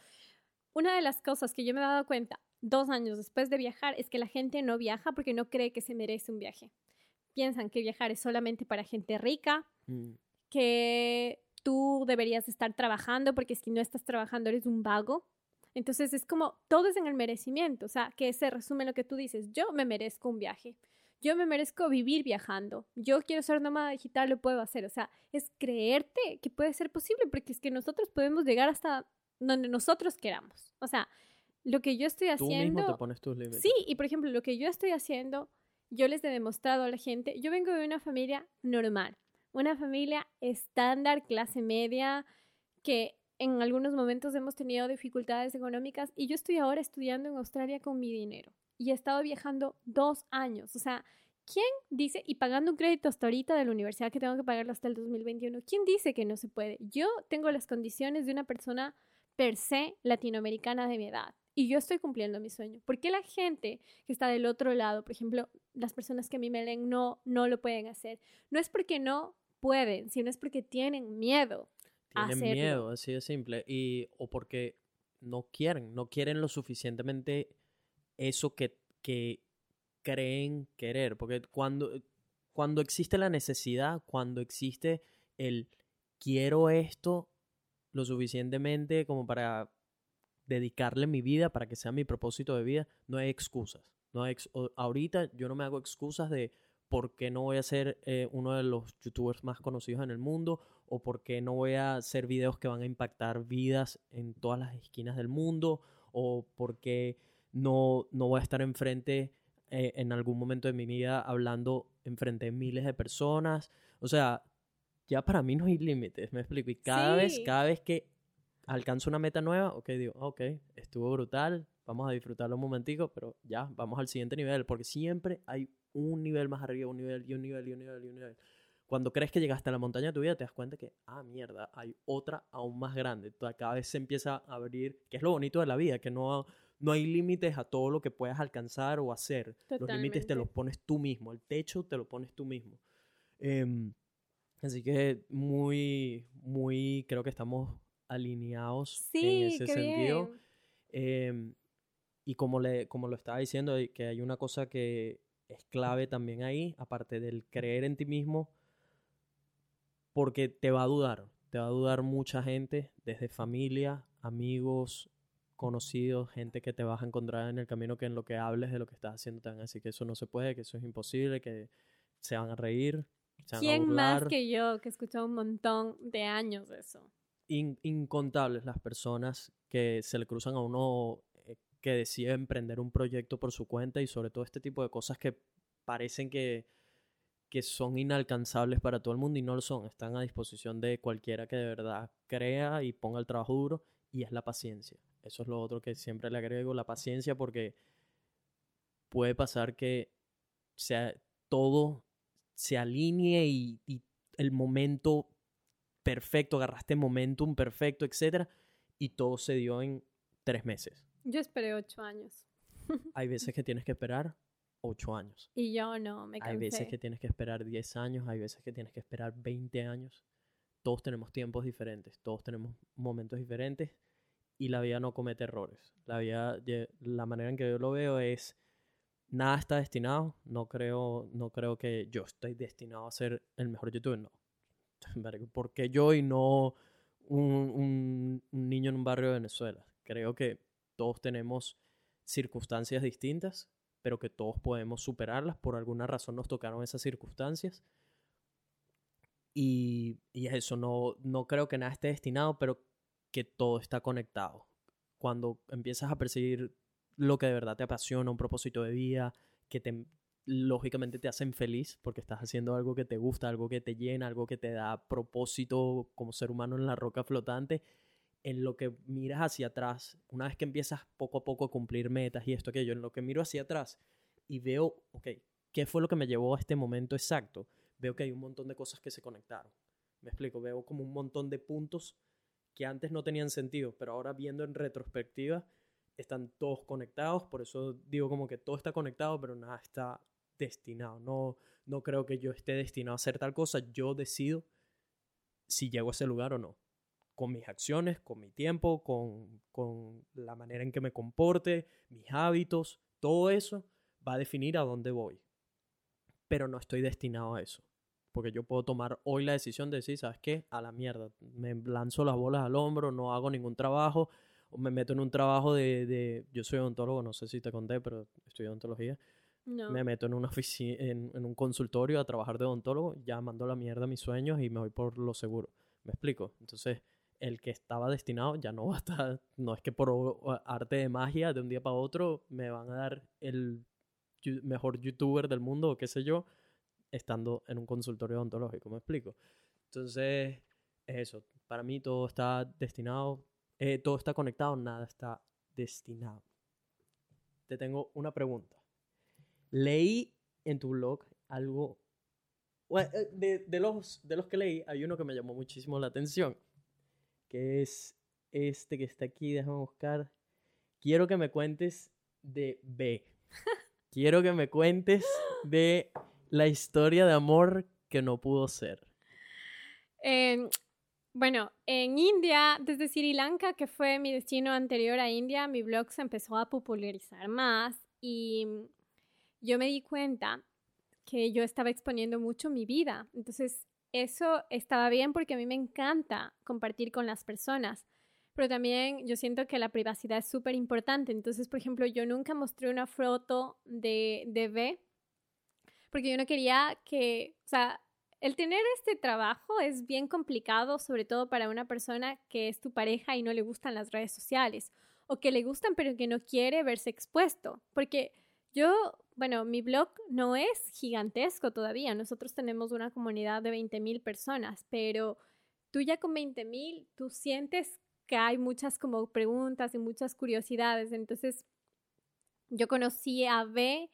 una de las cosas que yo me he dado cuenta dos años después de viajar es que la gente no viaja porque no cree que se merece un viaje. Piensan que viajar es solamente para gente rica, mm. que tú deberías estar trabajando porque si no estás trabajando eres un vago. Entonces es como todo es en el merecimiento, o sea, que se resume lo que tú dices, yo me merezco un viaje, yo me merezco vivir viajando, yo quiero ser nómada digital, lo puedo hacer, o sea, es creerte que puede ser posible porque es que nosotros podemos llegar hasta donde nosotros queramos, o sea, lo que yo estoy haciendo... Tú mismo te pones tus límites. Sí, y por ejemplo, lo que yo estoy haciendo, yo les he demostrado a la gente, yo vengo de una familia normal, una familia estándar, clase media, que en algunos momentos hemos tenido dificultades económicas y yo estoy ahora estudiando en Australia con mi dinero y he estado viajando dos años. O sea, ¿quién dice, y pagando un crédito hasta ahorita de la universidad que tengo que pagarlo hasta el 2021, ¿quién dice que no se puede? Yo tengo las condiciones de una persona per se latinoamericana de mi edad y yo estoy cumpliendo mi sueño. ¿Por qué la gente que está del otro lado, por ejemplo, las personas que a mí me leen, no, no lo pueden hacer? No es porque no pueden, sino es porque tienen miedo. Tienen miedo, así de simple. Y, o porque no quieren, no quieren lo suficientemente eso que, que creen querer. Porque cuando, cuando existe la necesidad, cuando existe el quiero esto lo suficientemente como para dedicarle mi vida, para que sea mi propósito de vida, no hay excusas. No hay ahorita yo no me hago excusas de por qué no voy a ser eh, uno de los youtubers más conocidos en el mundo o por qué no voy a hacer videos que van a impactar vidas en todas las esquinas del mundo o por qué no, no voy a estar enfrente eh, en algún momento de mi vida hablando enfrente de miles de personas. O sea, ya para mí no hay límites, me explico. Y cada vez, cada vez que alcanzo una meta nueva, ok, digo, ok, estuvo brutal, vamos a disfrutarlo un momentico, pero ya, vamos al siguiente nivel, porque siempre hay un nivel más arriba, un nivel y un nivel y un nivel y un nivel. Cuando crees que llegaste a la montaña de tu vida, te das cuenta que, ah, mierda, hay otra aún más grande. Cada vez se empieza a abrir, que es lo bonito de la vida, que no, no hay límites a todo lo que puedas alcanzar o hacer. Los límites te los pones tú mismo, el techo te lo pones tú mismo. Em, así que muy, muy, creo que estamos alineados en ese sentido. Em, y como, le, como lo estaba diciendo, que hay una cosa que es clave también ahí, aparte del creer en ti mismo, porque te va a dudar, te va a dudar mucha gente, desde familia, amigos, conocidos, gente que te vas a encontrar en el camino que en lo que hables de lo que estás haciendo te van a decir que eso no se puede, que eso es imposible, que se van a reír. ¿Quién más que yo que he escuchado un montón de años eso? incontables las personas que se le cruzan a uno eh, que decide emprender un proyecto por su cuenta y sobre todo este tipo de cosas que parecen que que son inalcanzables para todo el mundo y no lo son. Están a disposición de cualquiera que de verdad crea y ponga el trabajo duro y es la paciencia. Eso es lo otro que siempre le agrego, la paciencia porque puede pasar que sea, todo se alinee y, y el momento perfecto, agarraste momentum perfecto, etcétera, y todo se dio en tres meses. Yo esperé ocho años. [LAUGHS] Hay veces que tienes que esperar ocho años. Y yo no, me cansé. Hay veces que tienes que esperar 10 años, hay veces que tienes que esperar 20 años. Todos tenemos tiempos diferentes, todos tenemos momentos diferentes y la vida no comete errores. La vida, la manera en que yo lo veo es, nada está destinado, no creo, no creo que yo estoy destinado a ser el mejor youtuber, no. [LAUGHS] ¿Por qué yo y no un, un niño en un barrio de Venezuela? Creo que todos tenemos circunstancias distintas pero que todos podemos superarlas. Por alguna razón nos tocaron esas circunstancias. Y, y eso, no, no creo que nada esté destinado, pero que todo está conectado. Cuando empiezas a percibir lo que de verdad te apasiona, un propósito de vida, que te, lógicamente te hacen feliz porque estás haciendo algo que te gusta, algo que te llena, algo que te da propósito como ser humano en la roca flotante, en lo que miras hacia atrás, una vez que empiezas poco a poco a cumplir metas y esto, aquello, en lo que miro hacia atrás y veo, ok, ¿qué fue lo que me llevó a este momento exacto? Veo que hay un montón de cosas que se conectaron. Me explico, veo como un montón de puntos que antes no tenían sentido, pero ahora viendo en retrospectiva, están todos conectados, por eso digo como que todo está conectado, pero nada está destinado. No, no creo que yo esté destinado a hacer tal cosa, yo decido si llego a ese lugar o no con mis acciones, con mi tiempo, con, con la manera en que me comporte, mis hábitos, todo eso va a definir a dónde voy. Pero no estoy destinado a eso. Porque yo puedo tomar hoy la decisión de decir, ¿sabes qué? A la mierda. Me lanzo las bolas al hombro, no hago ningún trabajo, me meto en un trabajo de... de yo soy odontólogo, no sé si te conté, pero estudio odontología. No. Me meto en una oficina, en, en, un consultorio a trabajar de odontólogo, ya mando la mierda a mis sueños y me voy por lo seguro. ¿Me explico? Entonces, el que estaba destinado ya no va a estar, no es que por arte de magia de un día para otro me van a dar el mejor youtuber del mundo o qué sé yo, estando en un consultorio odontológico, ¿me explico? Entonces, es eso, para mí todo está destinado, eh, todo está conectado, nada está destinado. Te tengo una pregunta. Leí en tu blog algo, eh, de, de, los, de los que leí, hay uno que me llamó muchísimo la atención, que es este que está aquí, déjame buscar. Quiero que me cuentes de B. [LAUGHS] Quiero que me cuentes de la historia de amor que no pudo ser. Em, bueno, en India, desde Sri Lanka, que fue mi destino anterior a India, mi blog se empezó a popularizar más y yo me di cuenta que yo estaba exponiendo mucho mi vida. Entonces, eso estaba bien porque a mí me encanta compartir con las personas pero también yo siento que la privacidad es súper importante. Entonces, por ejemplo, yo nunca mostré una foto de, de B porque yo no quería que, o sea, el tener este trabajo es bien complicado, sobre todo para una persona que es tu pareja y no le gustan las redes sociales o que le gustan pero que no quiere verse expuesto. Porque yo, bueno, mi blog no es gigantesco todavía. Nosotros tenemos una comunidad de 20 mil personas, pero tú ya con 20 mil, tú sientes que hay muchas como preguntas y muchas curiosidades. Entonces, yo conocí a B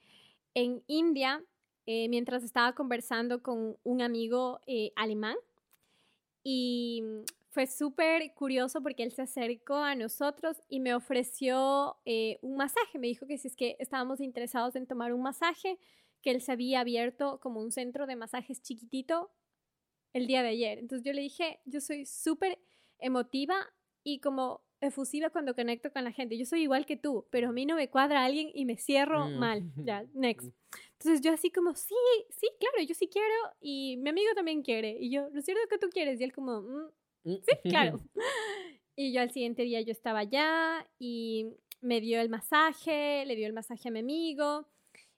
en India eh, mientras estaba conversando con un amigo eh, alemán y fue súper curioso porque él se acercó a nosotros y me ofreció eh, un masaje. Me dijo que si es que estábamos interesados en tomar un masaje, que él se había abierto como un centro de masajes chiquitito el día de ayer. Entonces yo le dije, yo soy súper emotiva y como efusiva cuando conecto con la gente. Yo soy igual que tú, pero a mí no me cuadra alguien y me cierro mm. mal. [LAUGHS] Ya, next. Entonces yo así como, sí, sí, claro, yo sí quiero y mi amigo también quiere. Y yo, ¿no es cierto que tú quieres? Y él como, mm, mm. sí, claro. [LAUGHS] y yo al siguiente día yo estaba allá y me dio el masaje, le dio el masaje a mi amigo.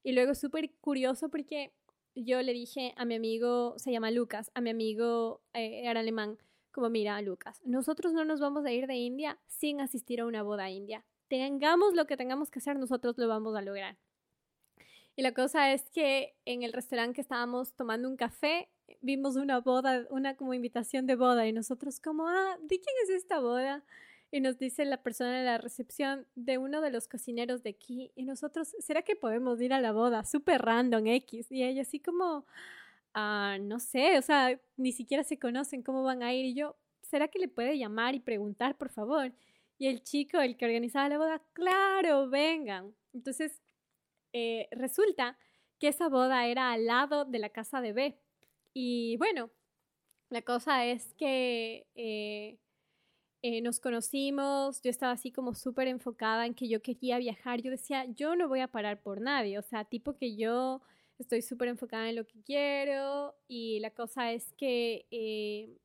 Y luego súper curioso porque yo le dije a mi amigo, se llama Lucas, a mi amigo eh, era alemán, como mira, Lucas, nosotros no nos vamos a ir de India sin asistir a una boda india. Tengamos lo que tengamos que hacer, nosotros lo vamos a lograr. Y la cosa es que en el restaurante que estábamos tomando un café, vimos una boda, una como invitación de boda y nosotros como, ah, ¿de quién es esta boda? Y nos dice la persona de la recepción de uno de los cocineros de aquí y nosotros, ¿será que podemos ir a la boda? Súper random X. Y ella así como, Ah, no sé, o sea, ni siquiera se conocen cómo van a ir. Y yo, ¿será que le puede llamar y preguntar, por favor? Y el chico, el que organizaba la boda, claro, vengan. Entonces, eh, resulta que esa boda era al lado de la casa de B. Y bueno, la cosa es que eh, eh, nos conocimos, yo estaba así como súper enfocada en que yo quería viajar. Yo decía, yo no voy a parar por nadie, o sea, tipo que yo estoy súper enfocada en lo que quiero y la cosa es que eh,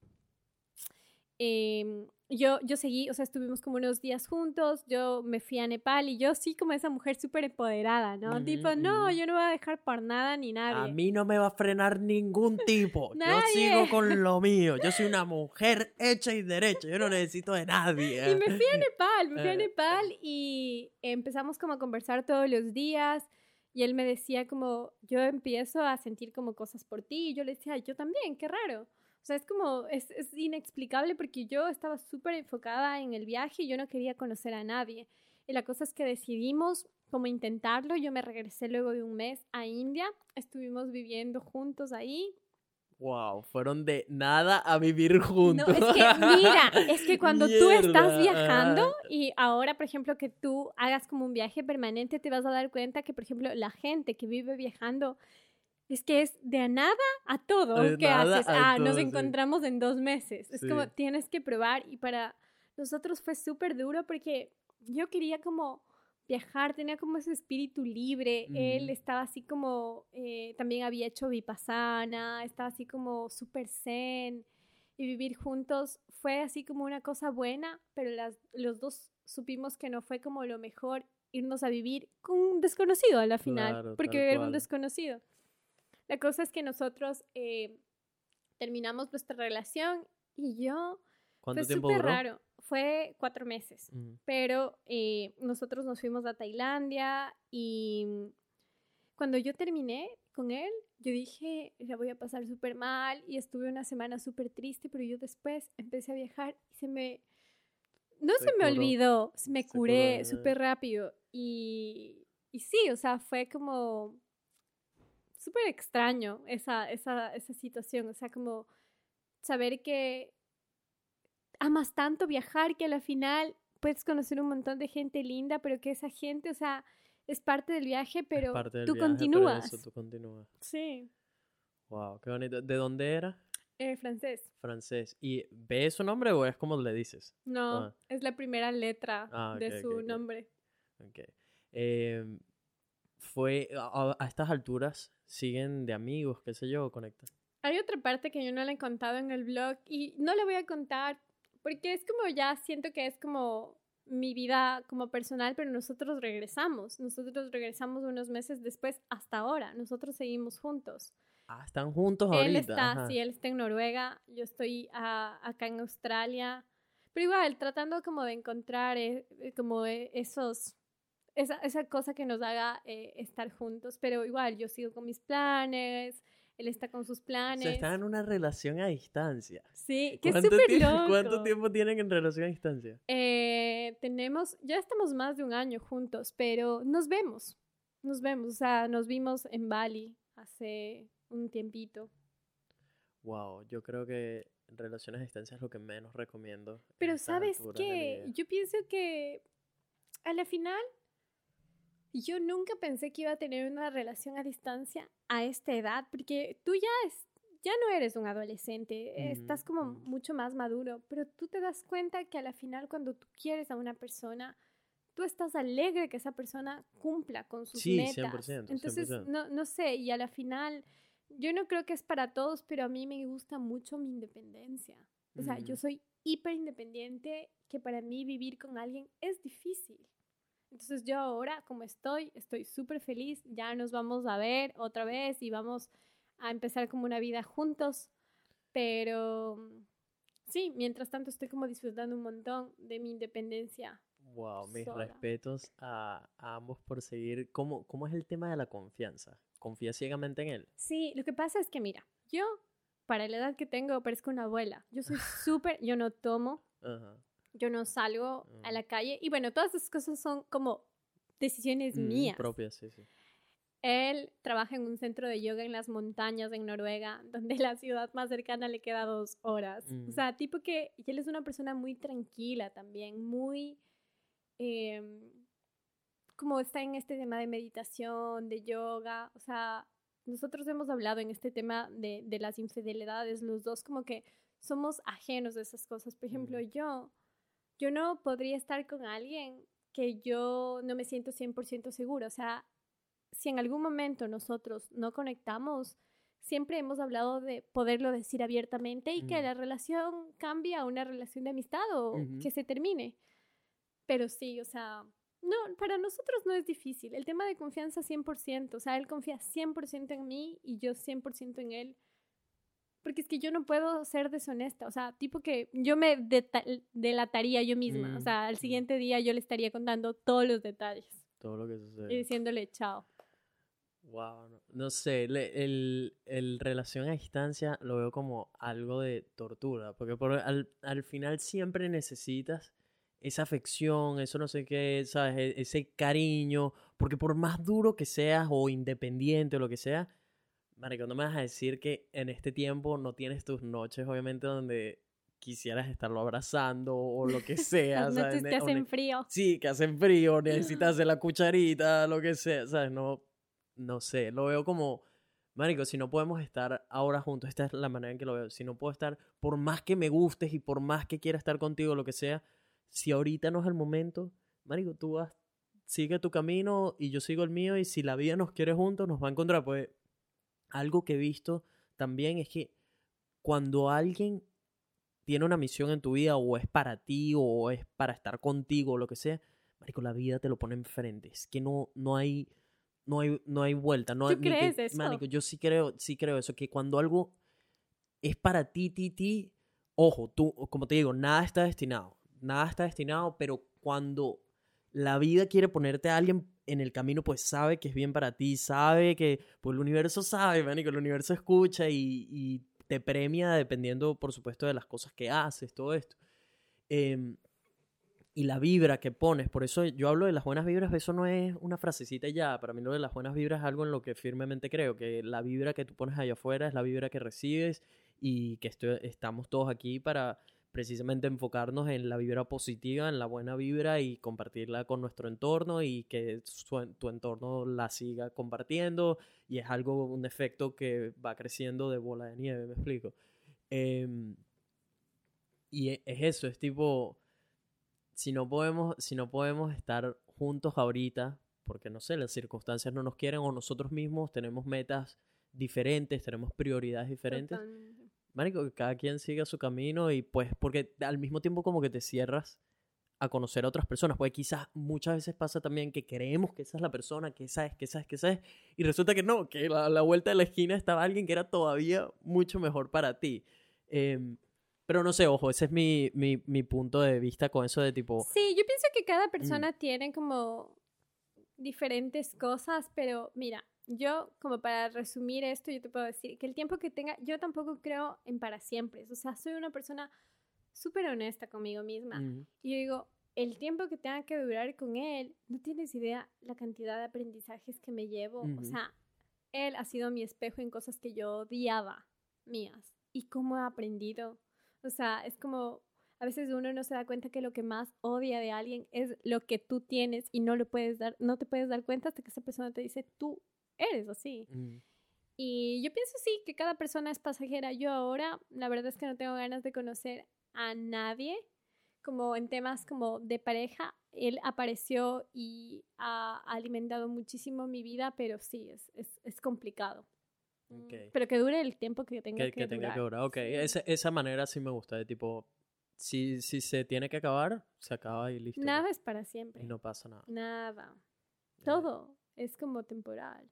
em, yo, yo seguí, o sea, estuvimos como unos días juntos, yo me fui a Nepal y yo sí como esa mujer súper empoderada, ¿no? tipo, no, yo no voy a dejar por nada ni nadie. A mí no me va a frenar ningún tipo, [LAUGHS] yo sigo con lo mío, yo soy [LAUGHS] una mujer hecha y derecha, yo no necesito de nadie. Y me fui a Nepal, me fui a Nepal y empezamos como a conversar todos los días y él me decía como, yo empiezo a sentir como cosas por ti. Y yo le decía, yo también, qué raro. O sea, es como, es, inexplicable porque yo estaba súper enfocada en el viaje y yo no quería conocer a nadie. Y la cosa es que decidimos como intentarlo. Yo me regresé luego de un mes a India. Estuvimos viviendo juntos ahí. Wow, fueron de nada a vivir juntos. No, es que mira, es que cuando tú [LAUGHS] estás viajando y ahora, por ejemplo, que tú hagas como un viaje permanente, te vas a dar cuenta que, por ejemplo, la gente que vive viajando es que es de nada a todo. ¿Qué haces? Ah, nos encontramos en dos meses. Es como tienes que probar y para nosotros fue súper duro porque yo quería como viajar, tenía como ese espíritu libre. Él estaba así como, eh, también había hecho vipassana, estaba así como súper zen. Y vivir juntos fue así como una cosa buena, pero las, los dos supimos que no fue como lo mejor irnos a vivir con un desconocido a la final, porque era un desconocido. La cosa es que nosotros eh, terminamos nuestra relación y yo ¿Cuánto Fue tiempo súper raro. Fue cuatro meses. Pero eh, nosotros nos fuimos a Tailandia y cuando yo terminé con él, yo dije, la voy a pasar súper mal y estuve una semana súper triste, pero yo después empecé a viajar y se me... No Se se, me curó. olvidó, se me Se curé súper rápido y, y sí, o sea, fue como súper extraño esa, esa, esa situación, o sea, como saber que amas tanto viajar que a la final puedes conocer un montón de gente linda, pero que esa gente, o sea, es parte del viaje, pero del tú viaje, pero continúas. eso, tú continúas. Sí, Wow, qué bonito. ¿De dónde era? eh, francés. Francés. ¿Y ves su nombre o es como le dices? No, Ah. es la primera letra Ah, de su nombre. Ok. Em, fue a, a estas alturas siguen de amigos, qué sé yo, conectan. Hay otra parte que yo no le he contado en el blog y no le voy a contar porque es como ya siento que es como mi vida como personal, pero nosotros regresamos. Nosotros regresamos unos meses después hasta ahora. Nosotros seguimos juntos. Ah, están juntos Él ahorita. está, ajá. sí, él está en Noruega, yo estoy acá en Australia, pero igual tratando como de encontrar eh, eh, como eh, esos, esa, esa cosa que nos haga eh, estar juntos, pero igual yo sigo con mis planes, él está con sus O planes. sea, están en una relación a distancia. Sí, que es ¿Cuánto súper loco. ¿Cuánto tiempo tienen en relación a distancia? Eh, tenemos, ya estamos más de un año juntos, pero nos vemos, nos vemos, o sea, nos vimos en Bali hace un tiempito. Wow, yo creo que relaciones a distancia es lo que menos recomiendo. Pero sabes vida. yo pienso que a la final yo nunca pensé que iba a tener una relación a distancia a esta edad, porque tú ya es, ya no eres un adolescente, eh, estás Ujú, como mucho más maduro, pero tú te das cuenta que a la final cuando tú quieres a una persona, tú estás alegre que esa persona cumpla con sus Sí, metas. 100%, Entonces, 100%. no, no sé, y a la final yo no creo que es para todos, pero a mí me gusta mucho mi independencia. O sea, yo Ujú. soy hiper independiente, que para mí vivir con alguien es difícil. Entonces yo ahora, como estoy, estoy súper feliz. Ya nos vamos a ver otra vez y vamos a empezar como una vida juntos. Pero sí, mientras tanto estoy como disfrutando un montón de mi independencia. Wow, mis sola. respetos a, a ambos por seguir. ¿Cómo, ¿Cómo es el tema de la confianza? ¿Confías ciegamente en él? Sí, lo que pasa es que mira, yo para la edad que tengo parezco una abuela. Yo soy [LAUGHS] súper, yo no tomo, Ajá. Yo no salgo a Mm. la calle y bueno, todas esas cosas son como decisiones Mm, mías. Propias, sí, sí. Él trabaja en un centro de yoga en las montañas en Noruega, [LAUGHS] donde la ciudad más cercana le queda dos horas. Mm. O sea, tipo que y él es una persona muy tranquila también, muy... em, como está en este tema de meditación, de yoga, o sea, nosotros hemos hablado en este tema de, de las infidelidades, los dos como que somos ajenos de esas cosas. Por ejemplo, Mm. yo, yo no podría estar con alguien que yo no me siento 100% segura. O sea, si en algún momento nosotros no conectamos, siempre hemos hablado de poderlo decir abiertamente y que Mm. la relación cambie a una relación de amistad o que se termine. Pero sí, o sea, no, para nosotros no es difícil. El tema de confianza 100%, o sea, él confía 100% en mí y yo 100% en él. Porque es que yo no puedo ser deshonesta, o sea, tipo que yo me delataría yo misma, o Mm, sea, al siguiente día yo le estaría contando todos los detalles Todo lo que y sucede. diciéndole chao. Wow, no, no sé, le- el, el relación a distancia lo veo como algo de tortura, porque por, al, al final siempre necesitas esa afección, eso no sé qué, ¿sabes? E- Ese cariño, porque por más duro que seas o independiente o lo que sea, marico, no me vas a decir que en este tiempo no tienes tus noches, obviamente, donde quisieras estarlo abrazando o lo que [LAUGHS] sea, Las ¿sabes? que hacen frío. Sí, que hacen frío, [LAUGHS] necesitas hacer la cucharita, lo que sea, ¿sabes? No, no sé, lo veo como, marico, si no podemos estar ahora juntos, esta es la manera en que lo veo, si no puedo estar, por más que me gustes y por más que quiera estar contigo, lo que sea, si ahorita no es el momento, marico, tú vas, sigue tu camino y yo sigo el mío y si la vida nos quiere juntos, nos va a encontrar, pues algo que he visto también es que cuando alguien tiene una misión en tu vida o es para ti o es para estar contigo o lo que sea, marico, la vida te lo pone enfrente. Es que no, no hay, no hay, no hay vuelta. No ¿Tú hay- ni que- crees eso? Marico, yo sí creo, sí creo eso, que cuando algo es para ti, ti, ti, ojo, tú, como te digo, nada está destinado, nada está destinado, pero cuando la vida quiere ponerte a alguien en el camino, pues sabe que es bien para ti, sabe que, pues el universo sabe, que el universo escucha y, te premia dependiendo, por supuesto, de las cosas que haces, todo esto. Em, y la vibra que pones, por eso yo hablo de las buenas vibras, eso no es una frasecita ya, para mí lo de las buenas vibras es algo en lo que firmemente creo, que la vibra que tú pones allá afuera es la vibra que recibes y que estamos todos aquí para precisamente enfocarnos en la vibra positiva, en la buena vibra y compartirla con nuestro entorno y que tu entorno la siga compartiendo y es algo, un efecto que va creciendo de bola de nieve, me explico. Em, y e, es eso, es tipo, si no podemos, si no podemos estar juntos ahorita, porque no sé, las circunstancias no nos quieren o nosotros mismos tenemos metas diferentes, tenemos prioridades diferentes marico, que cada quien siga su camino y pues, porque al mismo tiempo como que te cierras a conocer a otras personas, porque quizás muchas veces pasa también que creemos que esa es la persona, que esa es, que esa es, que esa es, y resulta que no, que a la, vuelta de la esquina estaba alguien que era todavía mucho mejor para ti. Em, pero no sé, ojo, ese es mi, mi, mi, punto de vista con eso de tipo... Sí, yo pienso que cada mm. persona tiene como diferentes cosas, pero mira, yo, como para resumir esto, yo te puedo decir que el tiempo que tenga, yo tampoco creo en para siempre. O sea, soy una persona súper honesta conmigo misma. Y yo digo, el tiempo que tenga que durar con él, no tienes idea la cantidad de aprendizajes que me llevo. O sea, él ha sido mi espejo en cosas que yo odiaba mías. Y cómo he aprendido. O sea, es como, a veces uno no se da cuenta que lo que más odia de alguien es lo que tú tienes y no lo puedes dar, no te puedes dar cuenta hasta que esa persona te dice, tú eres así. Mm. Y yo pienso sí que cada persona es pasajera. Yo ahora, la verdad es que no tengo ganas de conocer a nadie. Como en temas como de pareja, él apareció y ha alimentado muchísimo mi vida, pero sí, es, es, es complicado. Pero que dure el tiempo que tenga que, que, que tenga que durar. Ok, esa, esa manera sí me gusta, de tipo, si, si se tiene que acabar, se acaba y listo. Nada es para siempre. Y no pasa nada. Nada. Todo es como temporal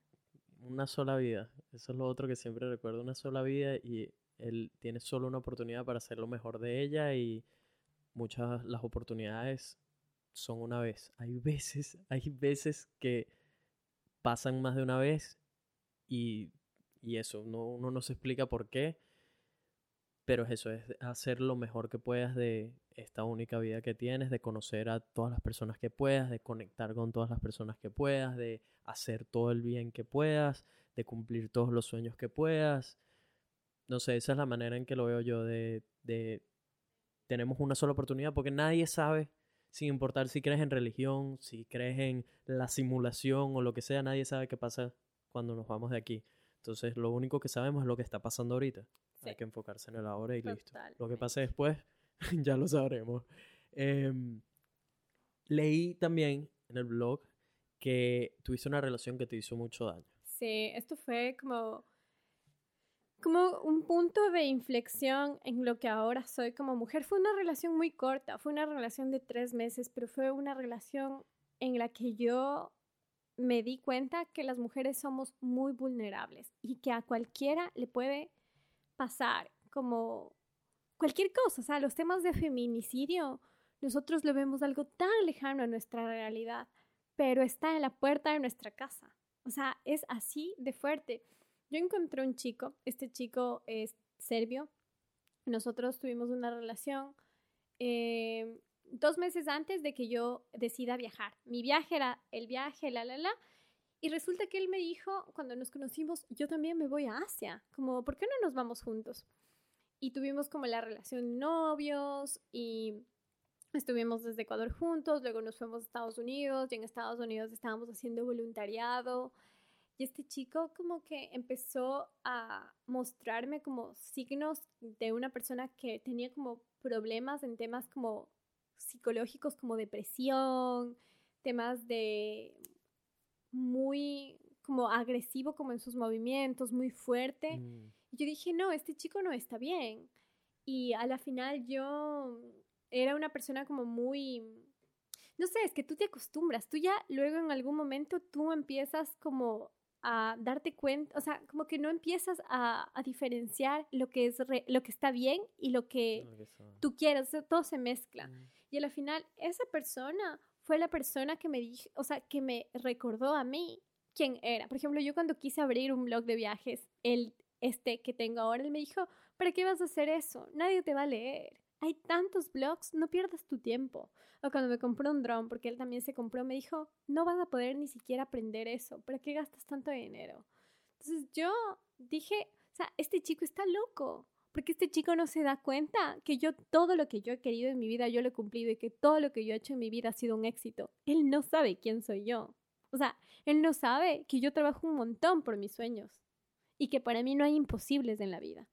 una sola vida. Eso es lo otro que siempre recuerdo, una sola vida y él tiene solo una oportunidad para hacer lo mejor de ella y muchas las oportunidades son una vez. Hay veces, [LAUGHS] hay veces que pasan más de una vez y, y eso, no, uno no se explica por qué, pero es eso, es hacer lo mejor que puedas de esta única vida que tienes, de conocer a todas las personas que puedas, de conectar con todas las personas que puedas, de hacer todo el bien que puedas, de cumplir todos los sueños que puedas. No sé, esa es la manera en que lo veo yo de, de tenemos una sola oportunidad porque nadie sabe, sin importar si crees en religión, si crees en la simulación o lo que sea, nadie sabe qué pasa cuando nos vamos de aquí. Entonces, lo único que sabemos es lo que está pasando ahorita. Hay que enfocarse en el ahora y listo. Lo que pase después, [LAUGHS] ya lo sabremos. Em, leí también en el blog que tuviste una relación que te hizo mucho daño. Sí, esto fue como, como un punto de inflexión en lo que ahora soy como mujer. Fue una relación muy corta, fue una relación de tres meses, pero fue una relación en la que yo me di cuenta que las mujeres somos muy vulnerables y que a cualquiera le puede pasar como cualquier cosa. O sea, los temas de feminicidio, nosotros lo vemos algo tan lejano a nuestra realidad pero está en la puerta de nuestra casa. O sea, es así de fuerte. Yo encontré un chico, este chico es serbio, nosotros tuvimos una relación eh, dos meses antes de que yo decida viajar. Mi viaje era el viaje, la, la, la. Y resulta que él me dijo, cuando nos conocimos, yo también me voy a Asia, como, ¿por qué no nos vamos juntos? Y tuvimos como la relación novios y Estuvimos desde Ecuador juntos, luego nos fuimos a Estados Unidos y en Estados Unidos estábamos haciendo voluntariado. Y este chico como que empezó a mostrarme como signos de una persona que tenía como problemas en temas como psicológicos, como depresión, temas de muy como agresivo como en sus movimientos, muy fuerte. Mm. Y yo dije, no, este chico no está bien. Y a la final yo era una persona como muy, no sé, es que tú te acostumbras, tú ya luego en algún momento tú empiezas como a darte cuenta, o sea, como que no empiezas a, a diferenciar lo que, es lo que está bien y lo que tú quieres, todo se mezcla. Y al final, esa persona fue la persona que me dijo, o sea, que me recordó a mí quién era. Por ejemplo, yo cuando quise abrir un blog de viajes, el este que tengo ahora, él me dijo, ¿para qué vas a hacer eso? Nadie te va a leer. Hay tantos blogs, no pierdas tu tiempo. O cuando me compró un dron, porque él también se compró, me dijo, no vas a poder ni siquiera aprender eso, ¿para qué gastas tanto dinero? Entonces yo dije, o sea, este chico está loco, porque este chico no se da cuenta que yo todo lo que yo he querido en mi vida yo lo he cumplido y que todo lo que yo he hecho en mi vida ha sido un éxito. Él no sabe quién soy yo. O sea, él no sabe que yo trabajo un montón por mis sueños y que para mí no hay imposibles en la vida.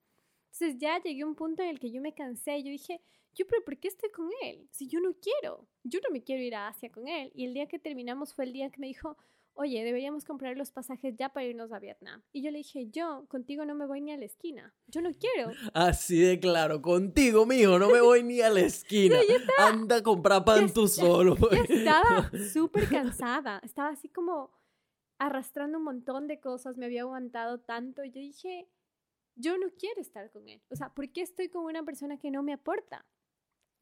Entonces ya llegué a un punto en el que yo me cansé, yo dije, yo, pero ¿por qué estoy con él? Si yo no quiero, yo no me quiero ir a Asia con él. Y el día que terminamos fue el día que me dijo, oye, deberíamos comprar los pasajes ya para irnos a Vietnam. Y yo le dije, yo contigo no me voy ni a la esquina, yo no quiero. [LAUGHS] Así de claro, contigo, mijo, no me voy ni a la [LAUGHS] esquina. Anda a comprar pan tú solo. estaba [LAUGHS] súper cansada, estaba así como arrastrando un montón de cosas, me había aguantado tanto. Y yo dije, yo no quiero estar con él. O sea, ¿por qué estoy con una persona que no me aporta?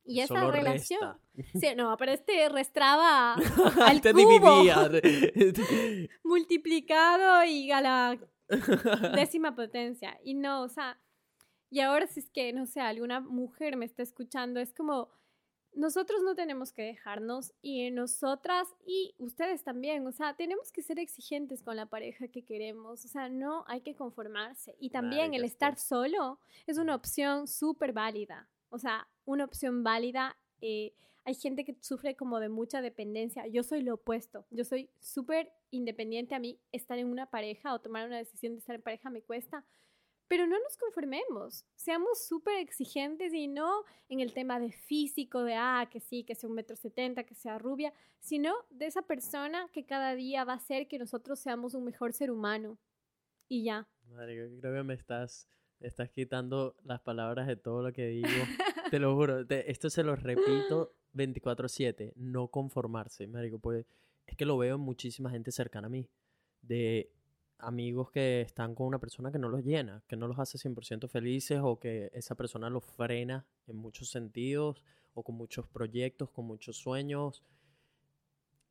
Y esa relación. [LAUGHS] Sí, no, pero este restraba [LAUGHS] al Te cubo. [LAUGHS] multiplicado y a la décima potencia. Y no, o sea, y ahora si es que, no sé, alguna mujer me está escuchando, es como, nosotros no tenemos que dejarnos y nosotras y ustedes también, o sea, tenemos que ser exigentes con la pareja que queremos, o sea, no hay que conformarse. Y también el estar solo es una opción súper válida, o sea, una opción válida. Eh, hay gente que sufre como de mucha dependencia. Yo soy lo opuesto. Yo soy súper independiente. A mí estar en una pareja o tomar una decisión de estar en pareja me cuesta. Pero no nos conformemos, seamos súper exigentes y no en el tema de físico, de, ah, que sí, que sea un metro setenta, que sea rubia, sino de esa persona que cada día va a hacer que nosotros seamos un mejor ser humano. Y ya. Mario, creo que me estás, estás quitando las palabras de todo lo que digo. [LAUGHS] te lo juro, esto se lo repito 24/7, no conformarse, Mario, pues es que lo veo en muchísima gente cercana a mí. De amigos que están con una persona que no los llena, que no los hace 100% felices o que esa persona los frena en muchos sentidos o con muchos proyectos, con muchos sueños,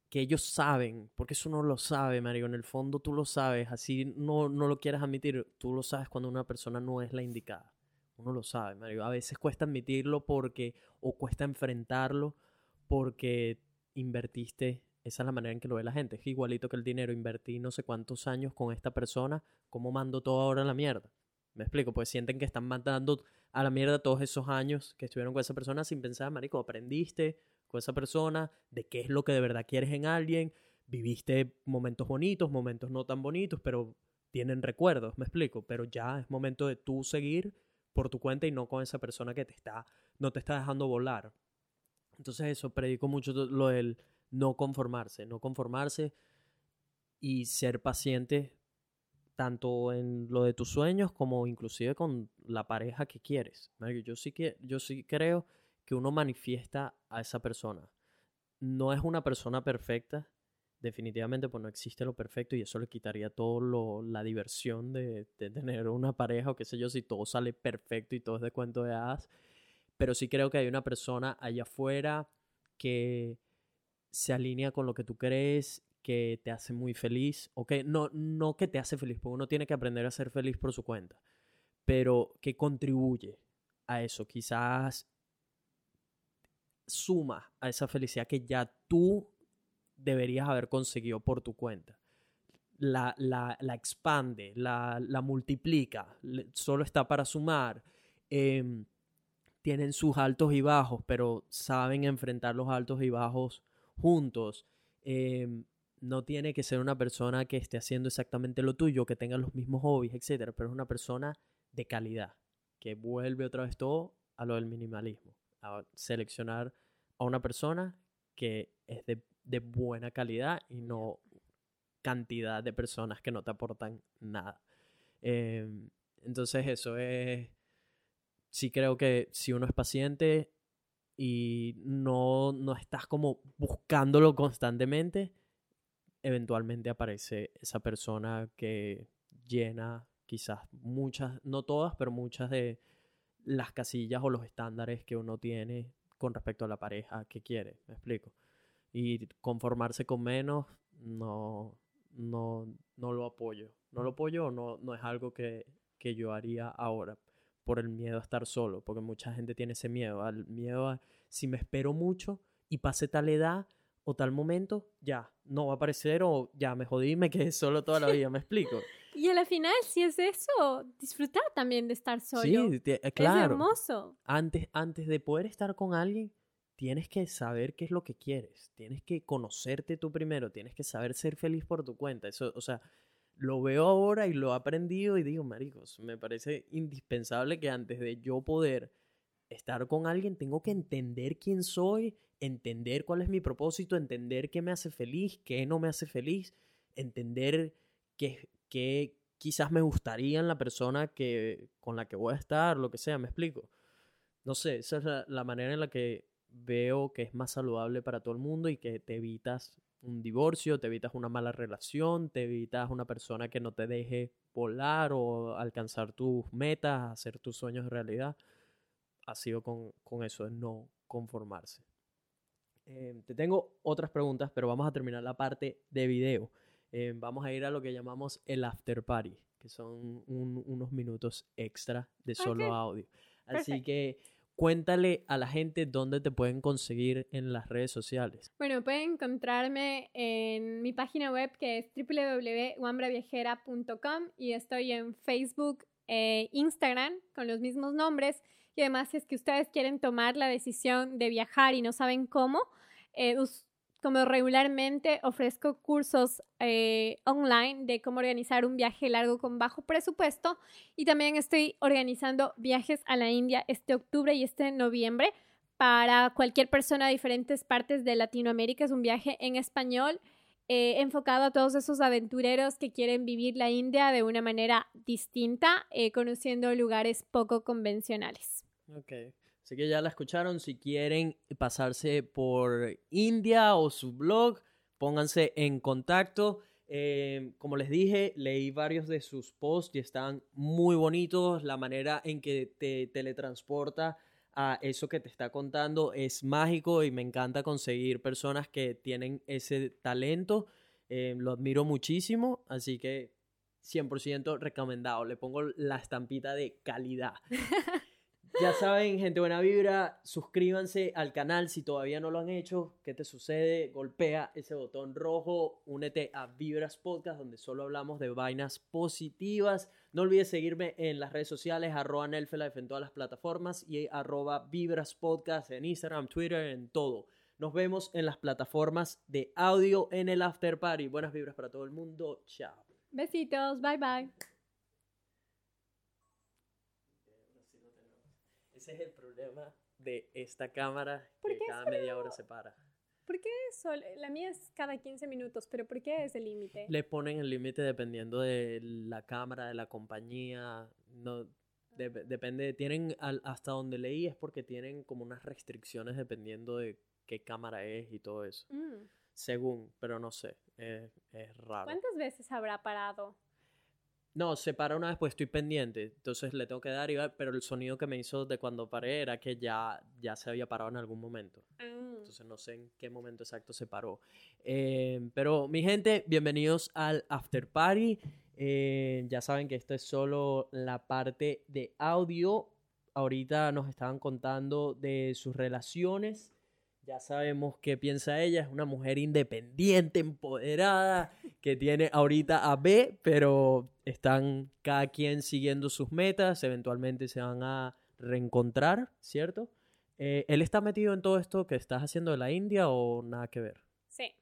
que ellos saben, porque eso no lo sabe, Mario, en el fondo tú lo sabes, así no, no lo quieras admitir, tú lo sabes cuando una persona no es la indicada. Uno lo sabe, Mario. A veces cuesta admitirlo porque, o cuesta enfrentarlo porque invertiste esa es la manera en que lo ve la gente. Es igualito que el dinero. Invertí no sé cuántos años con esta persona. ¿Cómo mando todo ahora a la mierda? Me explico, pues sienten que están mandando a la mierda todos esos años que estuvieron con esa persona sin pensar, marico, aprendiste con esa persona de qué es lo que de verdad quieres en alguien, viviste momentos bonitos, momentos no tan bonitos, pero tienen recuerdos, me explico, pero ya es momento de tú seguir por tu cuenta y no con esa persona que te está, no te está dejando volar. Entonces eso, predico mucho lo del no conformarse, no conformarse y ser paciente tanto en lo de tus sueños como inclusive con la pareja que quieres. Yo sí, que, yo sí creo que uno manifiesta a esa persona. No es una persona perfecta, definitivamente pues no existe lo perfecto y eso le quitaría todo la diversión de, de, tener una pareja o qué sé yo, si todo sale perfecto y todo es de cuento de hadas. Pero sí creo que hay una persona allá afuera que se alinea con lo que tú crees, que te hace muy feliz, o que no, no que te hace feliz, porque uno tiene que aprender a ser feliz por su cuenta, pero que contribuye a eso, quizás suma a esa felicidad que ya tú deberías haber conseguido por tu cuenta. La, la, la expande, la, la, multiplica, solo está para sumar. Em, tienen sus altos y bajos, pero saben enfrentar los altos y bajos juntos. Em, no tiene que ser una persona que esté haciendo exactamente lo tuyo, que tenga los mismos hobbies, etcétera, pero es una persona de calidad, que vuelve otra vez todo a lo del minimalismo, a seleccionar a una persona que es de, buena calidad y no cantidad de personas que no te aportan nada. Em, entonces eso es, sí creo que si uno es paciente, y no, no estás como buscándolo constantemente, eventualmente aparece esa persona que llena quizás muchas, no todas, pero muchas de las casillas o los estándares que uno tiene con respecto a la pareja que quiere, me explico. Y conformarse con menos, no, no, no lo apoyo. No lo apoyo o no, no es algo que, que yo haría ahora por el miedo a estar solo, porque mucha gente tiene ese miedo, al miedo a si me espero mucho y pase tal edad o tal momento, ya, no va a aparecer o ya me jodí, me quedé solo toda la vida, me explico. [LAUGHS] Y a la final, si es eso, disfrutar también de estar solo. Sí, claro. Es hermoso. Antes, antes de poder estar con alguien, tienes que saber qué es lo que quieres, tienes que conocerte tú primero, tienes que saber ser feliz por tu cuenta. Eso, o sea, lo veo ahora y lo he aprendido y digo, maricos, me parece indispensable que antes de yo poder estar con alguien, tengo que entender quién soy, entender cuál es mi propósito, entender qué me hace feliz, qué no me hace feliz, entender qué, quizás me gustaría en la persona que, con la que voy a estar, lo que sea, me explico. No sé, esa es la manera en la que veo que es más saludable para todo el mundo y que te evitas un divorcio, te evitas una mala relación, te evitas una persona que no te deje volar o alcanzar tus metas, hacer tus sueños realidad. Ha sido con, eso de no conformarse. Em, te tengo otras preguntas, pero vamos a terminar la parte de video. Em, vamos a ir a lo que llamamos el after party, que son unos minutos extra de solo audio. Así que Cuéntale a la gente dónde te pueden conseguir en las redes sociales. Bueno, pueden encontrarme en mi página web que es www.wambraviajera.com y estoy en Facebook e Instagram con los mismos nombres. Y además, si es que ustedes quieren tomar la decisión de viajar y no saben cómo, eh, como regularmente ofrezco cursos eh, online de cómo organizar un viaje largo con bajo presupuesto y también estoy organizando viajes a la India este octubre y este noviembre para cualquier persona de diferentes partes de Latinoamérica. Es un viaje en español eh, enfocado a todos esos aventureros que quieren vivir la India de una manera distinta, eh, conociendo lugares poco convencionales. Okay. Así que ya la escucharon. Si quieren pasarse por India o su blog, pónganse en contacto. Eh, como les dije, leí varios de sus posts y están muy bonitos. La manera en que te teletransporta a eso que te está contando es mágico y me encanta conseguir personas que tienen ese talento. Eh, lo admiro muchísimo, así que 100% recomendado. Le pongo la estampita de calidad. [LAUGHS] Ya saben, gente buena vibra, suscríbanse al canal si todavía no lo han hecho. ¿Qué te sucede? Golpea ese botón rojo, únete a Vibras Podcast, donde solo hablamos de vainas positivas. No olvides seguirme en las redes sociales, arroba Nelfelife en todas las plataformas y arroba Vibras Podcast en Instagram, Twitter, en todo. Nos vemos en las plataformas de audio en el After Party. Buenas vibras para todo el mundo. Chao. Besitos. Bye bye. Ese es el problema de esta cámara que cada media hora se para. ¿Por qué eso? La mía es cada 15 minutos, pero ¿por qué es el límite? Le ponen el límite dependiendo de la cámara, de la compañía. No, depende, tienen hasta donde leí es porque tienen como unas restricciones dependiendo de qué cámara es y todo eso. Mm. Según, pero no sé, es, es raro. ¿Cuántas veces habrá parado? No, se para una vez, pues estoy pendiente. Entonces le tengo que dar, y, pero el sonido que me hizo de cuando paré era que ya, ya se había parado en algún momento. Ah. Entonces no sé en qué momento exacto se paró. Eh, pero mi gente, bienvenidos al After Party. Eh, ya saben que esto es solo la parte de audio. Ahorita nos estaban contando de sus relaciones. Ya sabemos qué piensa ella, es una mujer independiente, empoderada, que tiene ahorita a B, pero están cada quien siguiendo sus metas, eventualmente se van a reencontrar, ¿cierto? Eh, ¿Él está metido en todo esto que estás haciendo de la India o nada que ver? Sí.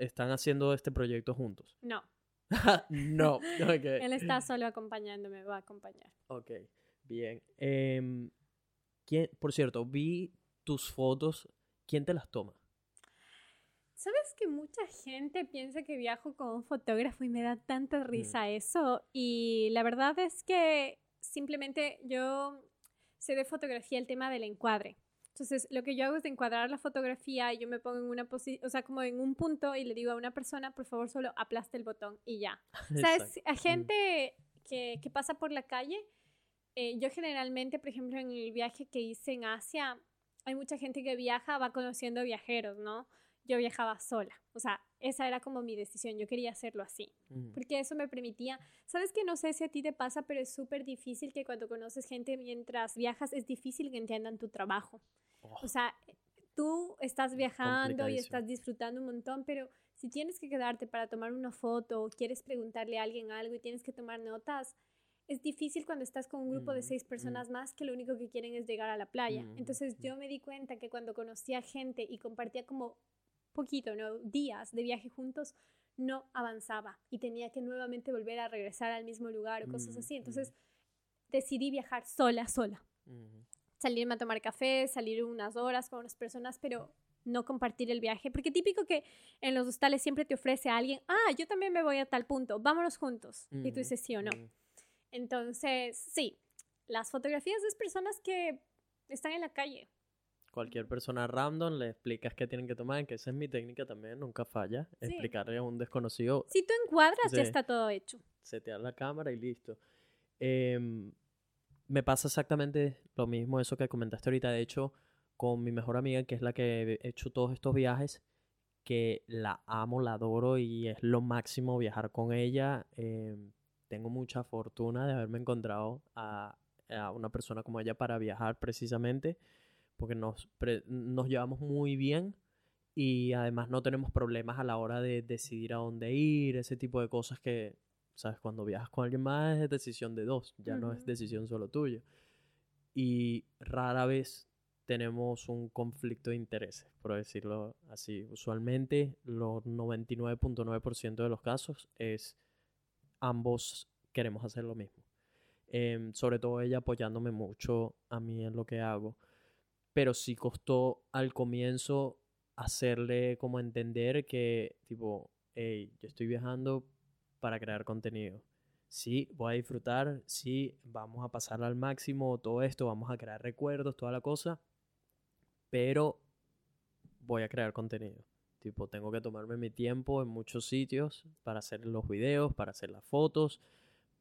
¿Están haciendo este proyecto juntos? No. [LAUGHS] no. [LAUGHS] Él está solo acompañándome, va a acompañar. Ok, bien. Em, ¿quién, por cierto, vi tus fotos ¿quién te las toma? Sabes que mucha gente piensa que viajo con un fotógrafo y me da tanta risa eso. Y la verdad es que simplemente yo sé de fotografía el tema del encuadre. Entonces, lo que yo hago es encuadrar la fotografía y yo me pongo en una posición, o sea, como en un punto y le digo a una persona, por favor, solo aplaste el botón y ya. [LAUGHS] O sea, es, a gente que, que, pasa por la calle, eh, yo generalmente, por ejemplo, en el viaje que hice en Asia, hay mucha gente que viaja, va conociendo viajeros, ¿no? Yo viajaba sola, o sea, esa era como mi decisión, yo quería hacerlo así, porque eso me permitía, sabes que no sé si a ti te pasa, pero es súper difícil que cuando conoces gente mientras viajas, es difícil que entiendan tu trabajo. O oh. sea, tú estás viajando y estás disfrutando un montón, pero si tienes que quedarte para tomar una foto o quieres preguntarle a alguien algo y tienes que tomar notas, es difícil cuando estás con un grupo de seis personas más que lo único que quieren es llegar a la playa. Entonces yo me di cuenta que cuando conocía gente y compartía como poquito, ¿no? días de viaje juntos, no avanzaba y tenía que nuevamente volver a regresar al mismo lugar o cosas así. Entonces decidí viajar sola, sola salirme a tomar café, salir unas horas con unas personas, pero no compartir el viaje, porque típico que en los hostales siempre te ofrece a alguien, ah, yo también me voy a tal punto, vámonos juntos, y tú dices sí o no. Entonces, sí, las fotografías es personas que están en la calle. Cualquier persona random le explicas qué tienen que tomar, que esa es mi técnica también, nunca falla, explicarle a un desconocido. Si tú encuadras, ya está todo hecho. Setear la cámara y listo. Eh, me pasa exactamente lo mismo, eso que comentaste ahorita. De hecho, con mi mejor amiga, que es la que he hecho todos estos viajes, que la amo, la adoro y es lo máximo viajar con ella. Eh, tengo mucha fortuna de haberme encontrado a, una persona como ella para viajar precisamente, porque nos, nos llevamos muy bien y además no tenemos problemas a la hora de decidir a dónde ir, ese tipo de cosas que ¿Sabes? Cuando viajas con alguien más es decisión de dos, ya no es decisión solo tuya. Y rara vez tenemos un conflicto de intereses, por decirlo así. Usualmente, los 99.9% de los casos es ambos queremos hacer lo mismo. Em, sobre todo ella apoyándome mucho a mí en lo que hago. Pero sí costó al comienzo hacerle como entender que, tipo, hey, yo estoy viajando para crear contenido. Sí, voy a disfrutar, sí, vamos a pasar al máximo todo esto, vamos a crear recuerdos, toda la cosa, pero voy a crear contenido. Tipo, tengo que tomarme mi tiempo en muchos sitios para hacer los videos, para hacer las fotos.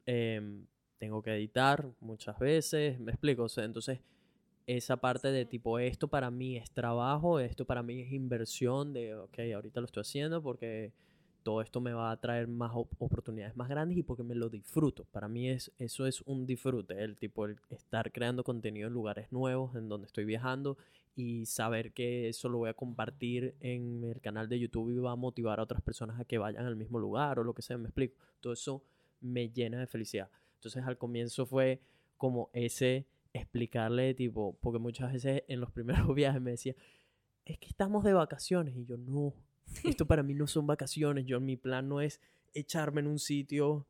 Em, tengo que editar muchas veces, me explico. entonces, esa parte de tipo, esto para mí es trabajo, esto para mí es inversión de, ok, ahorita lo estoy haciendo porque todo esto me va a traer más oportunidades más grandes y porque me lo disfruto. Para mí es, eso es un disfrute, el tipo, estar creando contenido en lugares nuevos, en donde estoy viajando y saber que eso lo voy a compartir en el canal de YouTube y va a motivar a otras personas a que vayan al mismo lugar o lo que sea, me explico. Todo eso me llena de felicidad. Entonces al comienzo fue como ese explicarle tipo, porque muchas veces en los [LAUGHS] primeros viajes me decía, es que estamos de vacaciones y yo no, esto para mí no son vacaciones. Yo, mi plan no es echarme en un sitio,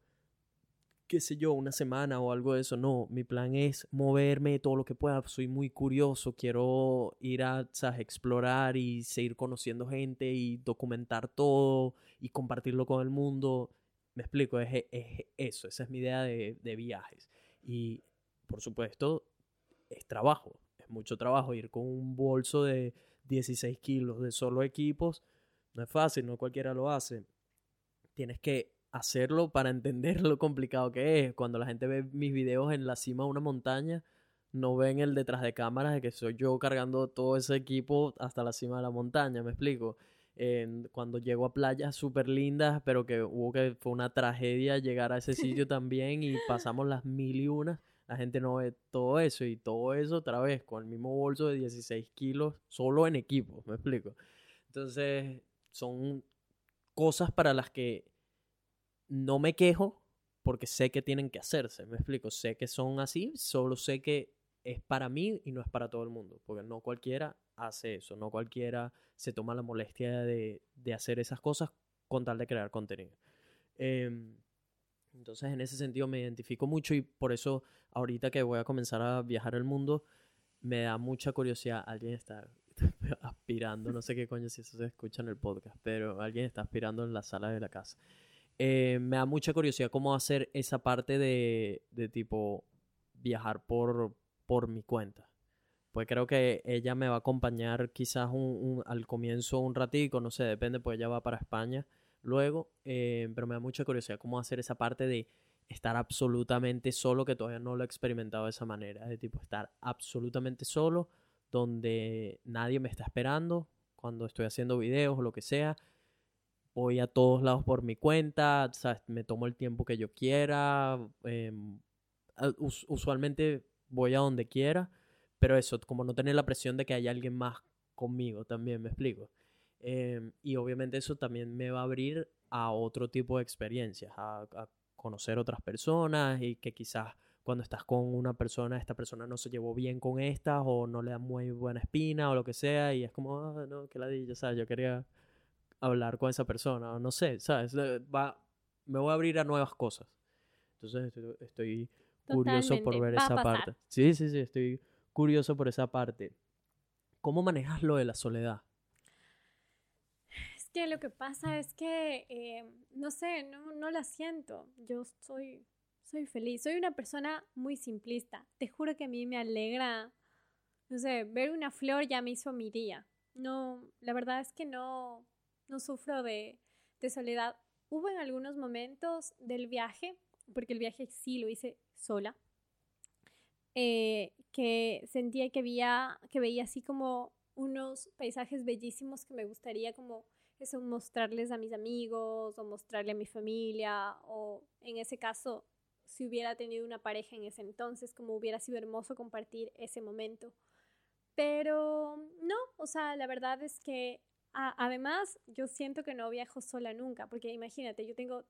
qué sé yo, una semana o algo de eso. No, mi plan es moverme todo lo que pueda. Soy muy curioso. Quiero ir a explorar y seguir conociendo gente y documentar todo y compartirlo con el mundo. Me explico, es, eso. Esa es mi idea de, de viajes. Y por supuesto, es trabajo. Es mucho trabajo ir con un bolso de 16 kilos de solo equipos no es fácil, no cualquiera lo hace. Tienes que hacerlo para [LAUGHS] entender lo complicado que es. Cuando la gente ve mis videos en la cima de una montaña, no ven el detrás de cámaras de que soy yo cargando todo ese equipo hasta la cima de la montaña, me explico. cuando llego a playas súper lindas, pero que hubo que fue una tragedia llegar a ese [LAUGHS] sitio también y pasamos las mil y una, la gente no ve todo eso y todo eso otra vez con el mismo bolso de 16 kilos solo en equipo, me explico. Entonces, son cosas para las que no me quejo porque sé que tienen que hacerse, me explico, sé que son así, solo sé que es para mí y no es para todo el mundo, porque no cualquiera hace eso, no cualquiera se toma la molestia de, hacer esas cosas con tal de crear contenido. Em, entonces, en ese sentido me identifico mucho y por eso ahorita que voy a comenzar a viajar el mundo, me da mucha curiosidad. Alguien está [LAUGHS] aspirando, no sé qué coño si eso se escucha en el podcast, pero alguien está aspirando en la sala de la casa. Eh, me da mucha curiosidad cómo hacer esa parte de, de tipo viajar por, por mi cuenta. pues creo que ella me va a acompañar quizás un, al comienzo un ratico, no sé, depende, pues ella va para España luego, eh, pero me da mucha curiosidad cómo hacer esa parte de estar absolutamente solo, que todavía no lo he experimentado de esa manera, de tipo estar absolutamente solo, donde nadie me está esperando cuando estoy haciendo videos o lo que sea. Voy a todos lados por mi cuenta, me tomo el tiempo que yo quiera. Em, usualmente voy a donde quiera, pero eso, como no tener la presión de que haya alguien más conmigo también, me explico. Em, y obviamente eso también me va a abrir a otro tipo de experiencias, a conocer otras personas y que quizás cuando estás con una persona, esta persona no se llevó bien con esta o no le da muy buena espina o lo que sea y es como, ah, no, que ladilla, ¿sabes? Yo quería hablar con esa persona o no sé, ¿sabes? Va, me voy a abrir a nuevas cosas. Entonces estoy, curioso por ver esa parte. Sí, sí, sí, estoy curioso por esa parte. ¿Cómo manejas lo de la soledad? Es que lo que pasa es que, eh, no sé, no, no la siento. Yo soy soy feliz. Soy una persona muy simplista. Te juro que a mí me alegra, no sé, ver una flor ya me hizo mi día. No, la verdad es que no, no sufro de, de soledad. Hubo en algunos momentos del viaje, porque el viaje sí lo hice sola, eh, que sentía que, había, que veía así como unos paisajes bellísimos que me gustaría como eso mostrarles a mis amigos o mostrarle a mi familia o en ese caso si hubiera tenido una pareja en ese entonces, como hubiera sido hermoso compartir ese momento. Pero no, o sea, la verdad es que además yo siento que no viajo sola nunca, porque imagínate, yo tengo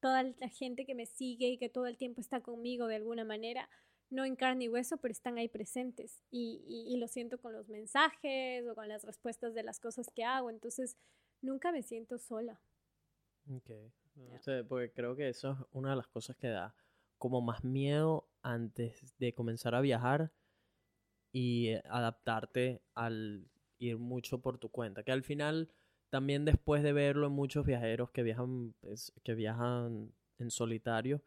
toda la gente que me sigue y que todo el tiempo está conmigo de alguna manera, no en carne y hueso, pero están ahí presentes y, y, lo siento con los mensajes o con las respuestas de las cosas que hago, entonces nunca me siento sola. Ok, porque creo que eso es una de las cosas que da como más miedo antes de comenzar a viajar y eh, adaptarte al ir mucho por tu cuenta. Que al final, también después de verlo en muchos viajeros que viajan, pues, que viajan en solitario,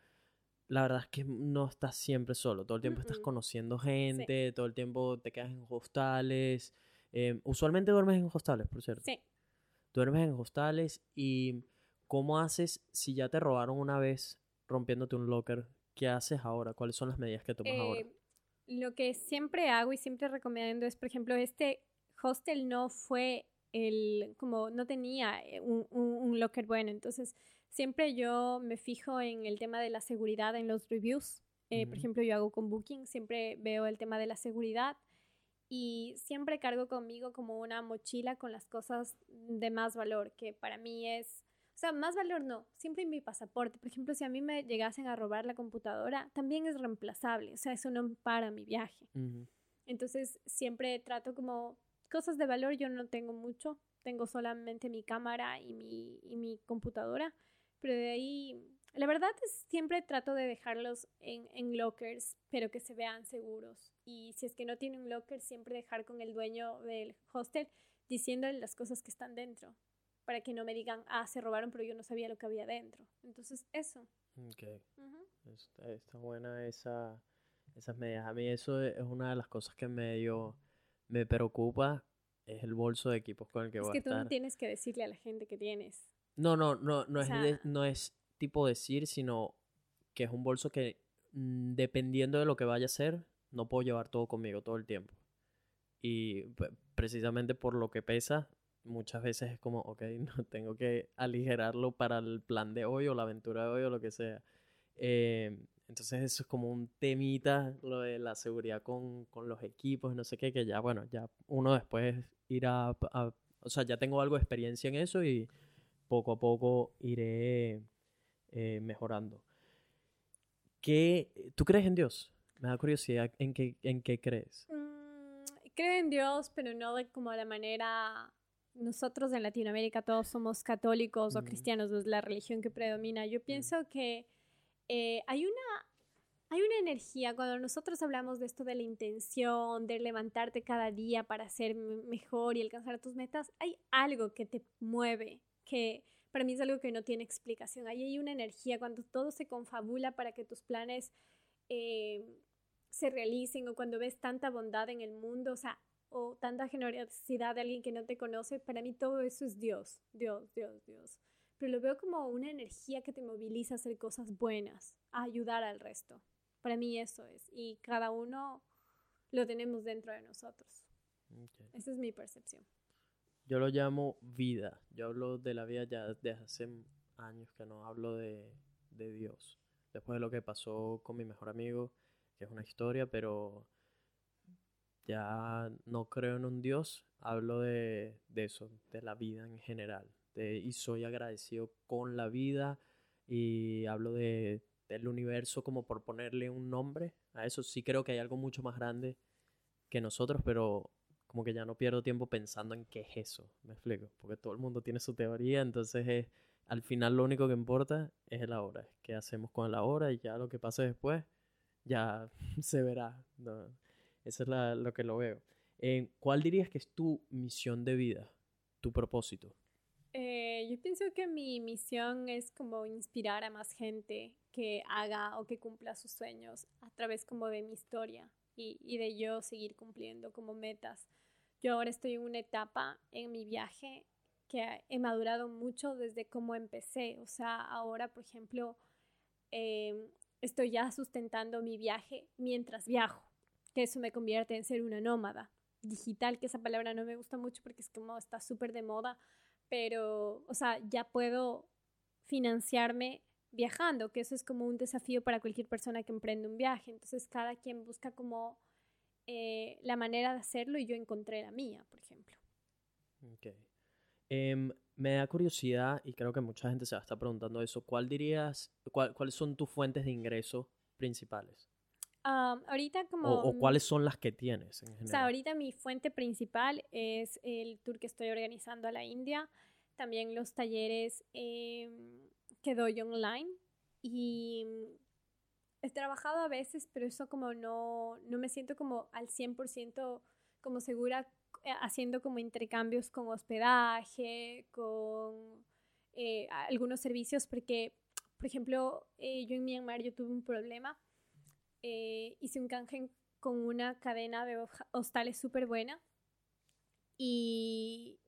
la verdad es que no estás siempre solo. Todo el tiempo estás conociendo gente, todo el tiempo te quedas en hostales. Em, usualmente duermes en hostales, por cierto. Sí. Duermes en hostales y ¿cómo haces si ya te robaron una vez rompiéndote un locker? ¿Qué haces ahora? ¿Cuáles son las medidas que tomas ahora? Eh, lo que siempre hago y siempre recomiendo es, por ejemplo, este hostel no fue el, como no tenía eh, un, un, locker bueno, entonces siempre yo me fijo en el tema de la seguridad en los reviews. Eh, por ejemplo, yo hago con Booking, siempre veo el tema de la seguridad y siempre cargo conmigo como una mochila con las cosas de más valor, que para mí es o sea, más valor no, siempre mi pasaporte. Por ejemplo, si a mí me llegasen a robar la computadora, también es reemplazable, o sea, eso no para mi viaje. Entonces, siempre trato como cosas de valor, yo no tengo mucho, tengo solamente mi cámara y mi, y mi computadora, pero de ahí, la verdad es siempre trato de dejarlos en, en lockers, pero que se vean seguros. Y si es que no tiene un locker, siempre dejar con el dueño del hostel diciéndole las cosas que están dentro para que no me digan, ah, se robaron, pero yo no sabía lo que había dentro. Entonces, eso. Ok. está, buena esa, esas medidas. A mí eso es una de las cosas que medio me preocupa, es el bolso de equipos con el que voy a estar. Es que tú no tienes que decirle a la gente que tienes. No, no, no, no, es, no es tipo decir, sino que es un bolso que mm, dependiendo de lo que vaya a ser, no puedo llevar todo conmigo todo el tiempo. Y precisamente por lo que pesa, muchas veces es como, ok, [LAUGHS] no tengo que aligerarlo para el plan de hoy o la aventura de hoy o lo que sea. Eh, entonces eso es como un temita, lo de la seguridad con, con, los equipos, no sé qué, que ya, bueno, ya uno después irá o sea, ya tengo algo de experiencia en eso y poco a poco iré eh, mejorando. ¿Qué, ¿Tú crees en Dios? Me da curiosidad, ¿en qué, en qué crees? Mm, creo en Dios, pero no de como de manera nosotros en Latinoamérica todos somos católicos o cristianos, es la religión que predomina. Yo pienso que eh, hay una hay una energía cuando nosotros hablamos de esto de la intención, de levantarte cada día para ser mejor y alcanzar tus metas, hay algo que te mueve, que para mí es algo que no tiene explicación. Ahí hay una energía cuando todo se confabula para que tus planes eh, se realicen o cuando ves tanta bondad en el mundo, o sea, o tanta generosidad de alguien que no te conoce, para mí todo eso es Dios, Dios, Dios, Dios. Pero lo veo como una energía que te moviliza a hacer cosas buenas, a ayudar al resto. Para mí eso es. Y cada uno lo tenemos dentro de nosotros. Esa es mi percepción. Yo lo llamo vida. Yo hablo de la vida ya desde hace años que no hablo de, de Dios. Después de lo que pasó con mi mejor amigo, que es una historia, pero ya no creo en un Dios, hablo de, de eso, de la vida en general. De, y soy agradecido con la vida y hablo de, del universo como por ponerle un nombre a eso. Sí creo que hay algo mucho más grande que nosotros, pero como que ya no pierdo tiempo pensando en qué es eso, me explico, porque todo el mundo tiene su teoría, entonces al final lo único que importa es el ahora, qué hacemos con el ahora y ya lo que pase después ya [LAUGHS] se verá. Eso es lo que lo veo. Eh, ¿Cuál dirías que es tu misión de vida, tu propósito? Eh, yo pienso que mi misión es como inspirar a más gente que haga o que cumpla sus sueños a través como de mi historia y, de yo seguir cumpliendo como metas. Yo ahora estoy en una etapa en mi viaje que he madurado mucho desde cómo empecé. O sea, ahora, por ejemplo, eh, estoy ya sustentando mi viaje mientras viajo, que eso me convierte en ser una nómada digital, que esa palabra no me gusta mucho porque es como está súper de moda, pero, o sea, ya puedo financiarme viajando, que eso es como un desafío para cualquier persona que emprende un viaje. Entonces, cada quien busca como eh, la manera de hacerlo y yo encontré la mía, por ejemplo. Okay. Em, me da curiosidad y creo que mucha gente se va a estar preguntando eso. ¿Cuál dirías, cuáles son tus fuentes de ingreso principales? Ahorita como... O, cuáles son las que tienes en general? O sea, ahorita mi fuente principal es el tour que estoy organizando a la India, también los talleres em, que doy online y he trabajado a veces, pero eso como no, no me siento como al 100% como segura eh, haciendo como intercambios con hospedaje, con eh, algunos servicios, porque, por ejemplo, eh, yo en Myanmar yo tuve un problema, hice un canje con una cadena de hostales súper buena y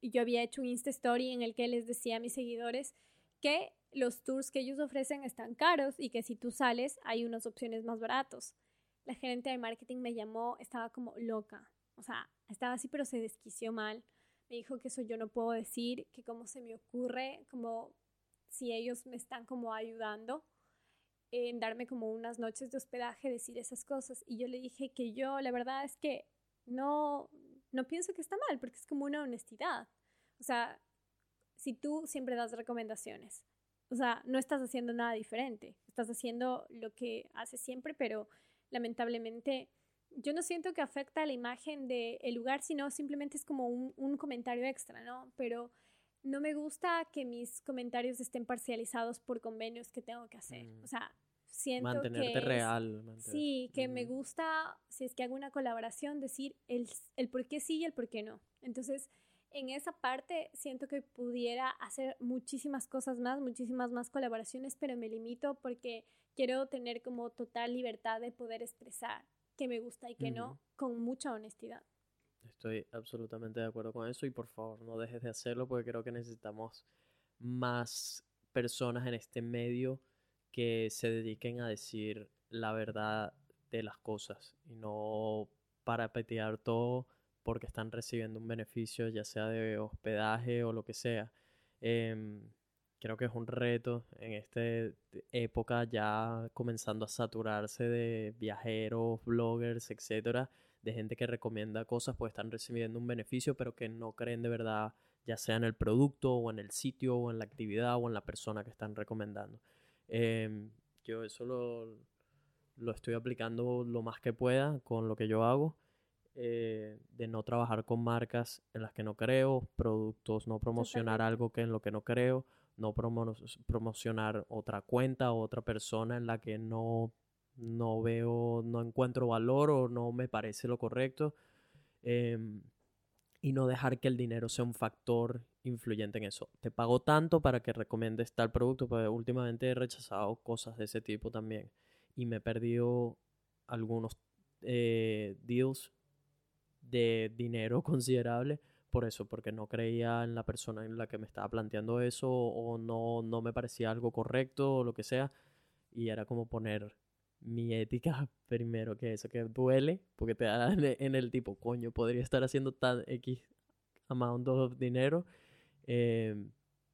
yo había hecho un Insta Story en el que les decía a mis seguidores que los tours que ellos ofrecen están caros y que si tú sales hay unas opciones más baratos. La gerente de marketing me llamó, estaba como loca. O sea, estaba así, pero se desquició mal. Me dijo que eso yo no puedo decir, que cómo se me ocurre, como si ellos me están como ayudando en darme como unas noches de hospedaje, decir esas cosas. Y yo le dije que yo, la verdad es que no, no pienso que está mal, porque es como una honestidad. O sea, si tú siempre das recomendaciones, o sea, no estás haciendo nada diferente, estás haciendo lo que haces siempre, pero lamentablemente yo no siento que afecta a la imagen del lugar, sino simplemente es como un, comentario extra, ¿no? Pero no me gusta que mis comentarios estén parcializados por convenios que tengo que hacer. Mm. O sea, siento mantenerte real. Sí, que me gusta, si es que hago una colaboración, decir el, el por qué sí y el por qué no. Entonces, en esa parte siento que pudiera hacer muchísimas cosas más, muchísimas más colaboraciones, pero me limito porque quiero tener como total libertad de poder expresar que me gusta y que no, con mucha honestidad. Estoy absolutamente de acuerdo con eso y por favor no dejes de hacerlo porque creo que necesitamos más personas en este medio que se dediquen a decir la verdad de las cosas y no para petear todo porque están recibiendo un beneficio ya sea de hospedaje o lo que sea. Em, creo que es un reto en esta época ya comenzando a saturarse de viajeros, bloggers, etcétera, de gente que recomienda cosas pues están recibiendo un beneficio pero que no creen de verdad ya sea en el producto o en el sitio o en la actividad o en la persona que están recomendando. Em, yo eso lo, lo, estoy aplicando lo más que pueda con lo que yo hago. Eh, de no trabajar con marcas en las que no creo, productos, no promocionar algo que en lo que no creo, no promocionar otra cuenta o otra persona en la que no, no veo, no encuentro valor o no me parece lo correcto. Em, y no dejar que el dinero sea un factor influyente en eso. Te pago tanto para que recomiendes tal producto, porque últimamente he rechazado cosas de ese tipo también. Y me he perdido algunos eh, deals de dinero [LAUGHS] considerable por eso, porque no creía en la persona en la que me estaba planteando eso o no, no me parecía algo correcto o lo que sea. Y era como poner mi ética [LAUGHS] primero que eso, que duele, porque te da [LAUGHS] en el tipo, coño, podría estar haciendo tan X amount of dinero. Em,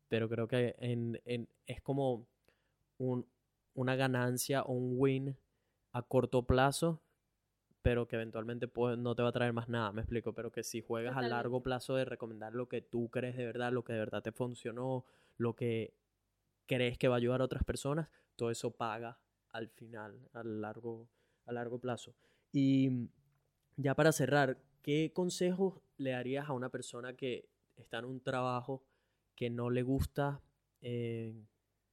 pero creo que en, en, es como un, una ganancia o un win a corto plazo pero que eventualmente no te va a traer más nada, me explico, pero que si juegas a largo plazo de recomendar lo que tú crees de verdad, lo que de verdad te funcionó, lo que crees que va a ayudar a otras personas, todo eso paga al final, a largo, a largo plazo. Y ya para cerrar, ¿qué consejos le darías a una persona que está en un trabajo que no le gusta, eh,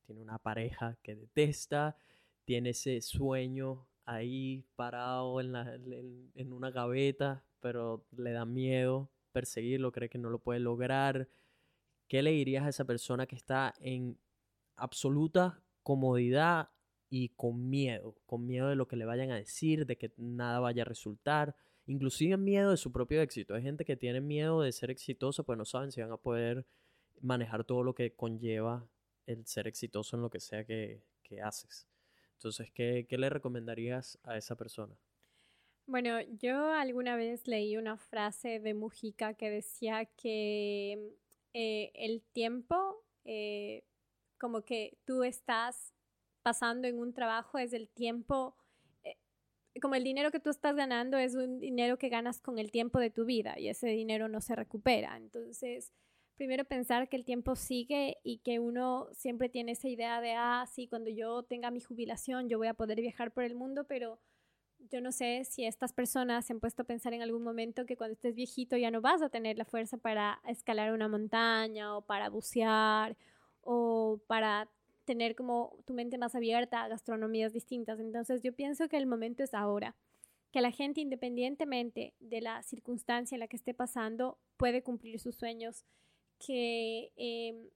tiene una pareja que detesta, tiene ese sueño ahí parado en, la, en, una gaveta, pero le da miedo perseguirlo, cree que no lo puede lograr. ¿Qué le dirías a esa persona que está en absoluta comodidad y con miedo? Con miedo de lo que le vayan a decir, de que nada vaya a resultar, inclusive miedo de su propio éxito. Hay gente que tiene miedo de ser exitoso, pues no saben si van a poder manejar todo lo que conlleva el ser exitoso en lo que sea que, haces. Entonces, ¿qué, le recomendarías a esa persona? Bueno, yo alguna vez leí una frase de Mujica que decía que eh, el tiempo, eh, como que tú estás pasando en un trabajo, es el tiempo, como el dinero que tú estás ganando es un dinero que ganas con el tiempo de tu vida y ese dinero no se recupera. Entonces, primero pensar que el tiempo sigue y que uno siempre tiene esa idea de, ah, sí, cuando yo tenga mi jubilación yo voy a poder viajar por el mundo, pero yo no sé si estas personas se han puesto a pensar en algún momento que cuando estés viejito ya no vas a tener la fuerza para escalar una montaña o para bucear o para tener como tu mente más abierta a gastronomías distintas. Entonces yo pienso que el momento es ahora, que la gente independientemente de la circunstancia en la que esté pasando puede cumplir sus sueños que em,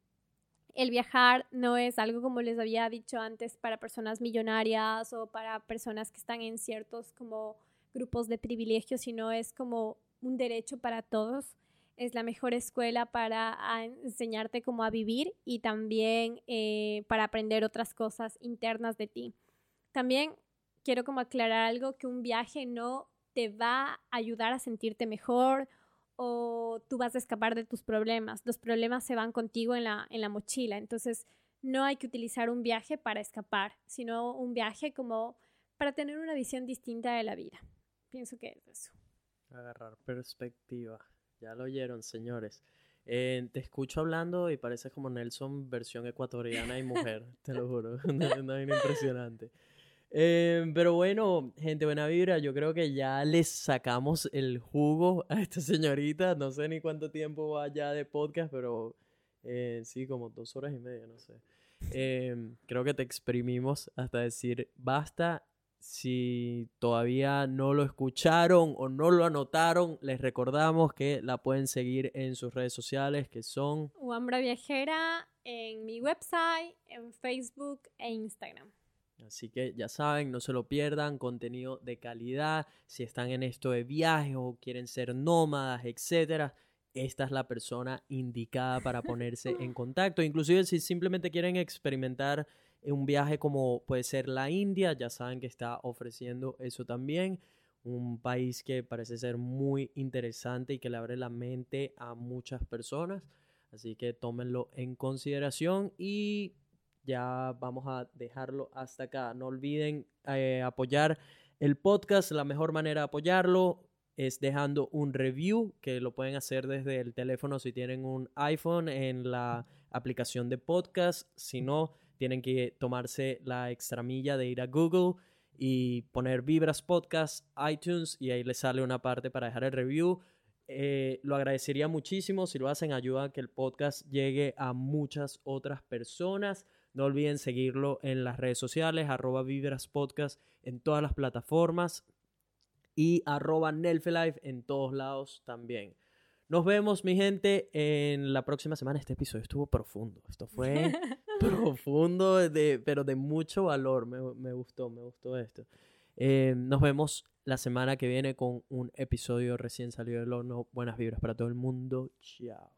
el viajar no es algo como les había dicho antes para personas millonarias o para personas que están en ciertos como grupos de privilegio, sino es como un derecho para todos. Es la mejor escuela para enseñarte cómo a vivir y también eh, para aprender otras cosas internas de ti. También quiero como aclarar algo que un viaje no te va a ayudar a sentirte mejor o tú vas a escapar de tus problemas. Los problemas se van contigo en la, en la mochila. Entonces, no hay que utilizar un viaje para escapar, sino un viaje como para tener una visión distinta de la vida. Pienso que es eso. Agarrar perspectiva. Ya lo oyeron, señores. Eh, te escucho hablando y pareces como Nelson versión ecuatoriana y mujer, [LAUGHS] te lo juro. [LAUGHS] no, impresionante. Eh, pero bueno, gente buena vibra, yo creo que ya les sacamos el jugo a esta señorita. No sé ni cuánto tiempo va ya de podcast, pero eh, sí, como dos horas y media, no sé. Eh, creo que te exprimimos hasta decir basta. Si todavía no lo escucharon o no lo anotaron, les recordamos que la pueden seguir en sus redes sociales que son Wambra Viajera en mi website, en Facebook e Instagram. Así que ya saben, no se lo pierdan, contenido de calidad. Si están en esto de viajes o quieren ser nómadas, etcétera, esta es la persona indicada para ponerse [LAUGHS] en contacto. Inclusive si simplemente quieren experimentar un viaje como puede ser la India, ya saben que está ofreciendo eso también. Un país que parece ser muy interesante y que le abre la mente a muchas personas. Así que tómenlo en consideración y ya vamos a dejarlo hasta acá. No olviden eh, apoyar el podcast. La mejor manera de apoyarlo es dejando un review que lo pueden hacer desde el teléfono si tienen un iPhone en la aplicación de podcast. Si no, tienen que tomarse la extramilla de ir a Google y poner Vibras Podcast, iTunes y ahí les sale una parte para dejar el review. Eh, lo agradecería muchísimo si lo hacen, ayuda a que el podcast llegue a muchas otras personas. No olviden seguirlo en las redes sociales, arroba Vibras Podcast en todas las plataformas y arroba Nelfelife en todos lados también. Nos vemos, mi gente, en la próxima semana. Este episodio estuvo profundo. Esto fue [LAUGHS] profundo, de, pero de mucho valor. Me, me, gustó, me gustó esto. Eh, nos vemos la semana que viene con un episodio recién salido del horno. Buenas vibras para todo el mundo. Chao.